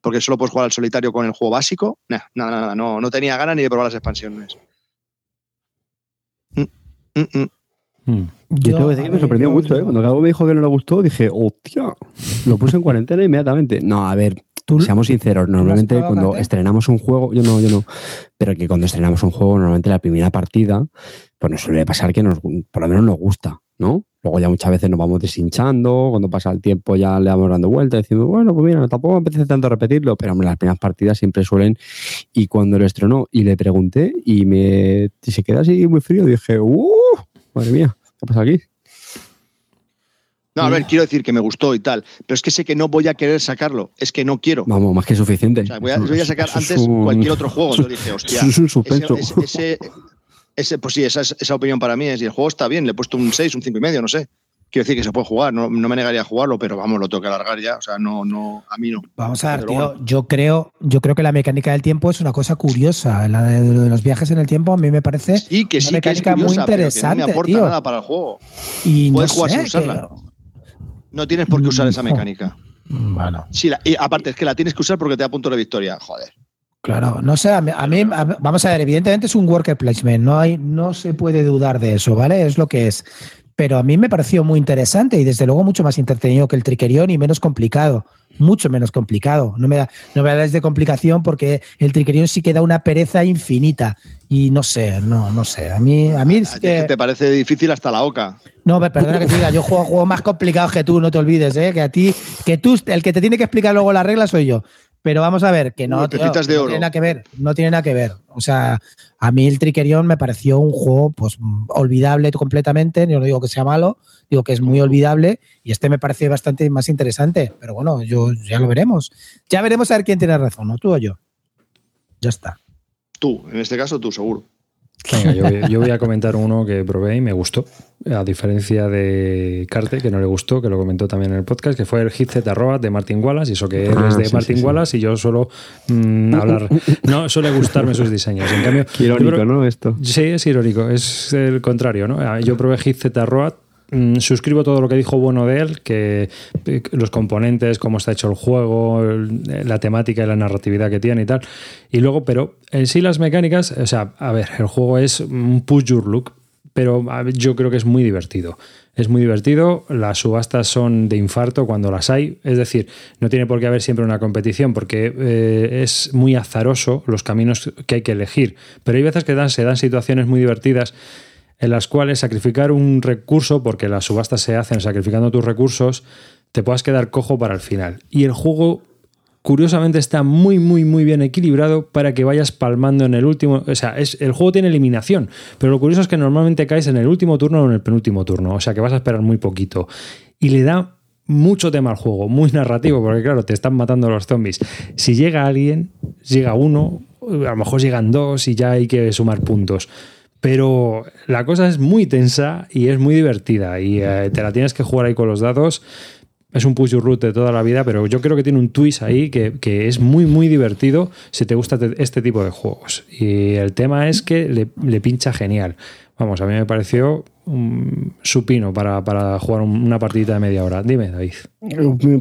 Porque solo puedes jugar al solitario con el juego básico. nada, nada, No, no tenía ganas ni de probar las expansiones. Mm, mm, Hmm. Yo, tengo que decir que me sorprendió mucho, ¿eh? Cuando Cabo me dijo que no le gustó, dije, hostia, lo puse en cuarentena inmediatamente. No, a ver, seamos sinceros, normalmente cuando estrenamos un juego, yo no, yo no, pero que cuando estrenamos un juego, normalmente la primera partida, pues nos suele pasar que nos, por lo menos nos gusta, ¿no? Luego ya muchas veces nos vamos deshinchando, cuando pasa el tiempo ya le vamos dando vueltas, decimos, bueno, pues mira, tampoco empecé tanto a repetirlo, pero hombre, las primeras partidas siempre suelen. Y cuando lo estrenó y le pregunté y me se queda así muy frío, dije, ¡uh! Madre mía, ¿qué pasa aquí? No, a ver, quiero decir que me gustó y tal, pero es que sé que no voy a querer sacarlo, es que no quiero. Vamos, más que suficiente. O sea, voy, a, sacar antes cualquier otro juego. Entonces dije, hostia, es un suspenso. Ese, pues sí, esa, esa opinión para mí es, y el juego está bien, le he puesto un 6, un 5 y medio, no sé. Quiero decir que se puede jugar, no, me negaría a jugarlo, pero vamos, lo tengo que alargar ya. O sea, no, no, a mí no. Vamos a ver, tío, yo creo, yo creo que la mecánica del tiempo es una cosa curiosa. La de, los viajes en el tiempo a mí me parece sí, que sí, una mecánica muy interesante. no me aporta nada para el juego. Y Puedes jugar sin usarla. No tienes por qué usar esa mecánica. Bueno. Sí, y aparte es que la tienes que usar porque te da punto de victoria. Joder. Claro, no sé, a mí, vamos a ver, evidentemente es un worker placement, no, hay, no se puede dudar de eso, ¿vale? Es lo que es pero a mí me pareció muy interesante y desde luego mucho más entretenido que el triquerión y menos complicado, mucho menos complicado. No me da, no me da de complicación porque el triquerión sí que da una pereza infinita y no sé, no, no sé. A mí, a mí que... te parece difícil hasta la oca. No, perdona que te diga, yo juego juegos más complicados que tú, no te olvides, ¿eh? que a ti, que tú, el que te tiene que explicar luego las reglas soy yo. Pero vamos a ver, que no, no tiene nada que ver, no tiene nada que ver. O sea, a mí el Trickerion me pareció un juego pues olvidable completamente, yo no digo que sea malo, digo que es muy olvidable y este me parece bastante más interesante, pero bueno, yo ya lo veremos. Ya veremos a ver quién tiene razón, ¿no? Tú o yo. Ya está. Tú, en este caso tú, seguro. Yo, voy a comentar uno que probé y me gustó, a diferencia de Carte, que no le gustó, que lo comentó también en el podcast, que fue el Hit Z de Martin Wallace, y eso que él es ah, de Martin Wallace y yo suelo mm, hablar, no suele gustarme sus diseños. En cambio, irónico, ¿no? Esto. Sí, es irónico, es el contrario, ¿no? Yo probé Hit Z Mm, suscribo todo lo que dijo bueno de él, que eh, los componentes, cómo está hecho el juego, la temática y la narratividad que tiene y tal. Y luego, pero en sí las mecánicas, o sea, a ver, el juego es un push your look, pero yo creo que es muy divertido. Es muy divertido, las subastas son de infarto cuando las hay, es decir, no tiene por qué haber siempre una competición porque eh, es muy azaroso los caminos que hay que elegir, pero hay veces que se dan situaciones muy divertidas en las cuales sacrificar un recurso, porque las subastas se hacen sacrificando tus recursos, te puedas quedar cojo para el final. Y el juego, curiosamente, está muy, muy, muy bien equilibrado para que vayas palmando en el último. O sea, es, el juego tiene eliminación, pero lo curioso es que normalmente caes en el último turno o en el penúltimo turno, o sea que vas a esperar muy poquito. Y le da mucho tema al juego, muy narrativo, porque claro, te están matando los zombies. Si llega alguien, llega uno, a lo mejor llegan dos y ya hay que sumar puntos. Pero la cosa es muy tensa y es muy divertida y eh, te la tienes que jugar ahí con los dados. Es un push your root de toda la vida, pero yo creo que tiene un twist ahí que, es muy, muy divertido si te gusta este tipo de juegos. Y el tema es que le, pincha genial. Vamos, a mí me pareció un supino para, para, jugar una partidita de media hora. Dime, David.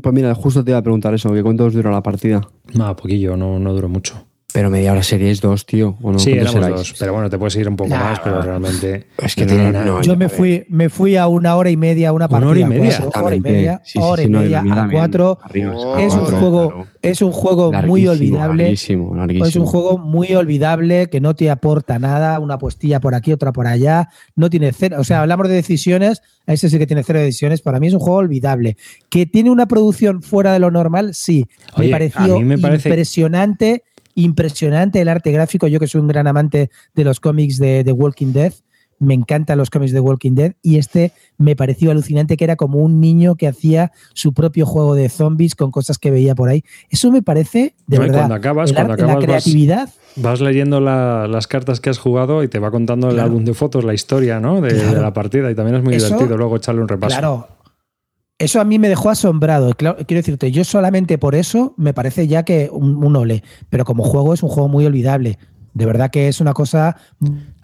Pues mira, justo te iba a preguntar eso, ¿qué cuánto os duró la partida? No, poquillo, no, no duró mucho. Pero media hora series dos, tío. ¿o no? Sí, éramos dos. Pero bueno, te puedes ir un poco más, pero realmente. Es que no, no, Yo me fui, me fui a una hora y media, una partida. Una hora y media. hora y media, hora y media a cuatro. es, un juego, es un juego muy olvidable. Larguísimo, larguísimo. Es un juego muy olvidable que no te aporta nada. Una postilla por aquí, otra por allá. No tiene cero. O sea, hablamos de decisiones. Ese sí que tiene cero decisiones. Para mí es un juego olvidable. Que tiene una producción fuera de lo normal, sí. me pareció me parece... impresionante impresionante el arte gráfico. Yo que soy un gran amante de los cómics de The Walking Dead, me encantan los cómics de Walking Dead y este me pareció alucinante que era como un niño que hacía su propio juego de zombies con cosas que veía por ahí. Eso me parece de verdad. Cuando acabas, cuando acabas, la creatividad. Vas, leyendo las cartas que has jugado y te va contando el álbum de fotos, la historia ¿no? de, la partida y también es muy divertido luego echarle un repaso. Claro, eso a mí me dejó asombrado. quiero decirte, yo solamente por eso me parece ya que un, ole. Pero como juego es un juego muy olvidable. De verdad que es una cosa.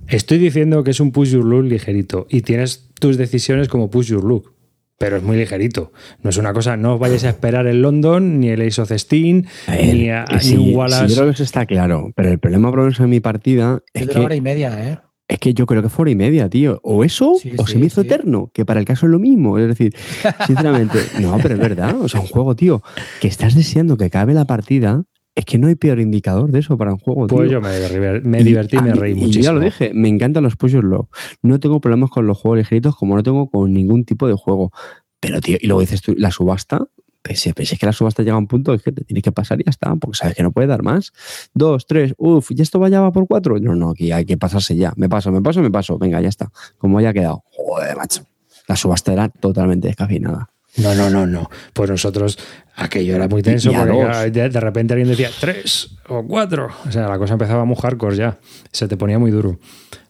Estoy diciendo que es un push your look ligerito. Y tienes tus decisiones como push your look. Pero es muy ligerito. No es una cosa, no os vayáis a esperar el London, ni el Ace of Steam, ni, a, Wallace. Sí, yo creo que eso está claro. Pero el problema, por en mi partida es, es de una hora y media, ¿eh? Es que yo creo que fue hora y media, tío. O eso, o se me hizo eterno, que para el caso es lo mismo. Es decir, sinceramente, no, pero es verdad. O sea, un juego, tío, que estás deseando que acabe la partida. Es que no hay peor indicador de eso para un juego. Pues yo me, me divertí y me reí muchísimo. Y ya lo dije, me encantan los push low. No tengo problemas con los juegos ligeritos como no tengo con ningún tipo de juego. Pero, tío, y luego dices tú, la subasta, Pese, es que la subasta llega a un punto que te tienes que pasar y ya está, porque sabes que no puede dar más. Dos, tres, uff, ¿y esto vaya va por cuatro? No, no, aquí hay que pasarse ya. Me paso, me paso, me paso. Venga, ya está. Como haya quedado. Joder, macho. La subasta era totalmente descafeinada. No, no, no, no. Pues nosotros, aquello era muy tenso porque de repente alguien decía tres o cuatro. O sea, la cosa empezaba a mojar ya. Se te ponía muy duro.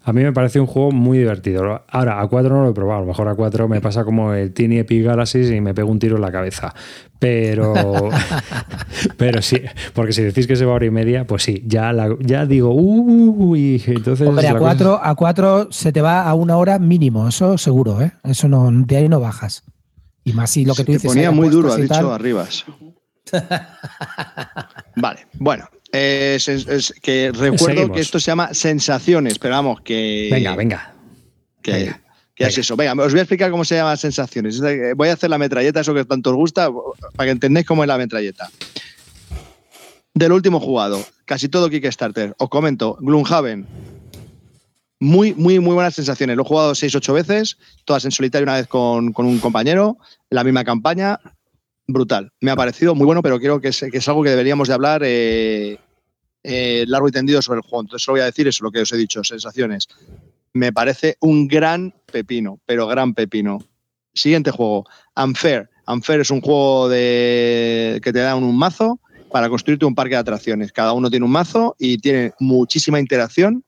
A mí me parece un juego muy divertido. Ahora, a 4 no lo he probado. A lo mejor a 4 me pasa como el Tiny Epic Galaxy y me pego un tiro en la cabeza. Pero, pero sí, porque si decís que se va a hora y media, pues sí, ya, ya digo, uy, entonces. Hombre, a 4 a cuatro se te va a una hora mínimo, eso seguro, ¿eh? Eso no, de ahí no bajas. Y más si lo que tú dices. Se ponía muy duro, ha dicho Arribas. vale, bueno, es, que recuerdo que esto se llama sensaciones, pero vamos, que. Venga, venga. Que, es eso. Venga, os voy a explicar cómo se llama sensaciones. Voy a hacer la metralleta, eso que tanto os gusta, para que entendáis cómo es la metralleta. Del último jugado, casi todo Kickstarter. Os comento, Gloomhaven. Muy, muy, muy buenas sensaciones. Lo he jugado 6-8 veces, todas en solitario una vez con, con un compañero, la misma campaña brutal. Me ha parecido muy bueno, pero creo que es, algo que deberíamos de hablar eh, eh, largo y tendido sobre el juego. Entonces, lo voy a decir, eso lo que os he dicho, sensaciones. Me parece un gran pepino, pero gran pepino. Siguiente juego, Unfair. Unfair es un juego de, que te da un, mazo para construirte un parque de atracciones. Cada uno tiene un mazo y tiene muchísima interacción.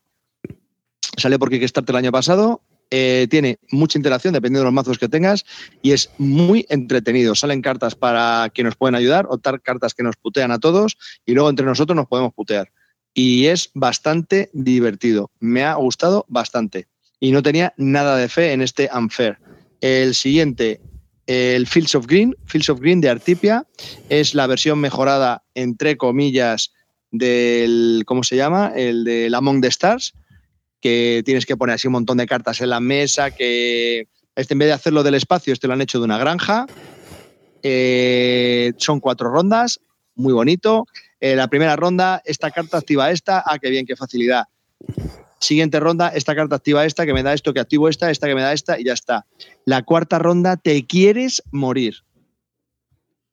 Sale por Kickstarter el año pasado eh, tiene mucha interacción dependiendo de los mazos que tengas y es muy entretenido. Salen cartas para que nos pueden ayudar, o cartas que nos putean a todos y luego entre nosotros nos podemos putear. Y es bastante divertido. Me ha gustado bastante. Y no tenía nada de fe en este Unfair. El siguiente, el Fields of Green, Fields of Green de Artipia, es la versión mejorada, entre comillas, del, ¿cómo se llama? El de Among the Stars, que tienes que poner así un montón de cartas en la mesa, que este en vez de hacerlo del espacio, este lo han hecho de una granja. Eh, son cuatro rondas, muy bonito. Eh, la primera ronda, esta carta activa esta, ah, qué bien, qué facilidad. Siguiente ronda, esta carta activa esta, que me da esto, que activo esta, esta que me da esta, y ya está. La cuarta ronda, te quieres morir.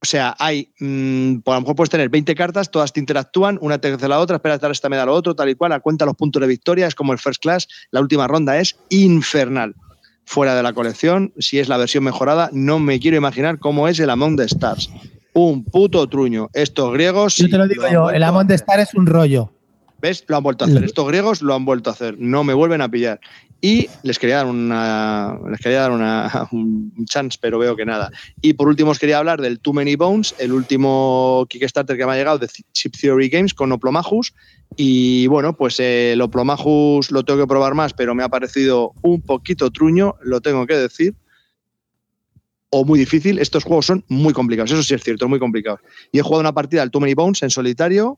O sea, hay, mm, por lo mejor puedes tener 20 cartas, todas te interactúan, una te hace la otra, espera estar esta me da lo otro, tal y cual, a cuenta los puntos de victoria, es como el first class, la última ronda es infernal. Fuera de la colección, si es la versión mejorada, no me quiero imaginar cómo es el Among the Stars. Un puto truño. Estos griegos. Yo te lo digo yo, el Among the Stars es un rollo. ¿Ves? Lo han vuelto a hacer. Estos griegos lo han vuelto a hacer. No me vuelven a pillar. Y les quería dar una. Les quería dar una, un chance, pero veo que nada. Y por último os quería hablar del Too Many Bones, el último Kickstarter que me ha llegado de Chip Theory Games con Oplomachus. Y bueno, pues el eh, Oplomachus lo tengo que probar más, pero me ha parecido un poquito truño, lo tengo que decir. O muy difícil. Estos juegos son muy complicados, eso sí es cierto, muy complicados. Y he jugado una partida del Too Many Bones en solitario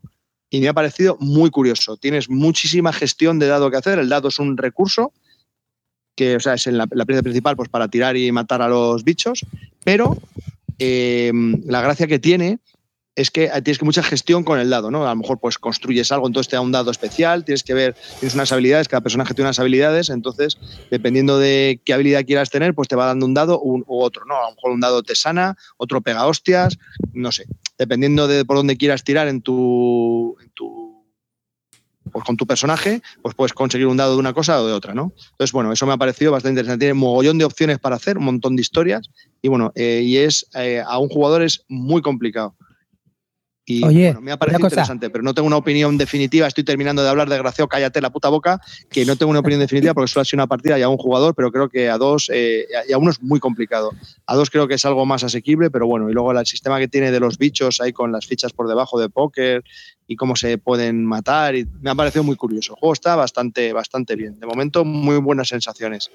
y me ha parecido muy curioso. Tienes muchísima gestión de dado que hacer. El dado es un recurso que o sea, es la, la pieza principal pues, para tirar y matar a los bichos, pero em, la gracia que tiene es que tienes que mucha gestión con el dado, ¿no? A lo mejor pues construyes algo, entonces te da un dado especial, tienes que ver, tienes unas habilidades, cada personaje tiene unas habilidades, entonces dependiendo de qué habilidad quieras tener, pues te va dando un dado u, otro, ¿no? A lo mejor un dado te sana, otro pega hostias, no sé, dependiendo de por dónde quieras tirar en tu, en tu pues con tu personaje, pues puedes conseguir un dado de una cosa o de otra, ¿no? Entonces, bueno, eso me ha parecido bastante interesante. Tiene mogollón de opciones para hacer, un montón de historias, y bueno, eh, y es eh, a un jugador es muy complicado. Y Oye, me ha parecido interesante, pero no tengo una opinión definitiva. Estoy terminando de hablar, desgraciado, cállate la puta boca, que no tengo una opinión definitiva porque solo ha sido una partida y a un jugador, pero creo que a dos, eh, y a uno es muy complicado. A dos creo que es algo más asequible, pero bueno, y luego el sistema que tiene de los bichos ahí con las fichas por debajo de póker y cómo se pueden matar, y me ha parecido muy curioso. El juego está bastante, bastante bien. De momento, muy buenas sensaciones.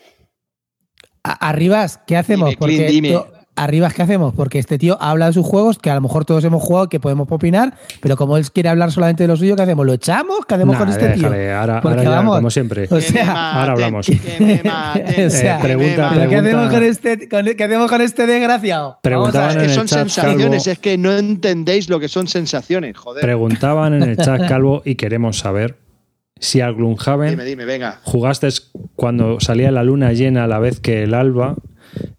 Arribas, ¿qué hacemos? porque Arribas, ¿qué hacemos? Porque este tío habla de sus juegos que a lo mejor todos hemos jugado, que podemos opinar, pero como él quiere hablar solamente de lo suyo, ¿qué hacemos? ¿Lo echamos? ¿Qué hacemos con este tío? Ahora, ahora ya, como siempre. O sea, ahora hablamos. o sea, pregunta, pregunta, ¿qué, hacemos con este, con, ¿qué hacemos con este desgraciado? Preguntaban es que son sensaciones, es que no entendéis lo que son sensaciones, joder. Preguntaban en el chat, Calvo, y queremos saber si al Gloomhaven dime, dime, venga. jugaste cuando salía la luna llena a la vez que el alba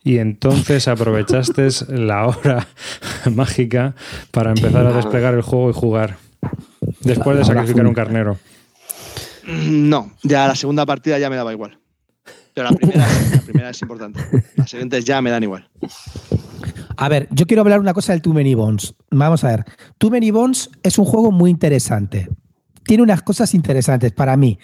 y entonces aprovechaste la hora mágica para empezar a desplegar el juego y jugar después de sacrificar un carnero. No, ya la segunda partida ya me daba igual. Pero la primera, la primera es importante. Las siguientes ya me dan igual. A ver, yo quiero hablar una cosa del Too Many Bones. Vamos a ver. Too Many Bones es un juego muy interesante tiene unas cosas interesantes para mí.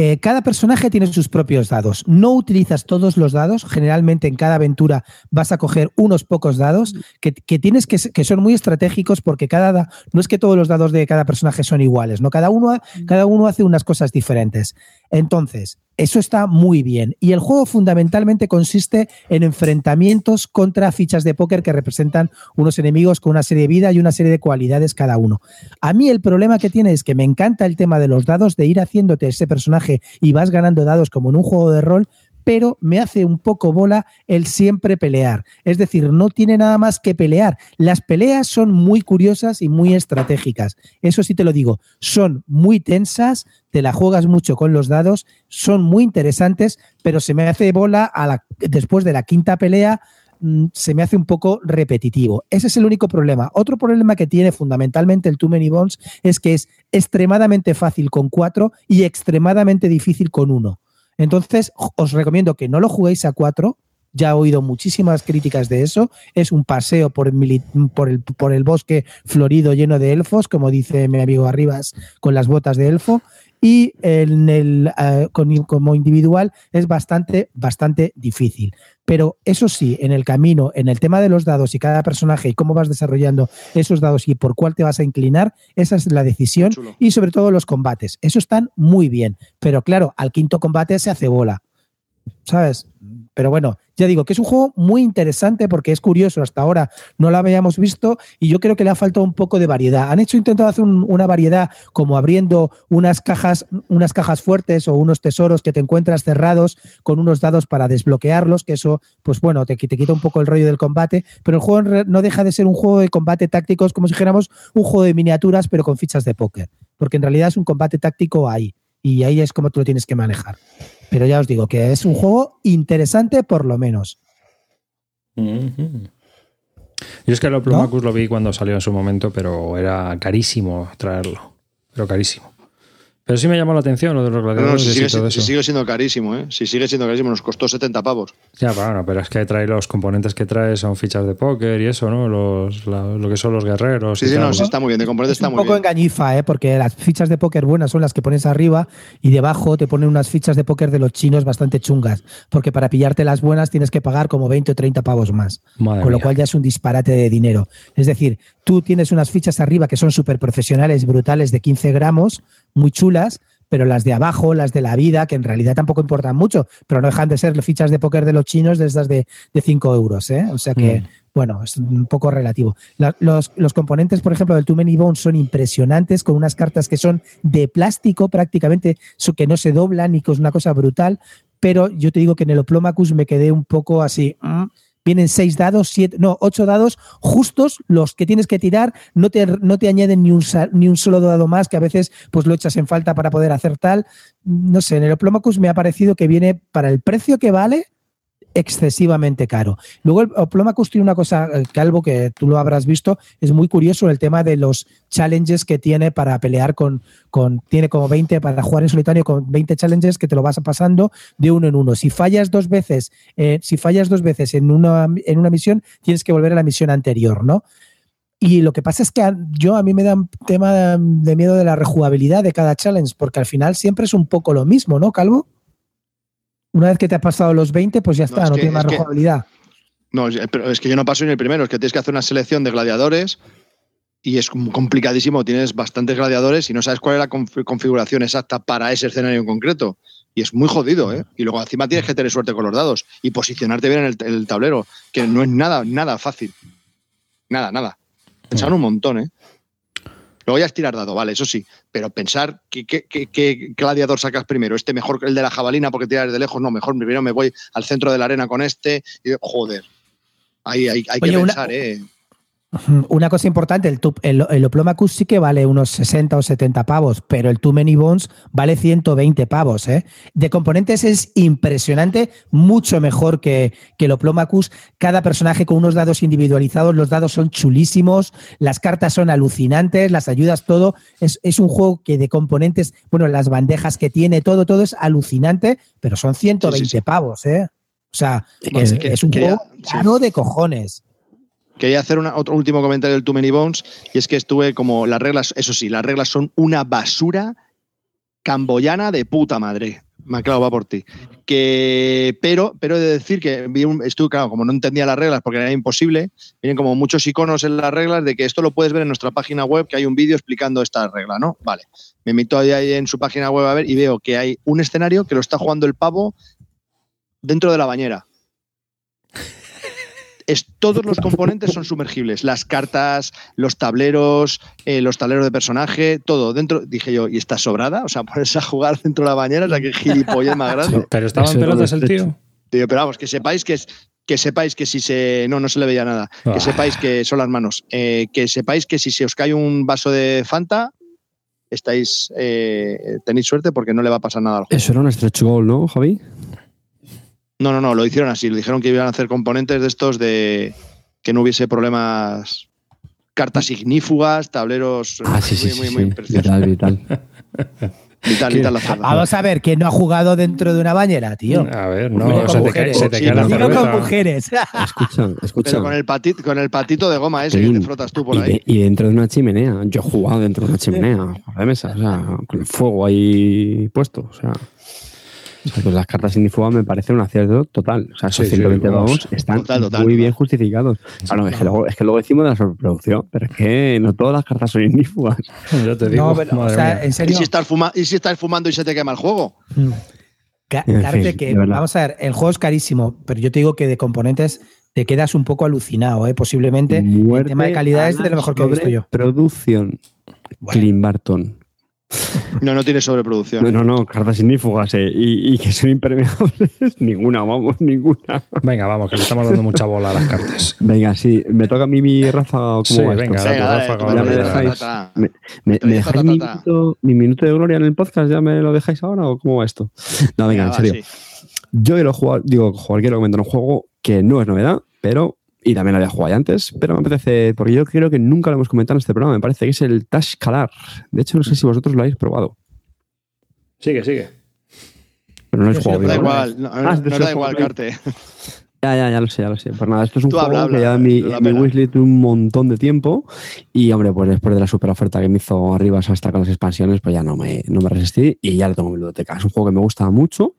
Eh, cada personaje tiene sus propios dados. No utilizas todos los dados. Generalmente en cada aventura vas a coger unos pocos dados que, tienes que, que, son muy estratégicos porque cada no es que todos los dados de cada personaje son iguales, no cada uno, cada uno hace unas cosas diferentes. Entonces, eso está muy bien. Y el juego fundamentalmente consiste en enfrentamientos contra fichas de póker que representan unos enemigos con una serie de vida y una serie de cualidades cada uno. A mí el problema que tiene es que me encanta el tema de los dados, de ir haciéndote ese personaje y vas ganando dados como en un juego de rol, pero me hace un poco bola el siempre pelear. Es decir, no tiene nada más que pelear. Las peleas son muy curiosas y muy estratégicas. Eso sí te lo digo, son muy tensas, te la juegas mucho con los dados, son muy interesantes, pero se me hace bola después de la quinta pelea mm, se me hace un poco repetitivo. Ese es el único problema. Otro problema que tiene fundamentalmente el Too Many Bones es que es extremadamente fácil con cuatro y extremadamente difícil con uno. Entonces, os recomiendo que no lo juguéis a cuatro. Ya he oído muchísimas críticas de eso. Es un paseo por el, por el, por el bosque florido lleno de elfos, como dice mi amigo Arribas, con las botas de elfo y en el, eh, como individual es bastante, bastante difícil. Pero eso sí, en el camino, en el tema de los dados y cada personaje y cómo vas desarrollando esos dados y por cuál te vas a inclinar, esa es la decisión. Y sobre todo los combates. Eso están muy bien. Pero claro, al quinto combate se hace bola. ¿Sabes? Pero bueno, ya digo que es un juego muy interesante porque es curioso, hasta ahora no lo habíamos visto y yo creo que le ha faltado un poco de variedad. Han hecho intentado hacer una variedad como abriendo unas cajas, unas cajas fuertes o unos tesoros que te encuentras cerrados con unos dados para desbloquearlos, que eso, pues bueno, te, te quita un poco el rollo del combate, pero el juego no deja de ser un juego de combate tácticos, como si dijéramos un juego de miniaturas, pero con fichas de póker, porque en realidad es un combate táctico ahí y ahí es como tú lo tienes que manejar. Pero ya os digo que es un juego interesante por lo menos. Yo es que el Oplomacus lo vi cuando salió en su momento, pero era carísimo traerlo. Pero carísimo. Pero sí me llamó la atención lo de los gladiadores. si, sigue, sigue, siendo carísimo, ¿eh? Si sigue siendo carísimo, nos costó 70 pavos. Ya, bueno, pero es que trae los componentes que trae son fichas de póker y eso, ¿no? Los, lo que son los guerreros. Sí, sí, no, sí, está muy bien. De componentes está muy bien. Un poco engañifa, ¿eh? Porque las fichas de póker buenas son las que pones arriba y debajo te ponen unas fichas de póker de los chinos bastante chungas. Porque para pillarte las buenas tienes que pagar como 20 o 30 pavos más. con lo cual ya es un disparate de dinero. Es decir, tú tienes unas fichas arriba que son súper profesionales, brutales, de 15 gramos muy chulas, pero las de abajo, las de la vida, que en realidad tampoco importan mucho, pero no dejan de ser fichas de póker de los chinos de estas de, de 5 euros. ¿eh? O sea que, mm. bueno, es un poco relativo. los, los, componentes, por ejemplo, del Too Many Bones son impresionantes, con unas cartas que son de plástico prácticamente, que no se doblan y que es una cosa brutal, pero yo te digo que en el Oplomacus me quedé un poco así. Mm, vienen seis dados, siete, no, ocho dados justos, los que tienes que tirar, no te, no te añaden ni un, ni un solo dado más, que a veces pues lo echas en falta para poder hacer tal. No sé, en el Oplomacus me ha parecido que viene para el precio que vale, excesivamente caro. Luego el Oplomacus tiene una cosa, eh, Calvo, que tú lo habrás visto, es muy curioso el tema de los challenges que tiene para pelear con, con tiene como 20 para jugar en solitario con 20 challenges que te lo vas pasando de uno en uno. Si fallas dos veces, eh, si fallas dos veces en una, en una misión, tienes que volver a la misión anterior, ¿no? Y lo que pasa es que yo a mí me da un tema de miedo de la rejugabilidad de cada challenge, porque al final siempre es un poco lo mismo, ¿no, Calvo? Una vez que te has pasado los 20, pues ya está, no, tiene más rejugabilidad. No, pero es que yo no paso ni el primero, es que tienes que hacer una selección de gladiadores y es complicadísimo. Tienes bastantes gladiadores y no sabes cuál es la configuración exacta para ese escenario en concreto. Y es muy jodido, ¿eh? Y luego encima tienes que tener suerte con los dados y posicionarte bien en el, tablero, que no es nada, nada fácil. Nada, nada. Pensar un montón, ¿eh? Luego ya es tirar dado, vale, eso sí. Pero pensar qué, gladiador sacas primero. Este mejor que el de la jabalina porque tiras de lejos. No, mejor primero me voy al centro de la arena con este. Y, joder. Ahí hay, que pensar, ¿eh? Una cosa importante, el, el, el, Oplomacus sí que vale unos 60 o 70 pavos, pero el Too Many Bones vale 120 pavos. ¿eh? De componentes es impresionante, mucho mejor que, que el Oplomacus. Cada personaje con unos dados individualizados, los dados son chulísimos, las cartas son alucinantes, las ayudas, todo. Es, es un juego que de componentes, bueno, las bandejas que tiene, todo, todo es alucinante, pero son 120 pavos. ¿eh? O sea, es, un juego caro de cojones. Quería hacer otro último comentario del Too Many Bones y es que estuve como las reglas, eso sí, las reglas son una basura camboyana de puta madre. Me claro, va por ti. Que, pero, pero he de decir que estuve, claro, como no entendía las reglas porque era imposible, vienen como muchos iconos en las reglas de que esto lo puedes ver en nuestra página web, que hay un vídeo explicando esta regla, ¿no? Vale. Me meto ahí en su página web a ver y veo que hay un escenario que lo está jugando el pavo dentro de la bañera es, todos los componentes son sumergibles. Las cartas, los tableros, eh, los tableros de personaje, todo. Dentro, dije yo, ¿y está sobrada? O sea, ponerse a jugar dentro de la bañera, o sea, que gilipollas más grande. Pero estaba en pelotas el tío. Tío, pero vamos, que sepáis que es, que sepáis que si se. No, no se le veía nada. Que ah. sepáis que son las manos. Eh, que sepáis que si se os cae un vaso de Fanta, estáis. Eh, tenéis suerte porque no le va a pasar nada al juego. Eso era un stretch goal, ¿no, Javi? No, no, no, lo hicieron así. Lo dijeron que iban a hacer componentes de estos de que no hubiese problemas. Cartas ignífugas, tableros ah, sí, muy, sí, muy, muy, muy Vital, vital. Vital, vital la Vamos a ver, que no ha jugado dentro de una bañera, tío. A ver, no, se te, cae, se te, cae, la con mujeres. Escucha, escucha. Pero con el, patito, con el patito de goma ese que te frotas tú por y ahí. y dentro de una chimenea. Yo he jugado dentro de una chimenea, de mesa, o sea, con el fuego ahí puesto, o sea pues las cartas ignífugas me parece un acierto total. O sea, esos 122 están muy bien justificados. Claro, es, que luego, es que luego decimos de la sobreproducción, pero es que no todas las cartas son ignífugas. Yo te digo, o sea, en serio. ¿Y si, estás ¿Y si estás fumando y se te quema el juego? Mm. que, vamos a ver, el juego es carísimo, pero yo te digo que de componentes te quedas un poco alucinado, ¿eh? posiblemente. el tema de calidad es de lo mejor que he visto yo. Producción. Clint Barton. No, no tiene sobreproducción. No, no, no cartas ignífugas eh, y, que son impermeables. ninguna, vamos, ninguna. Venga, vamos, que le estamos dando mucha bola a las cartas. Venga, sí. ¿Me toca a mí mi ráfaga? sí, venga, Ya me dejáis. ¿Me, dejáis mi, minuto, mi, minuto, de gloria en el podcast? ¿Ya me lo dejáis ahora o cómo va esto? No, venga, en serio. Yo lo jugar, digo, jugar quiero comentar un juego que no es novedad, pero y también lo había jugado antes, pero me apetece, porque yo creo que nunca lo hemos comentado en este programa, me parece que es el Tashkalar. De hecho, no sé si vosotros lo habéis probado. Sigue, sigue. Pero no es juego. Da igual, no, ah, da igual, Carte. Ya, ya, ya lo sé, ya lo sé. Pues nada, esto es un juego que ya en mi, mi wishlist un montón de tiempo y, hombre, pues después de la super oferta que me hizo arriba hasta con las expansiones, pues ya no me, no me resistí y ya lo tengo en mi biblioteca. Es un juego que me gusta mucho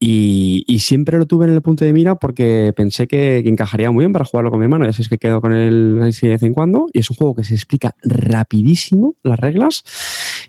y, siempre lo tuve en el punto de mira porque pensé que, encajaría muy bien para jugarlo con mi hermano. Ya sabes que quedo con él de vez en cuando. Y es un juego que se explica rapidísimo las reglas.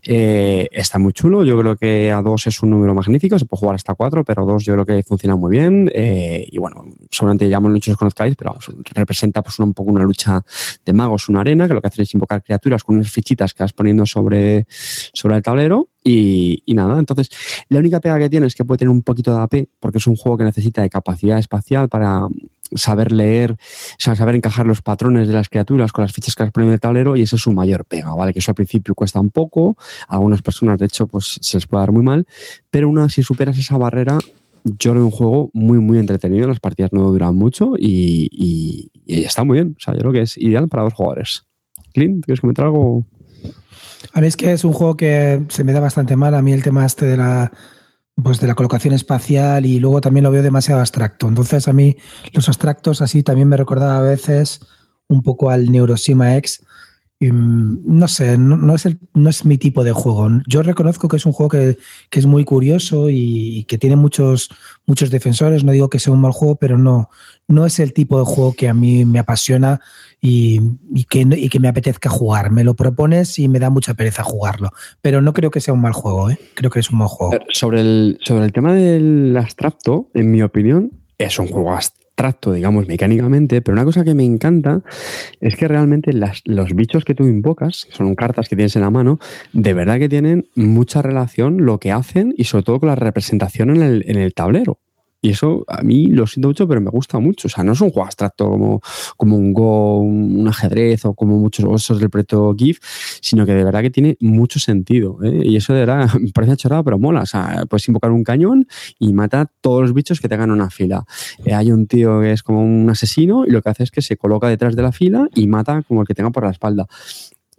Eh, está muy chulo. Yo creo que a dos es un número magnífico. Se puede jugar hasta cuatro, pero dos yo creo que funciona muy bien. Eh, y bueno, solamente ya muchos conozcáis, pero representa pues un poco una lucha de magos, una arena, que lo que hacen es invocar criaturas con unas fichitas que vas poniendo sobre, sobre el tablero y, nada, entonces la única pega que tiene es que puede tener un poquito de AP, porque es un juego que necesita de capacidad espacial para saber leer, o sea, saber encajar los patrones de las criaturas con las fichas que las ponen en el tablero y eso es su mayor pega, ¿vale? Que eso al principio cuesta un poco, a algunas personas de hecho pues se les puede dar muy mal, pero una si superas esa barrera, yo creo un juego muy, muy entretenido, las partidas no duran mucho y, y está muy bien, o sea, yo creo que es ideal para dos jugadores. Clint, ¿quieres comentar algo? A mí es que es un juego que se me da bastante mal. A mí el tema este de la, pues de la colocación espacial y luego también lo veo demasiado abstracto. Entonces a mí los abstractos así también me recordaba a veces un poco al Neurosima X no sé, no, es no es mi tipo de juego. Yo reconozco que es un juego que, es muy curioso y, que tiene muchos, muchos defensores. No digo que sea un mal juego, pero no, no es el tipo de juego que a mí me apasiona y, que, y que me apetezca jugar. Me lo propones y me da mucha pereza jugarlo. Pero no creo que sea un mal juego, ¿eh? creo que es un buen juego. Sobre el, sobre el tema del abstracto, en mi opinión, es un juego abstracto, digamos, mecánicamente, pero una cosa que me encanta es que realmente los bichos que tú invocas, que son cartas que tienes en la mano, de verdad que tienen mucha relación lo que hacen y sobre todo con la representación en el, en el tablero. Y eso a mí lo siento mucho, pero me gusta mucho. O sea, no es un juego abstracto como, como un Go, un, ajedrez o como muchos osos del proyecto GIF, sino que de verdad que tiene mucho sentido. ¿eh? Y eso de verdad me parece chorrado, pero mola. O sea, puedes invocar un cañón y mata todos los bichos que tengan una fila. Eh, hay un tío que es como un asesino y lo que hace es que se coloca detrás de la fila y mata como el que tenga por la espalda.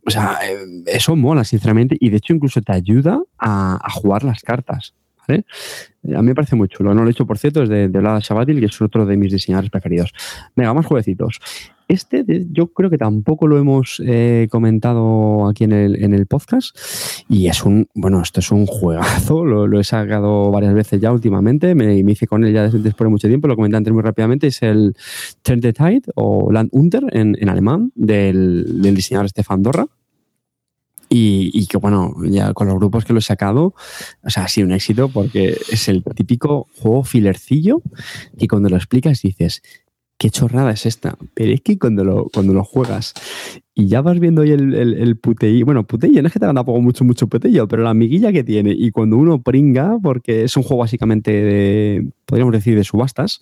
O sea, eh, eso mola, sinceramente, y de hecho incluso te ayuda a, a jugar las cartas. A mí me parece muy chulo. No lo he hecho, por cierto, es de, de Shabatil, que es otro de mis diseñadores preferidos. Venga, más jueguecitos. Este yo creo que tampoco lo hemos eh, comentado aquí en el, podcast y es un, bueno, esto es un juegazo, lo, he sacado varias veces ya últimamente, me, me, hice con él ya después de mucho tiempo, lo comenté antes muy rápidamente, es el Turn the Tide o Land Unter en, en alemán del, del diseñador Stefan Dorra. Y, que bueno, ya con los grupos que lo he sacado, o sea, ha sido un éxito porque es el típico juego filercillo y cuando lo explicas dices, qué chorrada es esta. Pero es que cuando lo, cuando lo juegas y ya vas viendo ahí el, el, puteillo, bueno, puteillo no es que te haga tampoco mucho, mucho puteillo, pero la amiguilla que tiene y cuando uno pringa, porque es un juego básicamente de, podríamos decir, de subastas,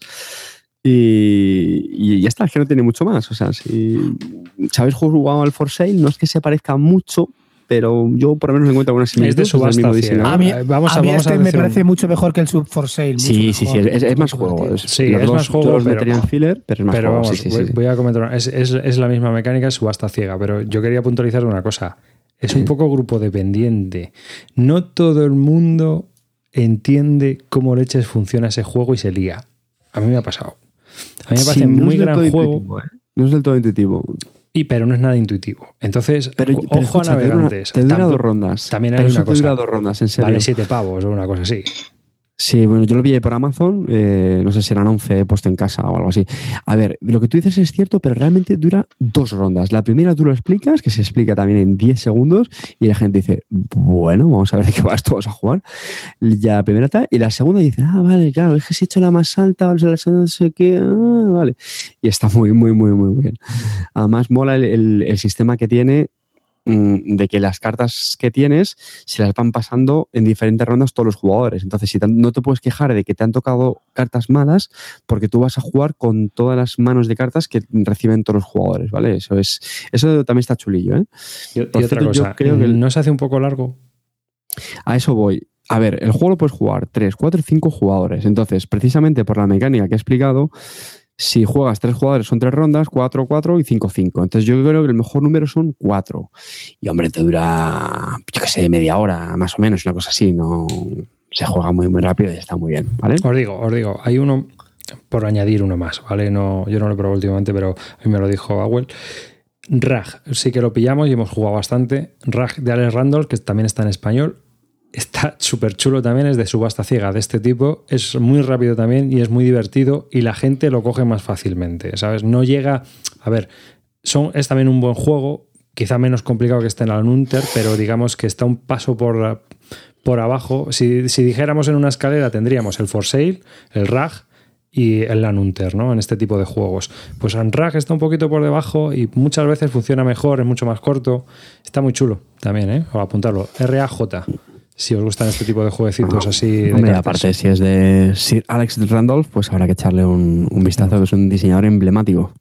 y, y, ya está, es que no tiene mucho más. O sea, si sabéis jugado al For Sale, no es que se parezca mucho, pero yo por lo menos encuentro algunas similitudes. Es de subasta. A mí, vamos a, mí vamos este me parece mucho mejor que el Sub for Sale. Sí, sí, sí, es, más juego. sí, es más juego. Pero, filler, pero es más juego. Vamos, sí, sí, voy, a comentar, es, es, es, la misma mecánica, subasta ciega, pero yo quería puntualizar una cosa. Es un poco grupo dependiente. No todo el mundo entiende cómo leches funciona ese juego y se lía. A mí me ha pasado. A mí me parece muy gran juego. ¿eh? No es del todo intuitivo. Y pero no es nada intuitivo. Entonces, ojo a navegantes. Te dura, dos rondas. También hay una cosa. Te dura dos rondas, en serio. Vale siete pavos o una cosa así. Sí, bueno, yo lo vi por Amazon, eh, no sé si eran 11 puesto en casa o algo así. A ver, lo que tú dices es cierto, pero realmente dura dos rondas. La primera tú lo explicas, que se explica también en 10 segundos, y la gente dice, bueno, vamos a ver qué vas todos a jugar. Ya la primera tal, y la segunda dice, ah, vale, claro, es que si he hecho la más alta, no sé qué, ah, vale. Y está muy, muy, muy, muy bien. Además, mola el, el sistema que tiene de que las cartas que tienes se las van pasando en diferentes rondas todos los jugadores. Entonces, si no te puedes quejar de que te han tocado cartas malas, porque tú vas a jugar con todas las manos de cartas que reciben todos los jugadores, ¿vale? Eso es, eso también está chulillo, ¿eh? Y, otra cosa, creo que ¿no se hace un poco largo? A eso voy. A ver, el juego lo puedes jugar 3, 4 5 jugadores. Entonces, precisamente por la mecánica que he explicado, si juegas tres jugadores son tres rondas, cuatro, cuatro y cinco, cinco. Entonces yo creo que el mejor número son cuatro. Y hombre, te dura, yo qué sé, media hora, más o menos, una cosa así. No se juega muy, muy rápido y está muy bien, ¿vale? Os digo, os digo, hay uno, por añadir uno más, ¿vale? No, yo no lo he probado últimamente, pero a mí me lo dijo Awel. Rag, sí que lo pillamos y hemos jugado bastante. Rag de Alex Randall, que también está en español está súper chulo también, es de subasta ciega de este tipo, es muy rápido también y es muy divertido y la gente lo coge más fácilmente, ¿sabes? No llega, a ver, son, es también un buen juego, quizá menos complicado que este en Unter, pero digamos que está un paso por, por abajo. Si, dijéramos en una escalera tendríamos el For Sale, el RAG y el Lanunter, ¿no? En este tipo de juegos. Pues en RAG está un poquito por debajo y muchas veces funciona mejor, es mucho más corto. Está muy chulo también, ¿eh? O apuntarlo. RAJ si os gustan este tipo de jueguecitos así. Hombre, aparte, si es de Sir Alex Randolph, pues habrá que echarle un, vistazo, que es un diseñador emblemático.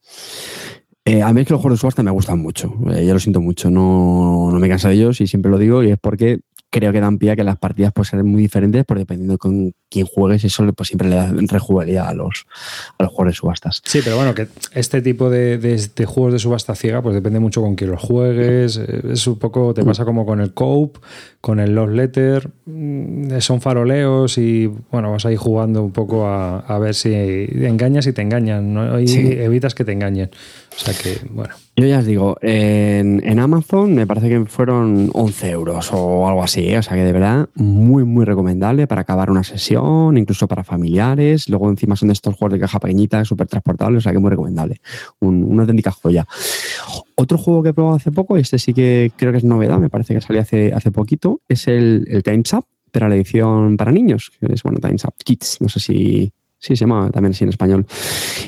Eh, a mí es que los juegos de subasta me gustan mucho. Eh, yo lo siento mucho. No, no me canso de ellos y siempre lo digo. Y es porque creo que dan pie a que las partidas pueden ser muy diferentes, porque dependiendo con quién juegues, eso pues siempre le da rejugabilidad a los, a los juegos de subastas. Sí, pero bueno, que este tipo de, de, juegos de subasta ciega, pues depende mucho con quién los juegues. Eh, es un poco, te pasa como con el Cope, con el Lost Letter. Mm, son faroleos y bueno, vas ahí jugando un poco a, ver si engañas y te engañan, ¿no? y evitas que te engañen. O sea que, bueno. Yo ya os digo, en, Amazon me parece que fueron 11 euros o algo así, ¿eh? o sea que de verdad muy, muy recomendable para acabar una sesión, incluso para familiares. Luego encima son de estos juegos de caja pequeñita, súper transportables, o sea que muy recomendable. una auténtica joya. Otro juego que he probado hace poco, y este sí que creo que es novedad, me parece que salió hace, hace poquito, es el, Time's Up, pero la edición para niños, es, bueno, Time's Up Kids, no sé si... Sí, se llama también así en español.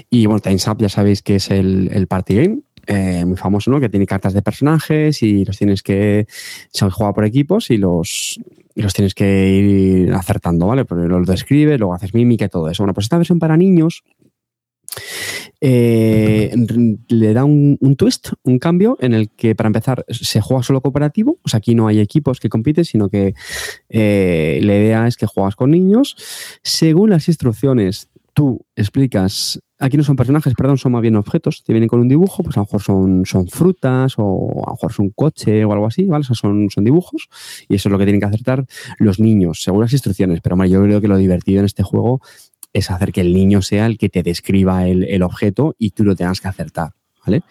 Y bueno, Time's Up ya sabéis que es el, el party game, eh, muy famoso, ¿no? Que tiene cartas de personajes y los tienes que. Se juega por equipos y los, los tienes que ir acertando, ¿vale? Porque los describe, luego haces mímica y todo eso. Bueno, pues esta versión para niños. Eh, le da un, twist, un cambio en el que para empezar se juega solo cooperativo, o sea, aquí no hay equipos que compiten, sino que eh, la idea es que juegas con niños. Según las instrucciones, tú explicas Aquí no son personajes, perdón, son más bien objetos. Te vienen con un dibujo, pues a lo mejor son, frutas o a lo mejor es un coche o algo así, ¿vale? O son, son dibujos y eso es lo que tienen que acertar los niños, según las instrucciones. Pero yo creo que lo divertido en este juego es hacer que el niño sea el que te describa el, el objeto y tú lo tengas que acertar. ¿Vale?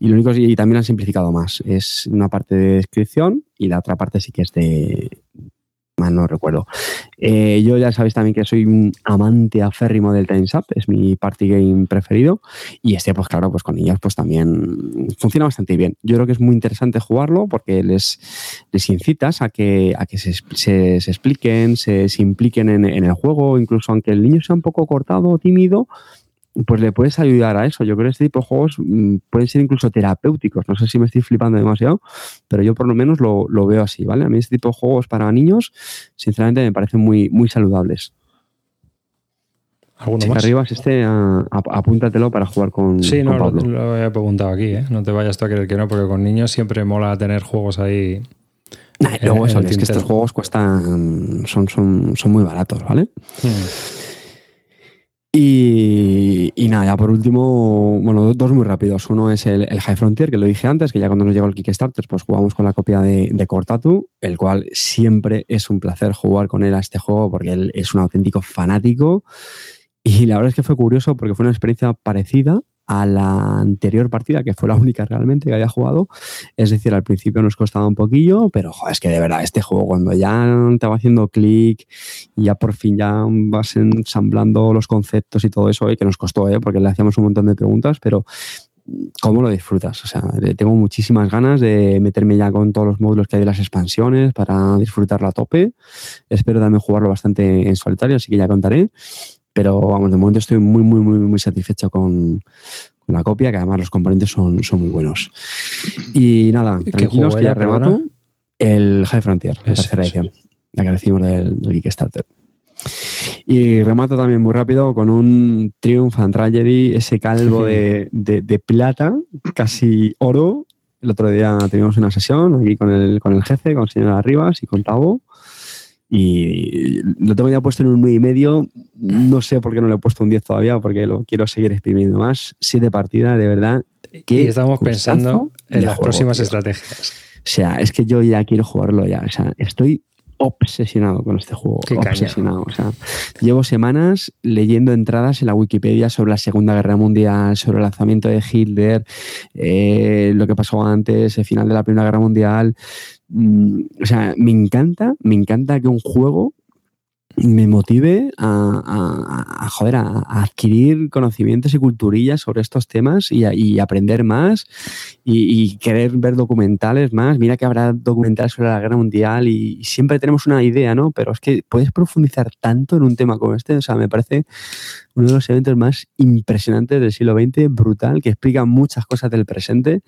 Y lo único y también han simplificado más. Es una parte de descripción y la otra parte sí que es de, no recuerdo. Eh, yo ya sabéis también que soy un amante aférrimo del Time's Up, es mi party game preferido. Y este, pues claro, pues con niños, pues también funciona bastante bien. Yo creo que es muy interesante jugarlo porque les, les incitas a que, a que se, se, expliquen, se, impliquen en, en, el juego, incluso aunque el niño sea un poco cortado o tímido, pues le puedes ayudar a eso. Yo creo que este tipo de juegos mm, pueden ser incluso terapéuticos. No sé si me estoy flipando demasiado, pero yo por lo menos lo, veo así, ¿vale? A mí este tipo de juegos para niños, sinceramente, me parecen muy, muy saludables. ¿Alguno más? arriba este, apúntatelo para jugar con. Sí, no, Lo, he preguntado aquí, ¿eh? No te vayas tú a creer que no, porque con niños siempre mola tener juegos ahí. luego eso, es que estos juegos cuestan. Son, son, son muy baratos, ¿vale? Hmm. Y, nada, ya por último, bueno, dos muy rápidos. Uno es el, High Frontier, que lo dije antes, que ya cuando nos llegó el Kickstarter, pues jugamos con la copia de, de Cortatu, el cual siempre es un placer jugar con él a este juego porque él es un auténtico fanático. Y la verdad es que fue curioso porque fue una experiencia parecida a la anterior partida, que fue la única realmente que había jugado. Es decir, al principio nos costaba un poquillo, pero es que de verdad este juego cuando ya te va haciendo clic y ya por fin ya vas ensamblando los conceptos y todo eso, eh, que nos costó, ¿eh? porque le hacíamos un montón de preguntas, pero ¿cómo lo disfrutas? O sea, tengo muchísimas ganas de meterme ya con todos los módulos que hay de las expansiones para disfrutarlo a tope. Espero también jugarlo bastante en solitario, así que ya contaré. Pero vamos, de momento estoy muy, muy, muy, muy satisfecho con, la copia, que además los componentes son, son muy buenos. Y nada, tranquilos que ya remato. El High Frontier, la tercera edición, la que decimos del, Kickstarter. Y remato también muy rápido con un Triumph and Tragedy, ese calvo de, de, plata, casi oro. El otro día tuvimos una sesión aquí con el, con el jefe, con el señor Arribas y con Tavo. Y lo tengo ya puesto en un 9 y medio. No sé por qué no le he puesto un 10 todavía, porque lo quiero seguir exprimiendo más. Siete partidas, de verdad. y estamos pensando en las próximas estrategias. O sea, es que yo ya quiero jugarlo ya. O sea, estoy obsesionado con este juego. obsesionado. O sea, llevo semanas leyendo entradas en la Wikipedia sobre la Segunda Guerra Mundial, sobre el lanzamiento de Hitler, eh, lo que pasó antes, el final de la Primera Guerra Mundial. Mm, o sea, me encanta, me encanta que un juego me motive a, joder, a, adquirir conocimientos y culturillas sobre estos temas y, aprender más y, querer ver documentales más. Mira que habrá documentales sobre la guerra mundial y, siempre tenemos una idea, ¿no? Pero es que puedes profundizar tanto en un tema como este. O sea, me parece uno de los eventos más impresionantes del siglo XX, brutal, que explica muchas cosas del presente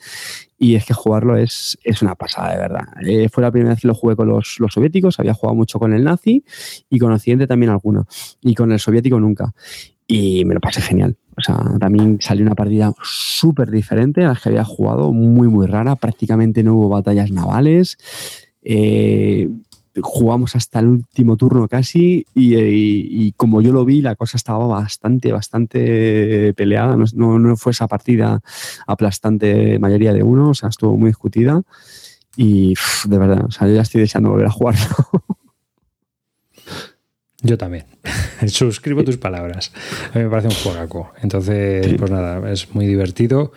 y es que jugarlo es, es una pasada, de verdad. Eh, fue la primera vez que lo jugué con los, los, soviéticos, había jugado mucho con el nazi y con Occidente también alguno, y con el soviético nunca. Y me lo pasé genial. O sea, también salió una partida súper diferente a las que había jugado, muy, muy rara. Prácticamente no hubo batallas navales. Eh, jugamos hasta el último turno casi y, como yo lo vi, la cosa estaba bastante, bastante peleada. No, no, fue esa partida aplastante mayoría de uno, o sea, estuvo muy discutida y de verdad, o sea, yo ya estoy deseando volver a jugarlo. Yo también. Suscribo tus palabras. A mí me parece un juegaco. Entonces, pues nada, es muy divertido,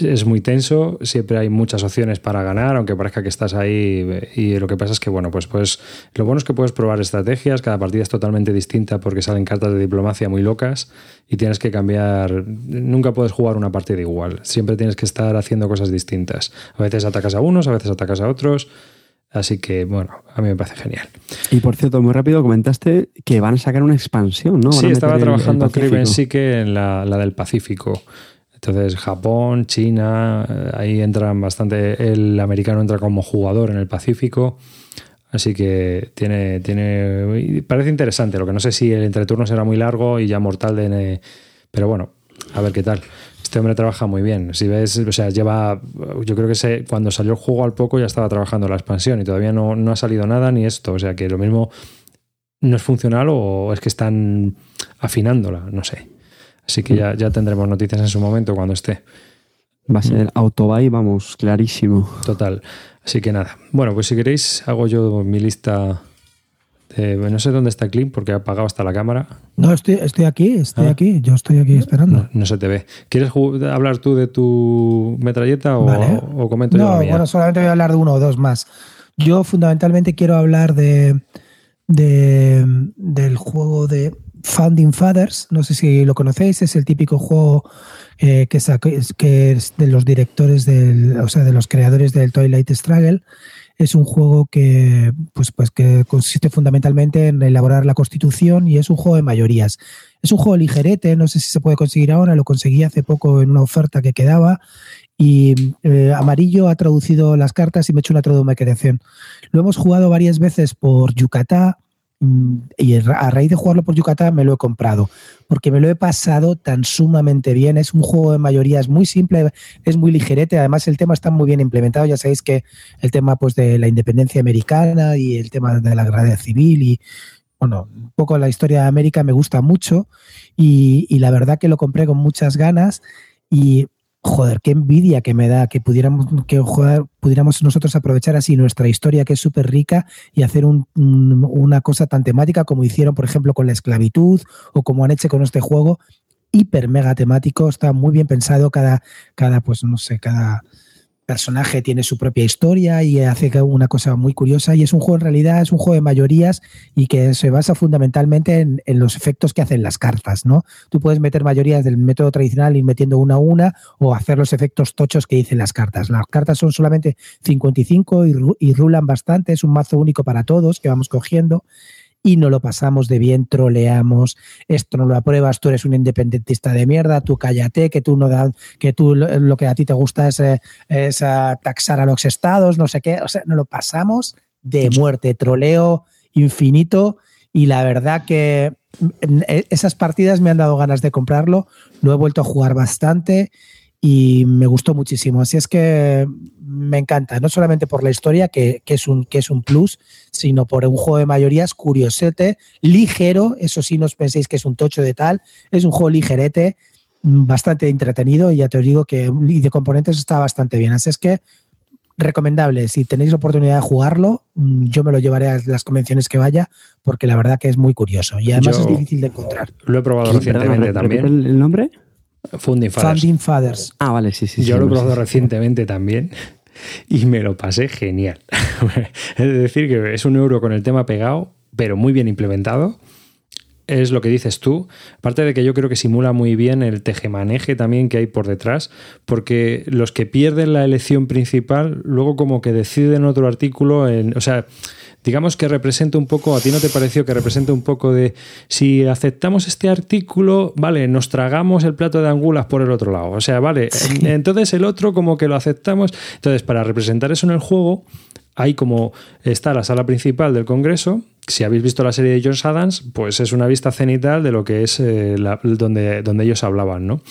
es muy tenso, siempre hay muchas opciones para ganar, aunque parezca que estás ahí. Y lo que pasa es que, bueno, pues, pues lo bueno es que puedes probar estrategias, cada partida es totalmente distinta porque salen cartas de diplomacia muy locas y tienes que cambiar. Nunca puedes jugar una partida igual, siempre tienes que estar haciendo cosas distintas. A veces atacas a unos, a veces atacas a otros. Así que, bueno, a mí me parece genial. Y por cierto, muy rápido, comentaste que van a sacar una expansión, ¿no? Sí, estaba trabajando Criven que en la, la, del Pacífico. Entonces, Japón, China, eh, ahí entran bastante. El americano entra como jugador en el Pacífico. Así que tiene, tiene. Parece interesante. Lo que no sé si el entreturno será muy largo y ya mortal de. Pero bueno, a ver qué tal. Este hombre trabaja muy bien. Si ves, o sea, lleva. Yo creo que se, cuando salió el juego al poco ya estaba trabajando la expansión y todavía no, no ha salido nada ni esto. O sea que lo mismo no es funcional o es que están afinándola, no sé. Así que ya, ya tendremos noticias en su momento cuando esté. Va a ser autobuy, vamos, clarísimo. Total. Así que nada. Bueno, pues si queréis, hago yo mi lista no sé dónde está Clint porque ha apagado hasta la cámara. No, estoy, estoy aquí, estoy ah. aquí, yo estoy aquí esperando. No, se te ve. ¿Quieres hablar tú de tu metralleta o, comento yo? No, bueno, solamente voy a hablar de uno o dos más. Yo fundamentalmente quiero hablar de, de del juego de Founding Fathers. No sé si lo conocéis, es el típico juego eh, que, que es de los directores, del, o sea, de los creadores del Twilight Struggle es un juego que, pues, pues que consiste fundamentalmente en elaborar la constitución y es un juego de mayorías. Es un juego ligerete, no sé si se puede conseguir ahora, lo conseguí hace poco en una oferta que quedaba y eh, Amarillo ha traducido las cartas y me ha hecho una traducción. Lo hemos jugado varias veces por Yucatán Mm, y a raíz de jugarlo por Yucatán me lo he comprado, porque me lo he pasado tan sumamente bien. Es un juego de mayoría, es muy simple, es muy ligerete, además el tema está muy bien implementado. Ya sabéis que el tema pues, de la independencia americana y el tema de la guerra civil y bueno, un poco la historia de América me gusta mucho y, y la verdad que lo compré con muchas ganas y joder, qué envidia que me da que pudiéramos, que pudiéramos nosotros aprovechar así nuestra historia, que es súper rica, y hacer una cosa tan temática como hicieron, por ejemplo, con la esclavitud o como han hecho con este juego, hiper mega temático, está muy bien pensado cada, cada pues no sé, cada personaje tiene su propia historia y hace una cosa muy curiosa y es un juego en realidad, es un juego de mayorías y que se basa fundamentalmente en, los efectos que hacen las cartas, ¿no? Tú puedes meter mayorías del método tradicional ir metiendo una a una o hacer los efectos tochos que dicen las cartas. Las cartas son solamente 55 y, y rulan bastante, es un mazo único para todos que vamos cogiendo y no lo pasamos de bien, troleamos, esto no lo apruebas, tú eres un independentista de mierda, tú cállate, que tú no da, que tú lo que a ti te gusta es, eh, es eh, taxar a los estados, no sé qué, o sea, no lo pasamos de muerte, troleo infinito y la verdad que mm, e, esas partidas me han dado ganas de comprarlo, lo he vuelto a jugar bastante y me gustó muchísimo. Así es que me encanta, no solamente por la historia, que, es, un, que es un plus, sino por un juego de mayorías curiosete, ligero, eso sí, no os penséis que es un tocho de tal, es un juego ligerete, bastante entretenido y ya te digo que y de componentes está bastante bien. Así es que recomendable, si tenéis la oportunidad de jugarlo, yo me lo llevaré a las convenciones que vaya, porque la verdad que es muy curioso y además es difícil de encontrar. Lo he probado recientemente también. ¿El nombre? Funding Fathers. Ah, vale, sí, sí. Yo lo he probado recientemente también y me lo pasé genial. es decir, que es un euro con el tema pegado, pero muy bien implementado. Es lo que dices tú. Aparte de que yo creo que simula muy bien el tejemaneje también que hay por detrás, porque los que pierden la elección principal, luego como que deciden otro artículo en. O sea digamos que representa un poco, ¿a ti no te pareció que representa un poco de si aceptamos este artículo, vale, nos tragamos el plato de angulas por el otro lado? O sea, vale, entonces el otro como que lo aceptamos. Entonces, para representar eso en el juego, hay como está la sala principal del Congreso. Si habéis visto la serie de John Adams, pues es una vista cenital de lo que es eh, donde, donde ellos hablaban, ¿no?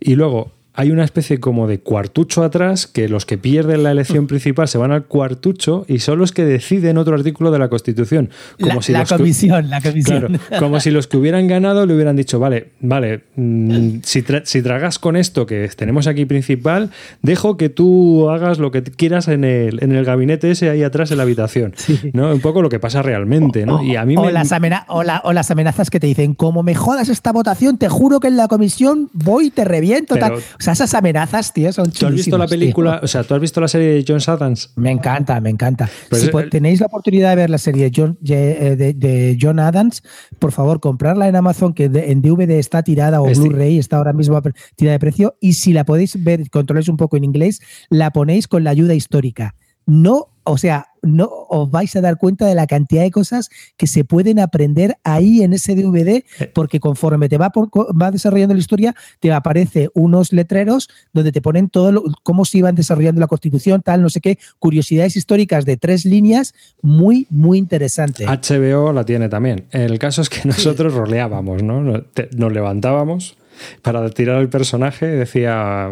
Y luego hay una especie como de cuartucho atrás que los que pierden la elección principal se van al cuartucho y son los que deciden otro artículo de la Constitución. Como la, si la comisión, la comisión. como si los que hubieran ganado le hubieran dicho, vale, vale, mm, si, si, tragas con esto que tenemos aquí principal, dejo que tú hagas lo que quieras en el, en el gabinete ese ahí atrás en la habitación. ¿no? Un poco lo que pasa realmente. ¿no? y a mí o, las o, las amenazas que te dicen, como me jodas esta votación, te juro que en la comisión voy y te reviento. tal. Sea, esas amenazas, tío, son ¿Tú has visto la película, o sea, tú has visto la serie de John Adams? Me encanta, me encanta. Pues si tenéis la oportunidad de ver la serie de John, eh, de, John Adams, por favor, comprarla en Amazon, que en DVD está tirada o Blu-ray, está ahora mismo tirada de precio. Y si la podéis ver, controléis un poco en inglés, la ponéis con la ayuda histórica. No o sea, no os vais a dar cuenta de la cantidad de cosas que se pueden aprender ahí en ese DVD, porque conforme te va, va desarrollando la historia, te aparece unos letreros donde te ponen todo cómo se iban desarrollando la Constitución, tal, no sé qué, curiosidades históricas de tres líneas, muy, muy interesante. HBO la tiene también. El caso es que nosotros roleábamos, ¿no? Nos levantábamos para tirar al personaje, decía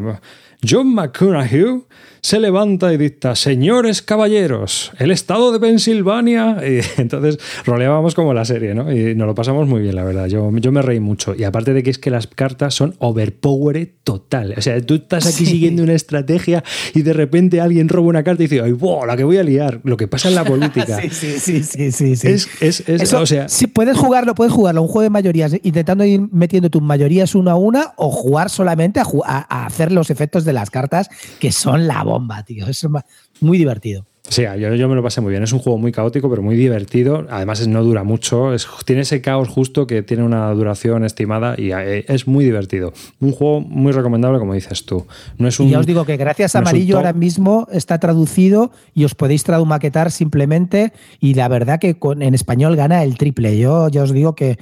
John McConaughey se levanta y dicta, señores caballeros, el estado de Pensilvania. Y entonces roleábamos como la serie, ¿no? Y nos lo pasamos muy bien, la verdad. Yo, yo me reí mucho. Y aparte de que es que las cartas son overpowered total. O sea, tú estás aquí siguiendo una estrategia y de repente alguien roba una carta y dice, ¡ay, wow, la que voy a liar! Lo que pasa en la política. sí, sí, sí, sí, sí. Es, es, o sea, si puedes jugarlo, puedes jugarlo, un juego de mayorías, intentando ir metiendo tus mayorías una a una o jugar solamente a, a hacer los efectos de las cartas que son la bomba, tío. Es muy divertido. Sí, yo, yo, me lo pasé muy bien. Es un juego muy caótico, pero muy divertido. Además, no dura mucho. tiene ese caos justo que tiene una duración estimada y eh, es muy divertido. Un juego muy recomendable, como dices tú. No es un, y ya os digo que gracias a Amarillo ahora mismo está traducido y os podéis tradumaquetar simplemente. Y la verdad que en español gana el triple. Yo ya os digo que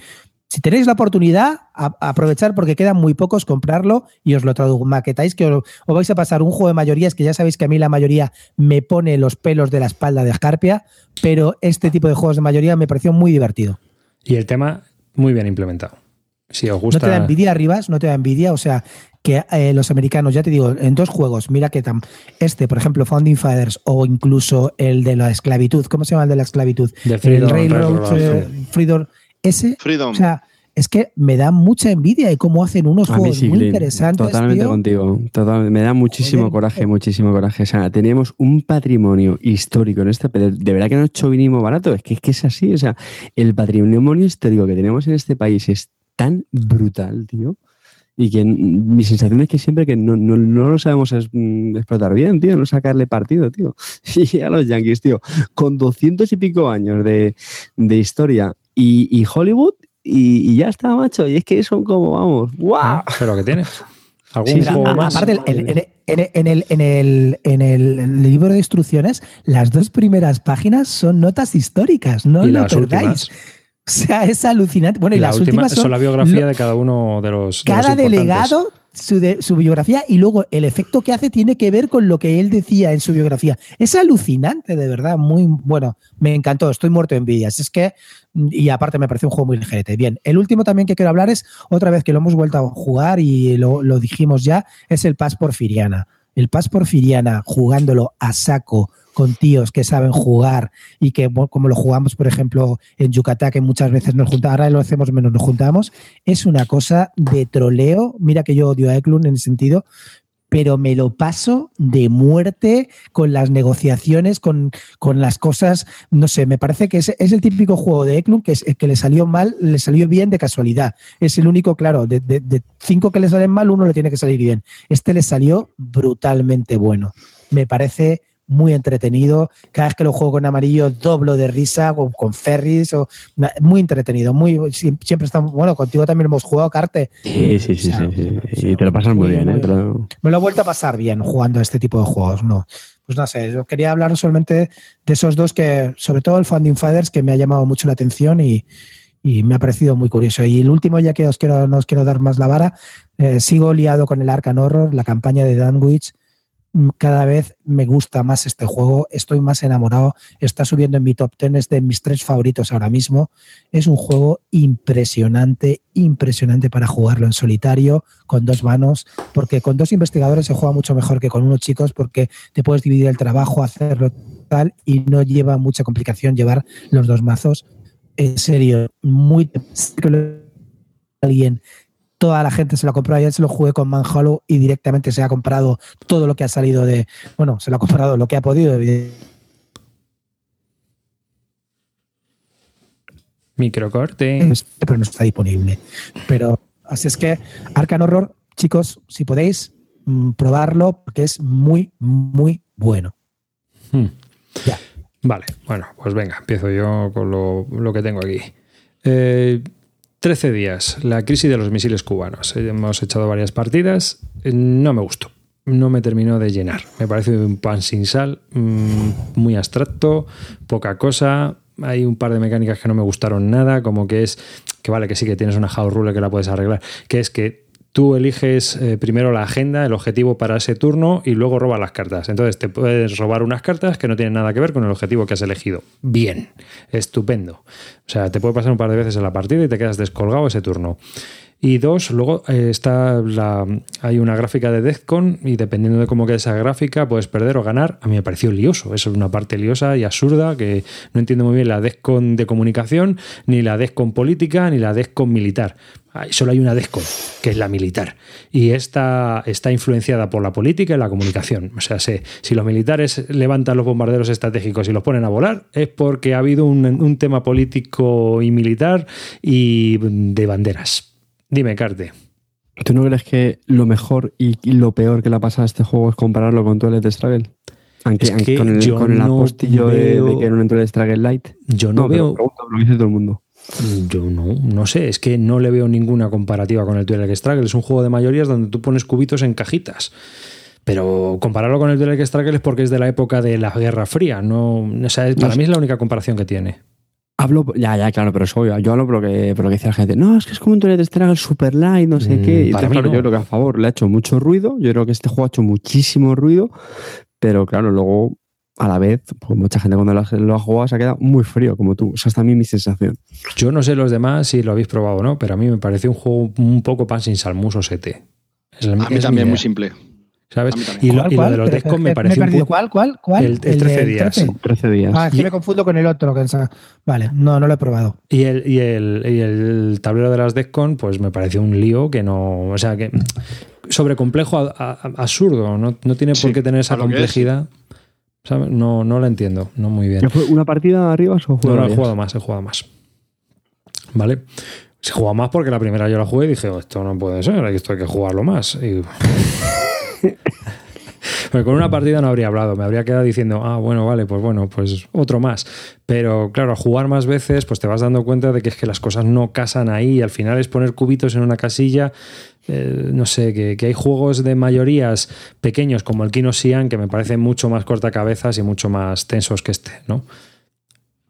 si tenéis la oportunidad, aprovechar porque quedan muy pocos, comprarlo y os lo maquetáis, que os, vais a pasar un juego de mayorías, que ya sabéis que a mí la mayoría me pone los pelos de la espalda de Escarpia, pero este tipo de juegos de mayoría me pareció muy divertido. Y el tema muy bien implementado. Si os gusta... No te da envidia, Rivas, no te da envidia, o sea, que eh, los americanos, ya te digo, en dos juegos, mira que tan, este, por ejemplo, Founding Fathers o incluso el de la esclavitud, ¿cómo se llama el de la esclavitud? el Railroad, eh, Freedom ese, Freedom. O sea, es que me da mucha envidia y cómo hacen unos juegos muy interesantes. Totalmente contigo. me da muchísimo coraje, muchísimo coraje. O sea, teníamos un patrimonio histórico en este, pero de verdad que no es chauvinismo barato, es que, es que es así. O sea, el patrimonio histórico que tenemos en este país es tan brutal, tío. Y que mi sensación es que siempre que no, no, no lo sabemos mm, explotar bien, tío, no sacarle partido, tío. Y a los Yankees, tío, con doscientos y pico años de, de historia y, Hollywood y, ya está, macho. Y es que son como, vamos, ¡guau! Pero que tiene. ¿Algún juego más? Aparte, en, el, en, el, en, el, libro de instrucciones, las dos primeras páginas son notas históricas, no lo perdáis. O sea, es alucinante. Bueno, y, las últimas son, la biografía de cada uno de los. Cada delegado su, su, biografía y luego el efecto que hace tiene que ver con lo que él decía en su biografía. Es alucinante, de verdad, muy bueno. Me encantó, estoy muerto de envidias. Es que, y aparte me parece un juego muy ligerete. Bien, el último también que quiero hablar es, otra vez que lo hemos vuelto a jugar y lo, dijimos ya, es el Paz Porfiriana. El Paz Porfiriana, jugándolo a saco con tíos que saben jugar y que, como lo jugamos, por ejemplo, en Yucatán, que muchas veces nos juntamos, ahora lo hacemos menos, nos juntamos, es una cosa de troleo. Mira que yo odio a Eklund en ese sentido, pero me lo paso de muerte con las negociaciones, con, con las cosas, no sé, me parece que es, el típico juego de Eklund que, es, que le salió mal, le salió bien de casualidad. Es el único, claro, de, de cinco que le salen mal, uno le tiene que salir bien. Este le salió brutalmente bueno. Me parece muy entretenido. Cada vez que lo juego con amarillo, doblo de risa, con, con ferries, o, muy entretenido. Muy, siempre estamos, bueno, contigo también hemos jugado Carte. Sí, sí, sí, sí, Y te lo pasas muy, bien, ¿eh? Me lo he vuelto a pasar bien jugando este tipo de juegos, ¿no? Pues no sé, yo quería hablar solamente de esos dos que, sobre todo el Funding Fathers, que me ha llamado mucho la atención y, y me ha parecido muy curioso. Y el último, ya que os quiero, no os quiero dar más la vara, eh, sigo liado con el Arcan Horror, la campaña de Danwich cada vez me gusta más este juego, estoy más enamorado, está subiendo en mi top 10, es de mis tres favoritos ahora mismo. Es un juego impresionante, impresionante para jugarlo en solitario, con dos manos, porque con dos investigadores se juega mucho mejor que con unos chicos, porque te puedes dividir el trabajo, hacerlo tal, y no lleva mucha complicación llevar los dos mazos. En serio, muy alguien toda la gente se lo compró. Ayer se lo jugué con Manhollow y directamente se ha comprado todo lo que ha salido de. Bueno, se lo ha comprado lo que ha podido. Microcorte. Pero no está disponible. Pero así es que Arcan Horror, chicos, si podéis, mm, probarlo porque es muy, muy bueno. Hmm. Ya. Vale, bueno, pues venga, empiezo yo con lo, lo que tengo aquí. Eh, 13 días, la crisis de los misiles cubanos. Hemos echado varias partidas, eh, no me gustó, no me terminó de llenar. Me parece un pan sin sal, mm, muy abstracto, poca cosa. Hay un par de mecánicas que no me gustaron nada, como que es que vale, que sí que tienes una house rule que la puedes arreglar, que es que tú eliges eh, primero la agenda, el objetivo para ese turno y luego robas las cartas. Entonces te puedes robar unas cartas que no tienen nada que ver con el objetivo que has elegido. Bien, estupendo. O sea, te puede pasar un par de veces en la partida y te quedas descolgado ese turno. Y dos, luego eh, está la, hay una gráfica de Deathcon y dependiendo de cómo quede esa gráfica puedes perder o ganar. A mí me pareció lioso, eso es una parte liosa y absurda que no entiendo muy bien la Deathcon de comunicación, ni la Deathcon política, ni la Deathcon militar. Solo hay una Deathcon, que es la militar. Y esta está influenciada por la política y la comunicación. O sea, si, si los militares levantan los bombarderos estratégicos y los ponen a volar, es porque ha habido un, un tema político y militar y de banderas. Dime, Carte. ¿Tú no crees que lo mejor y, lo peor que le ha pasado a este juego es compararlo con Toilet Struggle? Aunque, con el, con el apostillo de, que era un Toilet Struggle Light. Yo no, veo. Lo dice todo el mundo. Yo no, no sé, es que no le veo ninguna comparativa con el Twilight Struggle. Es un juego de mayorías donde tú pones cubitos en cajitas. Pero compararlo con el Twilight Struggle es porque es de la época de la Guerra Fría. No, o sea, para mí es la única comparación que tiene. Hablo, ya, ya, claro, pero soy, yo hablo por lo, que, por lo que dice la gente. No, es que es como un Twilight Struggle super light, no sé mm, qué. Y para mí yo creo que a favor le ha hecho mucho ruido. Yo creo que este juego ha hecho muchísimo ruido. Pero claro, luego, a la vez, pues mucha gente cuando lo ha, jugado se ha quedado muy frío, como tú. Esa es también mi sensación. Yo no sé los demás si lo habéis probado o no, pero a mí me parece un juego un poco pan sin salmuso sete. Es a mí también muy simple. ¿Sabes? Y lo, de los Descon me pareció. Me ¿Cuál? ¿Cuál? ¿Cuál? El, 13 días. 13? días. Ah, es me confundo con el otro. Que vale, no, no lo he probado. Y el, y el, y el tablero de las Descon, pues me pareció un lío que no. O sea, que. Sobrecomplejo, absurdo. No, no tiene por qué tener esa complejidad. ¿sabes? No, no lo entiendo, no muy bien. ¿Fue una partida arriba o No, no, he jugado más, he jugado más. ¿Vale? Se juega más porque la primera yo la jugué y dije, oh, esto no puede ser, esto hay que jugarlo más. Y... Porque con una partida no habría hablado, me habría quedado diciendo, ah, bueno, vale, pues bueno, pues otro más. Pero claro, a jugar más veces, pues te vas dando cuenta de que es que las cosas no casan ahí y al final es poner cubitos en una casilla. Eh, no sé, que, hay juegos de mayorías pequeños como el Kino Sian que me parecen mucho más cortacabezas y mucho más tensos que este, ¿no?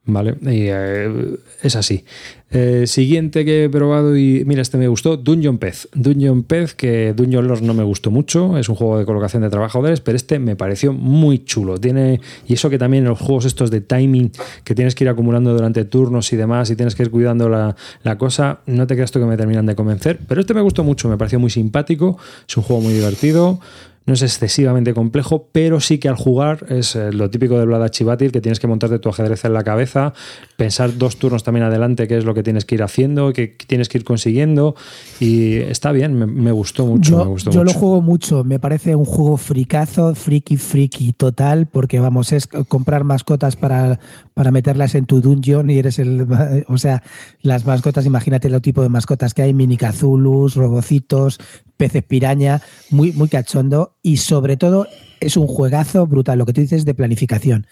¿Vale? Y eh, es así. Eh, siguiente que he probado y mira, este me gustó, Dungeon Pez. Dungeon Pez, que Dungeon Lords no me gustó mucho, es un juego de colocación de trabajadores, pero este me pareció muy chulo. Tiene, y eso que también los juegos estos de timing que tienes que ir acumulando durante turnos y demás y tienes que ir cuidando la, la cosa, no te creas tú que me terminan de convencer, pero este me gustó mucho, me pareció muy simpático, es un juego muy divertido. No es excesivamente complejo, pero sí que al jugar es eh, lo típico de Vlada Chivatil, que tienes que montarte tu ajedrez en la cabeza, pensar dos turnos también adelante, qué es lo que tienes que ir haciendo, qué tienes que ir consiguiendo. Y está bien, me, gustó mucho. Yo, yo lo juego mucho, me parece un juego fricazo, friki, friki total, porque vamos, es comprar mascotas para, para meterlas en tu dungeon y eres el. O sea, las mascotas, imagínate el tipo de mascotas que hay: mini cazulus, robocitos, peces piraña, muy, muy cachondo y sobre todo es un juegazo brutal, lo que tú dices de planificación.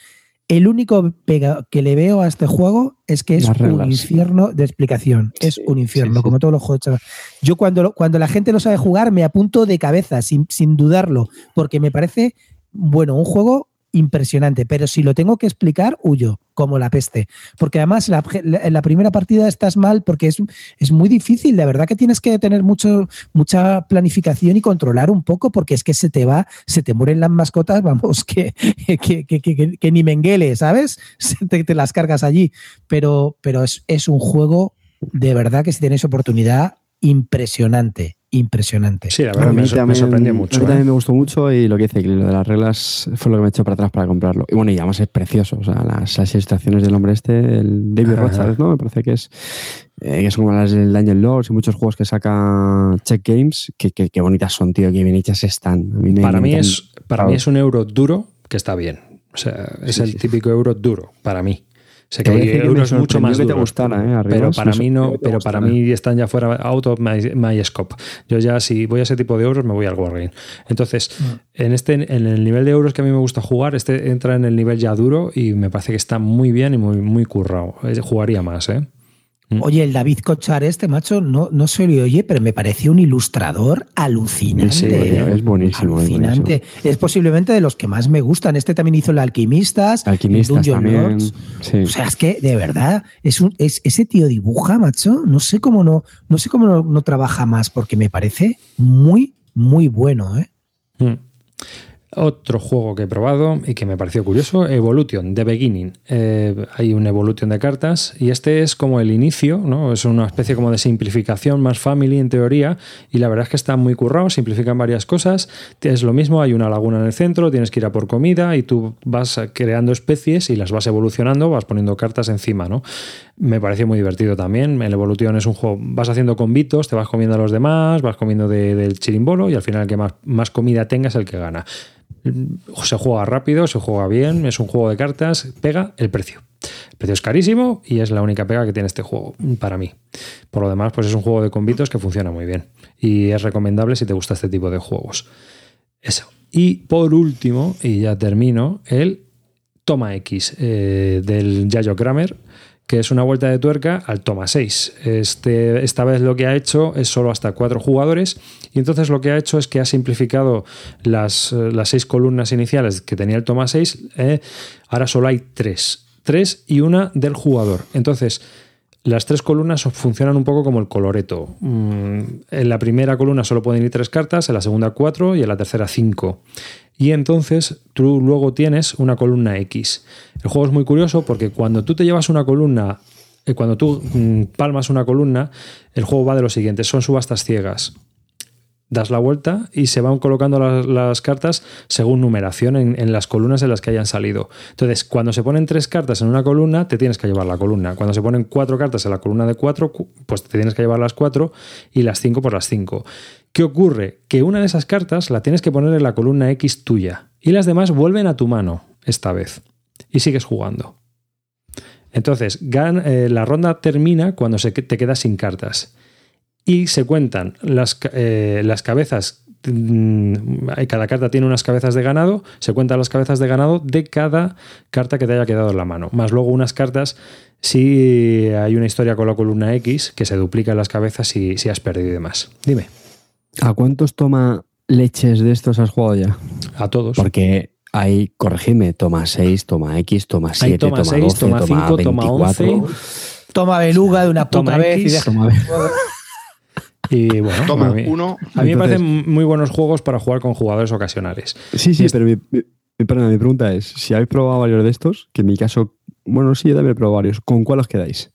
El único pega que le veo a este juego es que es un infierno de explicación. Es un infierno, como todos los juegos. Yo cuando, cuando la gente no sabe jugar me apunto de cabeza, sin, sin dudarlo, porque me parece, bueno, un juego impresionante. Pero si lo tengo que explicar, huyo, como la peste. Porque además en la, primera partida estás mal porque es, es muy difícil. De verdad que tienes que tener mucho, mucha planificación y controlar un poco porque es que se te va, se te mueren las mascotas, vamos, que, que, ni menguele, ¿sabes? Te, te, las cargas allí. Pero, pero es, es un juego de verdad que si tienes oportunidad, impresionante impresionante. Sí, la verdad me, me, sorprendió mucho. A mí también ¿eh? me gustó mucho y lo que dice, lo de las reglas fue lo que me echó para atrás para comprarlo. Y bueno, y además es precioso. O sea, las, ilustraciones del hombre este, el David Rochard, ¿no? Me parece que es, eh, son como las del Daniel Lords y muchos juegos que saca Check Games. Que, que, bonitas son, tío, que bien hechas están. para mí, es, para mí es un euro duro que está bien. O sea, es el típico euro duro para mí. Sé que hay euros mucho más que te gustara, ¿eh? pero para mí no, pero para mí están ya fuera out of my, scope. Yo ya si voy a ese tipo de euros me voy al Wargame. Entonces, mm. en este en el nivel de euros que a mí me gusta jugar, este entra en el nivel ya duro y me parece que está muy bien y muy muy currado. Jugaría más, ¿eh? Mm. Oye, el David Cochar este, macho, no, no se le oye, pero me parece un ilustrador alucinante. Sí, es buenísimo. Alucinante. Es, posiblemente de los que más me gustan. Este también hizo el Alquimistas. Alquimistas también. O sea, es que de verdad, es un, es, ese tío dibuja, macho. No sé cómo no, no sé cómo no, trabaja más, porque me parece muy, muy bueno, ¿eh? Mm. Otro juego que he probado y que me pareció curioso, Evolution, The Beginning. Eh, hay un Evolution de cartas y este es como el inicio, ¿no? Es una especie como de simplificación más family en teoría y la verdad es que está muy currado, simplifican varias cosas. Es lo mismo, hay una laguna en el centro, tienes que ir a por comida y tú vas creando especies y las vas evolucionando, vas poniendo cartas encima, ¿no? Me pareció muy divertido también. El Evolution es un juego, vas haciendo convitos, te vas comiendo a los demás, vas comiendo del chirimbolo y al final el que más, más comida tenga es el que gana. Se juega rápido, se juega bien, es un juego de cartas, pega el precio. El precio es carísimo y es la única pega que tiene este juego para mí. Por lo demás, pues es un juego de convitos que funciona muy bien y es recomendable si te gusta este tipo de juegos. Eso. Y por último, y ya termino, el Toma X eh, del Yayo Kramer, que es una vuelta de tuerca al toma 6. Este, esta vez lo que ha hecho es solo hasta cuatro jugadores y entonces lo que ha hecho es que ha simplificado las, eh, las seis columnas iniciales que tenía el toma 6, eh, ahora solo hay tres. Tres y una del jugador. Entonces, las tres columnas funcionan un poco como el coloreto. Mm, en la primera columna solo pueden ir tres cartas, en la segunda cuatro y en la tercera cinco y entonces tú luego tienes una columna X. El juego es muy curioso porque cuando tú te llevas una columna, eh, cuando tú mm, palmas una columna, el juego va de lo siguiente, son subastas ciegas. Das la vuelta y se van colocando las, cartas según numeración en, en, las columnas en las que hayan salido. Entonces, cuando se ponen tres cartas en una columna, te tienes que llevar la columna. Cuando se ponen cuatro cartas en la columna de cuatro, pues te tienes que llevar las cuatro y las cinco por las cinco. ¿Qué ocurre? Que una de esas cartas la tienes que poner en la columna X tuya y las demás vuelven a tu mano esta vez y sigues jugando. Entonces, eh, la ronda termina cuando se, te quedas sin cartas y se cuentan las, eh, las cabezas mm, cada carta tiene unas cabezas de ganado, se cuentan las cabezas de ganado de cada carta que te haya quedado en la mano, más luego unas cartas si hay una historia con la columna X que se duplican las cabezas si, si has perdido y demás. Dime. ¿A cuántos toma leches de estos has jugado ya? A todos. Porque hay, corregime, toma 6, toma X, toma 7, toma, 12, toma 5, toma 11. Toma beluga de una puta vez. y toma Y bueno, toma a mí, uno. A mí me parecen muy buenos juegos para jugar con jugadores ocasionales. Sí, sí, pero mi, mi, mi, pregunta es: si habéis probado varios de estos, que en mi caso, bueno, sí, yo también he probado varios, ¿con cuál os quedáis?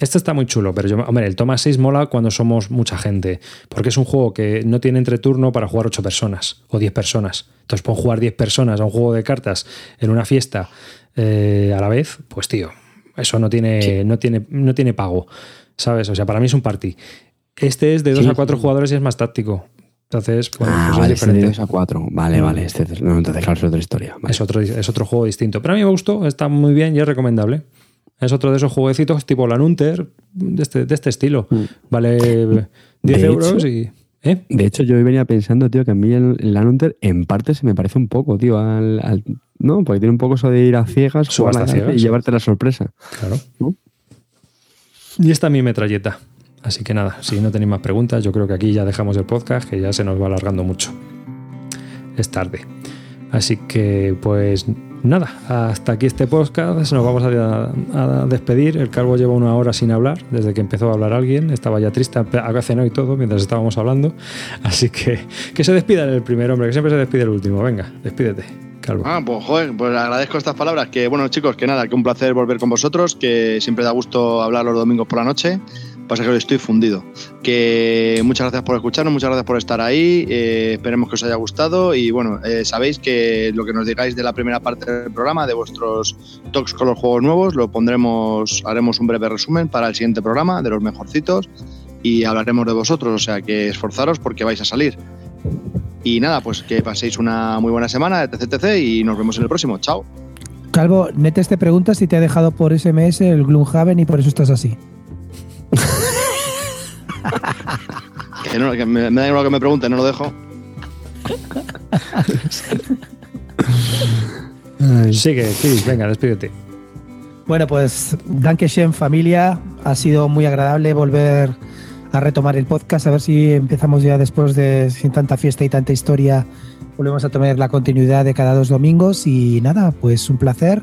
Este está muy chulo, pero yo, hombre, el Toma 6 mola cuando somos mucha gente, porque es un juego que no tiene entreturno para jugar 8 personas o 10 personas. Entonces, pueden jugar 10 personas a un juego de cartas en una fiesta eh, a la vez, pues tío, eso no tiene, no, tiene, no tiene pago, ¿sabes? O sea, para mí es un party. Este es de 2 a 4 jugadores y es más táctico. Entonces, pues, ah, pues vale, es diferente. de 2 a 4. Vale, vale. Este, no, entonces, claro, es otra historia. Es, otro, es otro juego distinto. Pero a mí me gustó, está muy bien y es recomendable. Es otro de esos jueguecitos tipo la Nunter, de este, de este estilo. Mm. Vale 10 euros y. ¿eh? De hecho, yo venía pensando, tío, que a mí el, el Lanunter en parte se me parece un poco, tío, al, ¿no? Porque tiene un poco eso de ir a ciegas, y llevarte la sorpresa. Claro. Y esta es mi metralleta. Así que nada, si no tenéis más preguntas, yo creo que aquí ya dejamos el podcast, que ya se nos va alargando mucho. Es tarde. Así que, pues nada, hasta aquí este podcast. Nos vamos a, despedir. El calvo lleva una hora sin hablar, desde que empezó a hablar alguien. Estaba ya triste, acá cenó y todo mientras estábamos hablando. Así que que se despida el primer hombre, que siempre se despide el último. Venga, despídete. Calvo. Ah, pues joder, pues agradezco estas palabras. Que bueno, chicos, que nada, que un placer volver con vosotros, que siempre da gusto hablar los domingos por la noche. Pasa que hoy estoy fundido. Que muchas gracias por escucharnos, muchas gracias por estar ahí. Eh, esperemos que os haya gustado. Y bueno, eh, sabéis que lo que nos digáis de la primera parte del programa, de vuestros talks con los juegos nuevos, lo pondremos, haremos un breve resumen para el siguiente programa de los mejorcitos y hablaremos de vosotros. O sea que esforzaros porque vais a salir. Y nada, pues que paséis una muy buena semana, etc, etc. Y nos vemos en el próximo. Chao. Calvo, Netes te pregunta si te ha dejado por SMS el Gloomhaven y por eso estás así. Que, me, da igual que me pregunte, no lo dejo. Sigue, sí, venga, despídete. Bueno, pues Dankeschön familia, ha sido muy agradable volver a retomar el podcast, a ver si empezamos ya después de sin tanta fiesta y tanta historia, volvemos a tomar la continuidad de cada dos domingos y nada, pues un placer.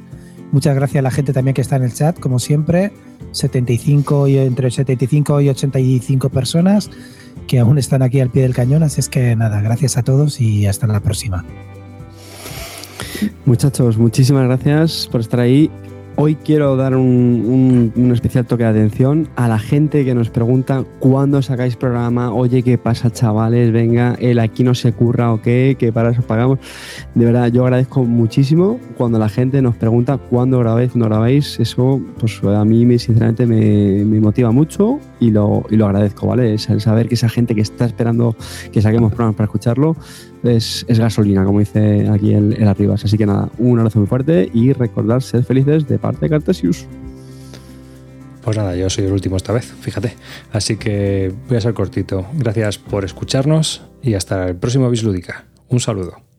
Muchas gracias a la gente también que está en el chat, como siempre. 75 y entre 75 y 85 personas que aún están aquí al pie del cañón. Así es que nada, gracias a todos y hasta la próxima. Muchachos, muchísimas gracias por estar ahí. Hoy quiero dar un, especial toque de atención a la gente que nos pregunta cuándo sacáis programa, oye, ¿qué pasa chavales? Venga, el aquí no se curra o qué, que para eso pagamos. De verdad, yo agradezco muchísimo cuando la gente nos pregunta cuándo grabáis, no grabáis. Eso, pues a mí sinceramente me, motiva mucho y lo, y lo agradezco, ¿vale? El saber que esa gente que está esperando que saquemos programas para escucharlo, es, gasolina, como dice aquí el, el Arribas. Así que nada, un abrazo muy fuerte y recordar ser felices de parte de Cartesius. Pues nada, yo soy el último esta vez, fíjate. Así que voy a ser cortito. Gracias por escucharnos y hasta el próximo Bislúdica. Un saludo.